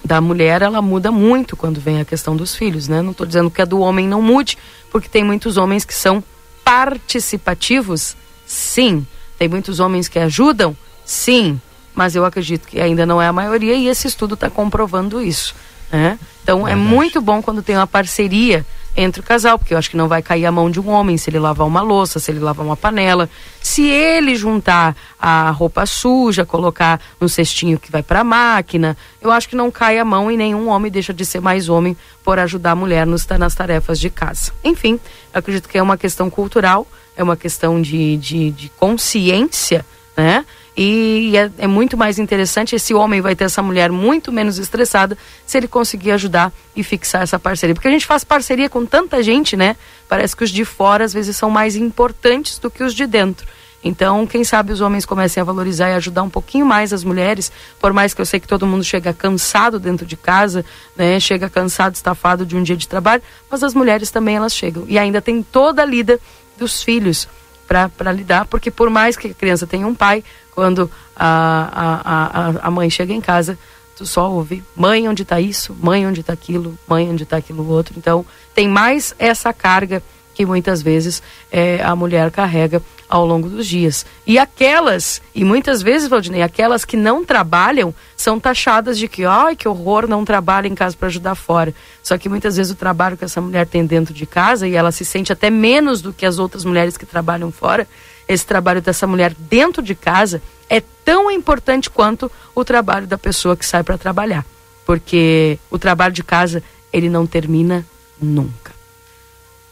da mulher ela muda muito quando vem a questão dos filhos, né? Não estou dizendo que a do homem não mude, porque tem muitos homens que são participativos, sim. Tem muitos homens que ajudam, sim. Mas eu acredito que ainda não é a maioria e esse estudo está comprovando isso. Né? Então é muito bom quando tem uma parceria entre o casal, porque eu acho que não vai cair a mão de um homem se ele lavar uma louça, se ele lavar uma panela. Se ele juntar a roupa suja, colocar no cestinho que vai para a máquina, eu acho que não cai a mão e nenhum homem deixa de ser mais homem por ajudar a mulher nos, nas tarefas de casa. Enfim, acredito que é uma questão cultural, é uma questão de, de, de consciência, né? E é, é, muito mais interessante, esse homem vai ter essa mulher muito menos estressada se ele conseguir ajudar e fixar essa parceria. Porque a gente faz parceria com tanta gente, né? Parece que os de fora às vezes são mais importantes do que os de dentro. Então, quem sabe os homens comecem a valorizar e ajudar um pouquinho mais as mulheres, por mais que eu sei que todo mundo chega cansado dentro de casa, né? Chega cansado, estafado de um dia de trabalho, mas as mulheres também elas chegam. E ainda tem toda a lida dos filhos para lidar, porque por mais que a criança tenha um pai, quando a, a, a, a mãe chega em casa, tu só ouve mãe onde está isso, mãe onde está aquilo, mãe onde está aquilo outro. Então tem mais essa carga que muitas vezes é, a mulher carrega ao longo dos dias. E aquelas, e muitas vezes, Valdinei, aquelas que não trabalham são taxadas de que, ai, que horror, não trabalha em casa para ajudar fora. Só que muitas vezes o trabalho que essa mulher tem dentro de casa, e ela se sente até menos do que as outras mulheres que trabalham fora, esse trabalho dessa mulher dentro de casa é tão importante quanto o trabalho da pessoa que sai para trabalhar. Porque o trabalho de casa, ele não termina nunca.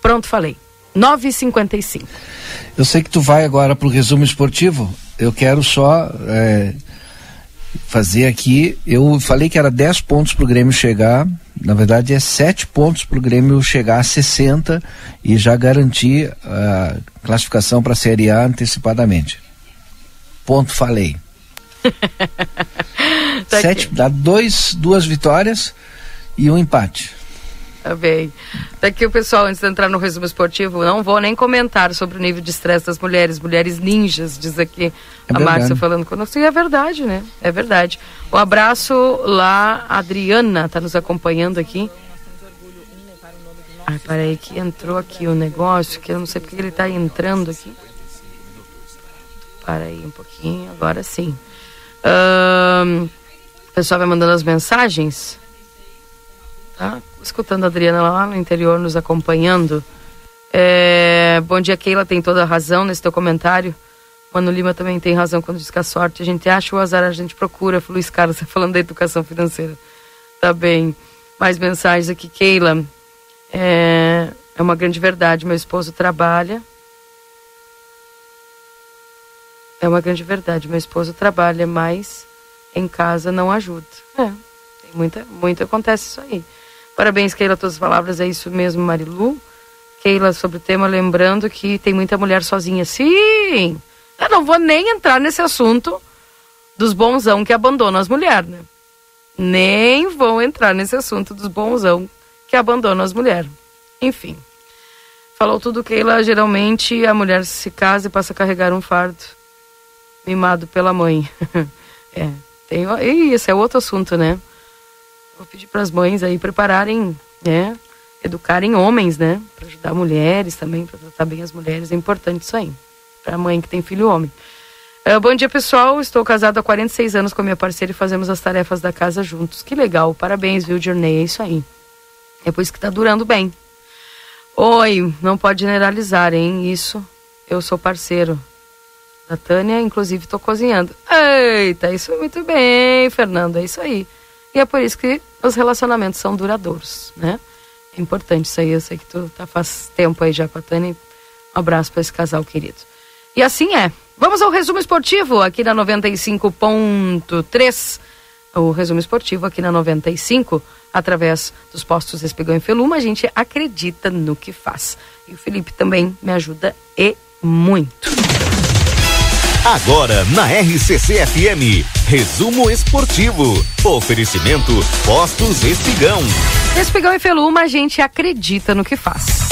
Pronto, falei. 9h55. Eu sei que tu vai agora para o resumo esportivo. Eu quero só é, fazer aqui. Eu falei que era 10 pontos para o Grêmio chegar. Na verdade, é 7 pontos para o Grêmio chegar a 60 e já garantir a classificação para a Série A antecipadamente. Ponto, falei. [LAUGHS] tá Sete, dá dois, duas vitórias e um empate. Tá bem. Daqui o pessoal, antes de entrar no resumo esportivo, não vou nem comentar sobre o nível de estresse das mulheres, mulheres ninjas, diz aqui é a Márcia falando conosco. E é verdade, né? É verdade. Um abraço lá, Adriana está nos acompanhando aqui. Ai, peraí, que entrou aqui o negócio, que eu não sei porque ele está entrando aqui. Para aí um pouquinho, agora sim. Um, o pessoal vai mandando as mensagens. Tá? Escutando a Adriana lá no interior, nos acompanhando. É, bom dia, Keila, tem toda a razão nesse teu comentário. Mano Lima também tem razão quando diz que a sorte a gente acha o azar a gente procura. Luiz Carlos [LAUGHS] falando da educação financeira. Tá bem. Mais mensagens aqui, Keila. É, é uma grande verdade. Meu esposo trabalha. É uma grande verdade. Meu esposo trabalha, mas em casa não ajuda. É, tem muita, muito acontece isso aí. Parabéns, Keila, todas as palavras, é isso mesmo, Marilu. Keila, sobre o tema, lembrando que tem muita mulher sozinha. Sim! Eu não vou nem entrar nesse assunto dos bonzão que abandonam as mulheres, né? Nem vou entrar nesse assunto dos bonzão que abandonam as mulheres. Enfim. Falou tudo, Keila. Geralmente a mulher se casa e passa a carregar um fardo mimado pela mãe. [LAUGHS] é, tem, e esse é outro assunto, né? Vou pedir para as mães aí prepararem, né? Educarem homens, né? Para ajudar mulheres também, para tratar bem as mulheres. É importante isso aí. Para a mãe que tem filho homem. Uh, bom dia, pessoal. Estou casado há 46 anos com a minha parceira e fazemos as tarefas da casa juntos. Que legal. Parabéns, viu, Journey? É isso aí. É por isso que tá durando bem. Oi, não pode generalizar, hein? Isso. Eu sou parceiro. Da Tânia, inclusive, estou cozinhando. Eita, isso muito bem, Fernando. É isso aí. E é por isso que os relacionamentos são duradouros, né? É importante isso aí. Eu sei que tu tá faz tempo aí já com a Tânia. Um abraço para esse casal querido. E assim é. Vamos ao resumo esportivo aqui na 95.3. O resumo esportivo aqui na 95, através dos postos Espigão e Feluma, a gente acredita no que faz. E o Felipe também me ajuda e muito. Agora na RCC FM, resumo esportivo. Oferecimento Postos Espigão. Espigão e Feluma, a gente acredita no que faz.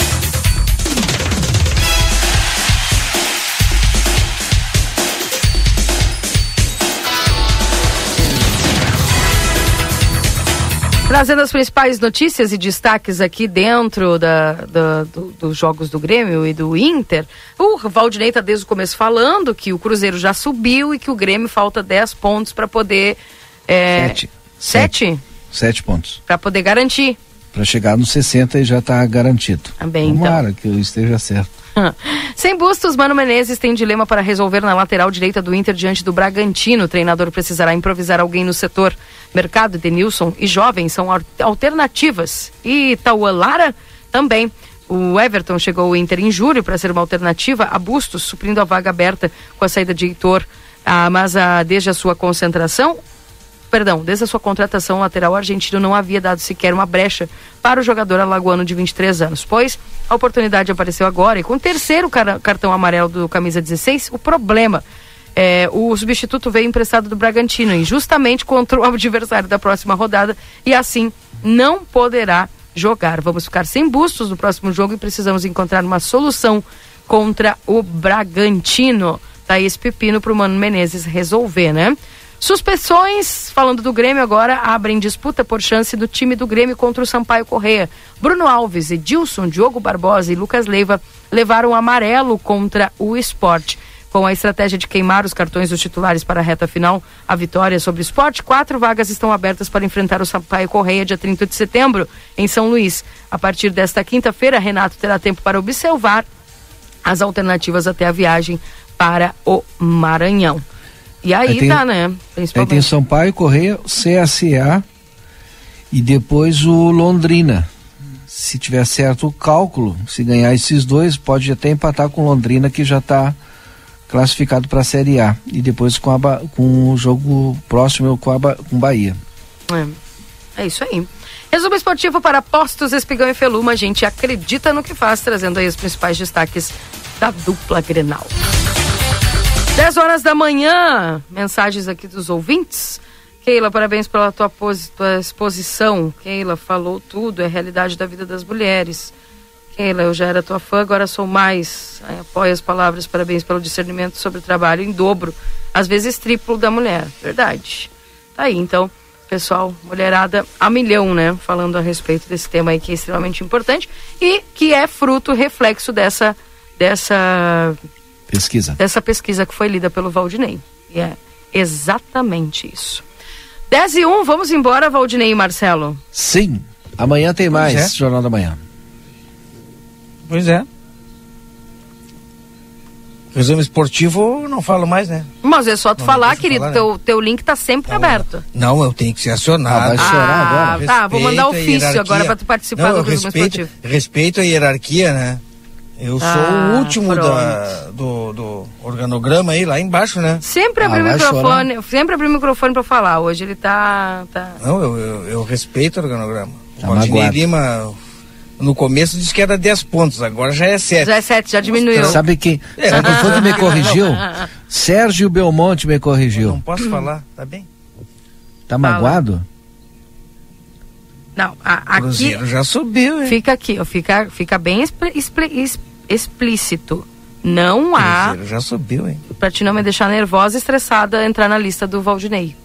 Trazendo as principais notícias e destaques aqui dentro da, da do, dos jogos do Grêmio e do Inter. O Valdinei está desde o começo falando que o Cruzeiro já subiu e que o Grêmio falta 10 pontos para poder. É, sete. Sete? Sete pontos. Para poder garantir. Para chegar nos 60 e já está garantido. Também, tá Tomara então. que eu esteja certo. [LAUGHS] Sem bustos, Mano Menezes tem dilema para resolver na lateral direita do Inter diante do Bragantino. O treinador precisará improvisar alguém no setor. Mercado, Denilson e Jovem são alternativas. E Tauan Lara também. O Everton chegou ao Inter em julho para ser uma alternativa a Bustos, suprindo a vaga aberta com a saída de Heitor. Ah, mas ah, desde a sua concentração, perdão, desde a sua contratação, o lateral argentino não havia dado sequer uma brecha para o jogador alagoano de 23 anos, pois a oportunidade apareceu agora e com o terceiro cartão amarelo do camisa 16, o problema é, o substituto veio emprestado do Bragantino, e justamente contra o [LAUGHS] adversário da próxima rodada, e assim não poderá jogar. Vamos ficar sem bustos no próximo jogo e precisamos encontrar uma solução contra o Bragantino. Tá esse pepino para o Mano Menezes resolver, né? Suspensões, falando do Grêmio agora, abrem disputa por chance do time do Grêmio contra o Sampaio Correia. Bruno Alves, Edilson, Diogo Barbosa e Lucas Leiva levaram amarelo contra o esporte. Com a estratégia de queimar os cartões dos titulares para a reta final, a vitória sobre o esporte, quatro vagas estão abertas para enfrentar o Sampaio Correia dia 30 de setembro, em São Luís. A partir desta quinta-feira, Renato terá tempo para observar as alternativas até a viagem para o Maranhão. E aí, Aí tem- tá, né? Aí tem Sampaio, Correia, CSA e depois o Londrina. Se tiver certo o cálculo, se ganhar esses dois, pode até empatar com Londrina, que já está classificado para a Série A. E depois com, a, com o jogo próximo com a com Bahia. É, é isso aí. Resumo esportivo para Postos Espigão e Feluma. A gente acredita no que faz, trazendo aí os principais destaques da dupla Grenal. 10 horas da manhã, mensagens aqui dos ouvintes. Keila, parabéns pela tua, tua exposição. Keila, falou tudo, é a realidade da vida das mulheres. Keila, eu já era tua fã, agora sou mais. Apoio as palavras, parabéns pelo discernimento sobre o trabalho em dobro, às vezes triplo da mulher. Verdade. Tá aí, então, pessoal, mulherada a milhão, né? Falando a respeito desse tema aí que é extremamente importante e que é fruto, reflexo dessa, dessa Pesquisa. dessa pesquisa que foi lida pelo Valdinei. E é exatamente isso. 10 e 1, vamos embora, Valdinei e Marcelo. Sim, amanhã tem mais é. Jornal da Manhã. Pois é. Resumo esportivo, eu não falo mais, né? Mas é só tu Não, falar, querido, falar, né? teu, teu link tá sempre aberto. Não, eu tenho que ser acionado. Ah, vai chorar agora? tá, vou mandar ofício agora pra tu participar Não, do resumo respeito, esportivo. Respeito a hierarquia, né? Eu sou Ah, o último pronto. da- do, do organograma aí, lá embaixo, né? Sempre Ah, abri o vai microfone, sempre abri o microfone pra falar. Hoje ele tá. tá... Não, eu, eu, eu respeito o organograma. Tá o Valdinei. Lima, no começo disse que era 10 pontos, agora já é 7. Já é 7, já diminuiu. Sabe quem, É, sabe quem foi que me [LAUGHS] corrigiu? [LAUGHS] Sérgio Belmonte me corrigiu. Não posso falar, tá bem? Tá magoado? Não, a- aqui. Cruzeiro já subiu, hein? Fica aqui, ó, fica, fica bem explícito. Não há. Cruzeiro já subiu, hein? Pra te não me deixar nervosa e estressada entrar na lista do Valdinei.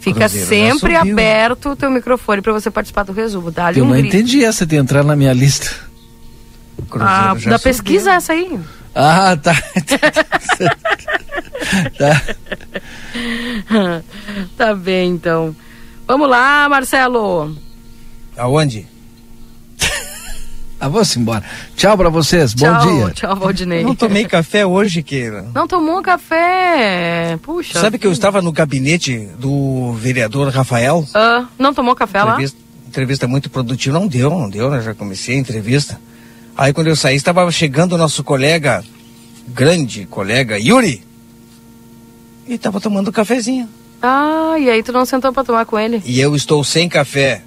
Fica Cruzeiro sempre subiu. aberto o teu microfone pra você participar do resumo. Dá-lhe Eu um não grito. entendi essa de entrar na minha lista. Ah, já da subiu. pesquisa essa aí. Ah, tá. tá. [LAUGHS] [LAUGHS] tá bem, então. Vamos lá, Marcelo. Aonde? Ah, vamos embora. Tchau pra vocês. Bom tchau, dia. Tchau, Valdinei. Não tomei café hoje, Keila. Não tomou café. Puxa. Sabe que eu estava no gabinete do vereador Rafael? Ah, não tomou café lá? Entrevista, entrevista muito produtiva. Não deu, não deu, né? Já comecei a entrevista. Aí quando eu saí, estava chegando o nosso colega, grande colega, Yuri. E estava tomando um cafezinho. Ah, e aí tu não sentou pra tomar com ele? E eu estou sem café.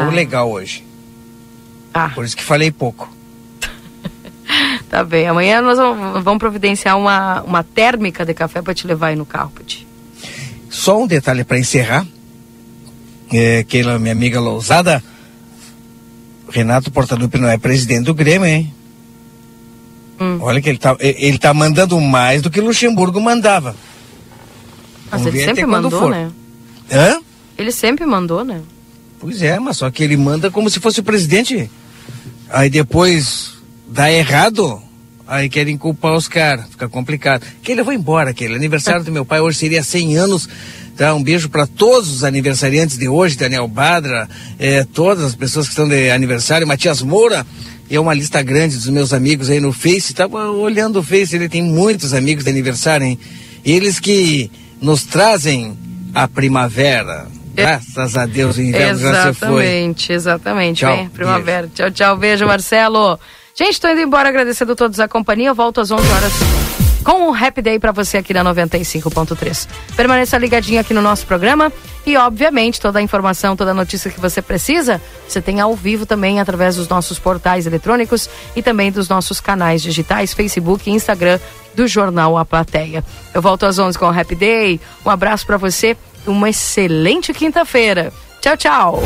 Estou legal hoje. Ah. Por isso que falei pouco. [LAUGHS] Tá bem. Amanhã nós vamos, providenciar uma, uma térmica de café pra te levar aí no carro, Pati. Só um detalhe para encerrar. É, Keila, minha amiga Lousada, Renato Portaluppi não é presidente do Grêmio, hein? Hum. Olha que ele tá, ele tá mandando mais do que Luxemburgo mandava. Mas Vamos ele sempre mandou, né? Hã? Ele sempre mandou, né? Pois é, mas só que ele manda como se fosse o presidente. Aí depois dá errado, aí querem culpar os caras, fica complicado. Que ele vai embora, aquele aniversário do meu pai hoje seria 100 anos. Tá, um beijo para todos os aniversariantes de hoje, Daniel Badra, eh, todas as pessoas que estão de aniversário, Matias Moura, e é uma lista grande dos meus amigos aí no Face. Tava olhando o Face, ele tem muitos amigos de aniversário, hein? Eles que nos trazem a primavera. Graças a Deus inverno já se foi. Exatamente, exatamente. Tchau, Vem, primavera. Tchau, tchau. Beijo, Marcelo. Gente, tô indo embora agradecendo a todos a companhia. Eu volto às 11 horas com um Happy Day pra você aqui na 95.3. Permaneça ligadinho aqui no nosso programa e, obviamente, toda a informação, toda a notícia que você precisa, você tem ao vivo também através dos nossos portais eletrônicos e também dos nossos canais digitais, Facebook e Instagram do Jornal A Plateia. Eu volto às 11 com o Happy Day. Um abraço pra você uma excelente quinta-feira. Tchau, tchau.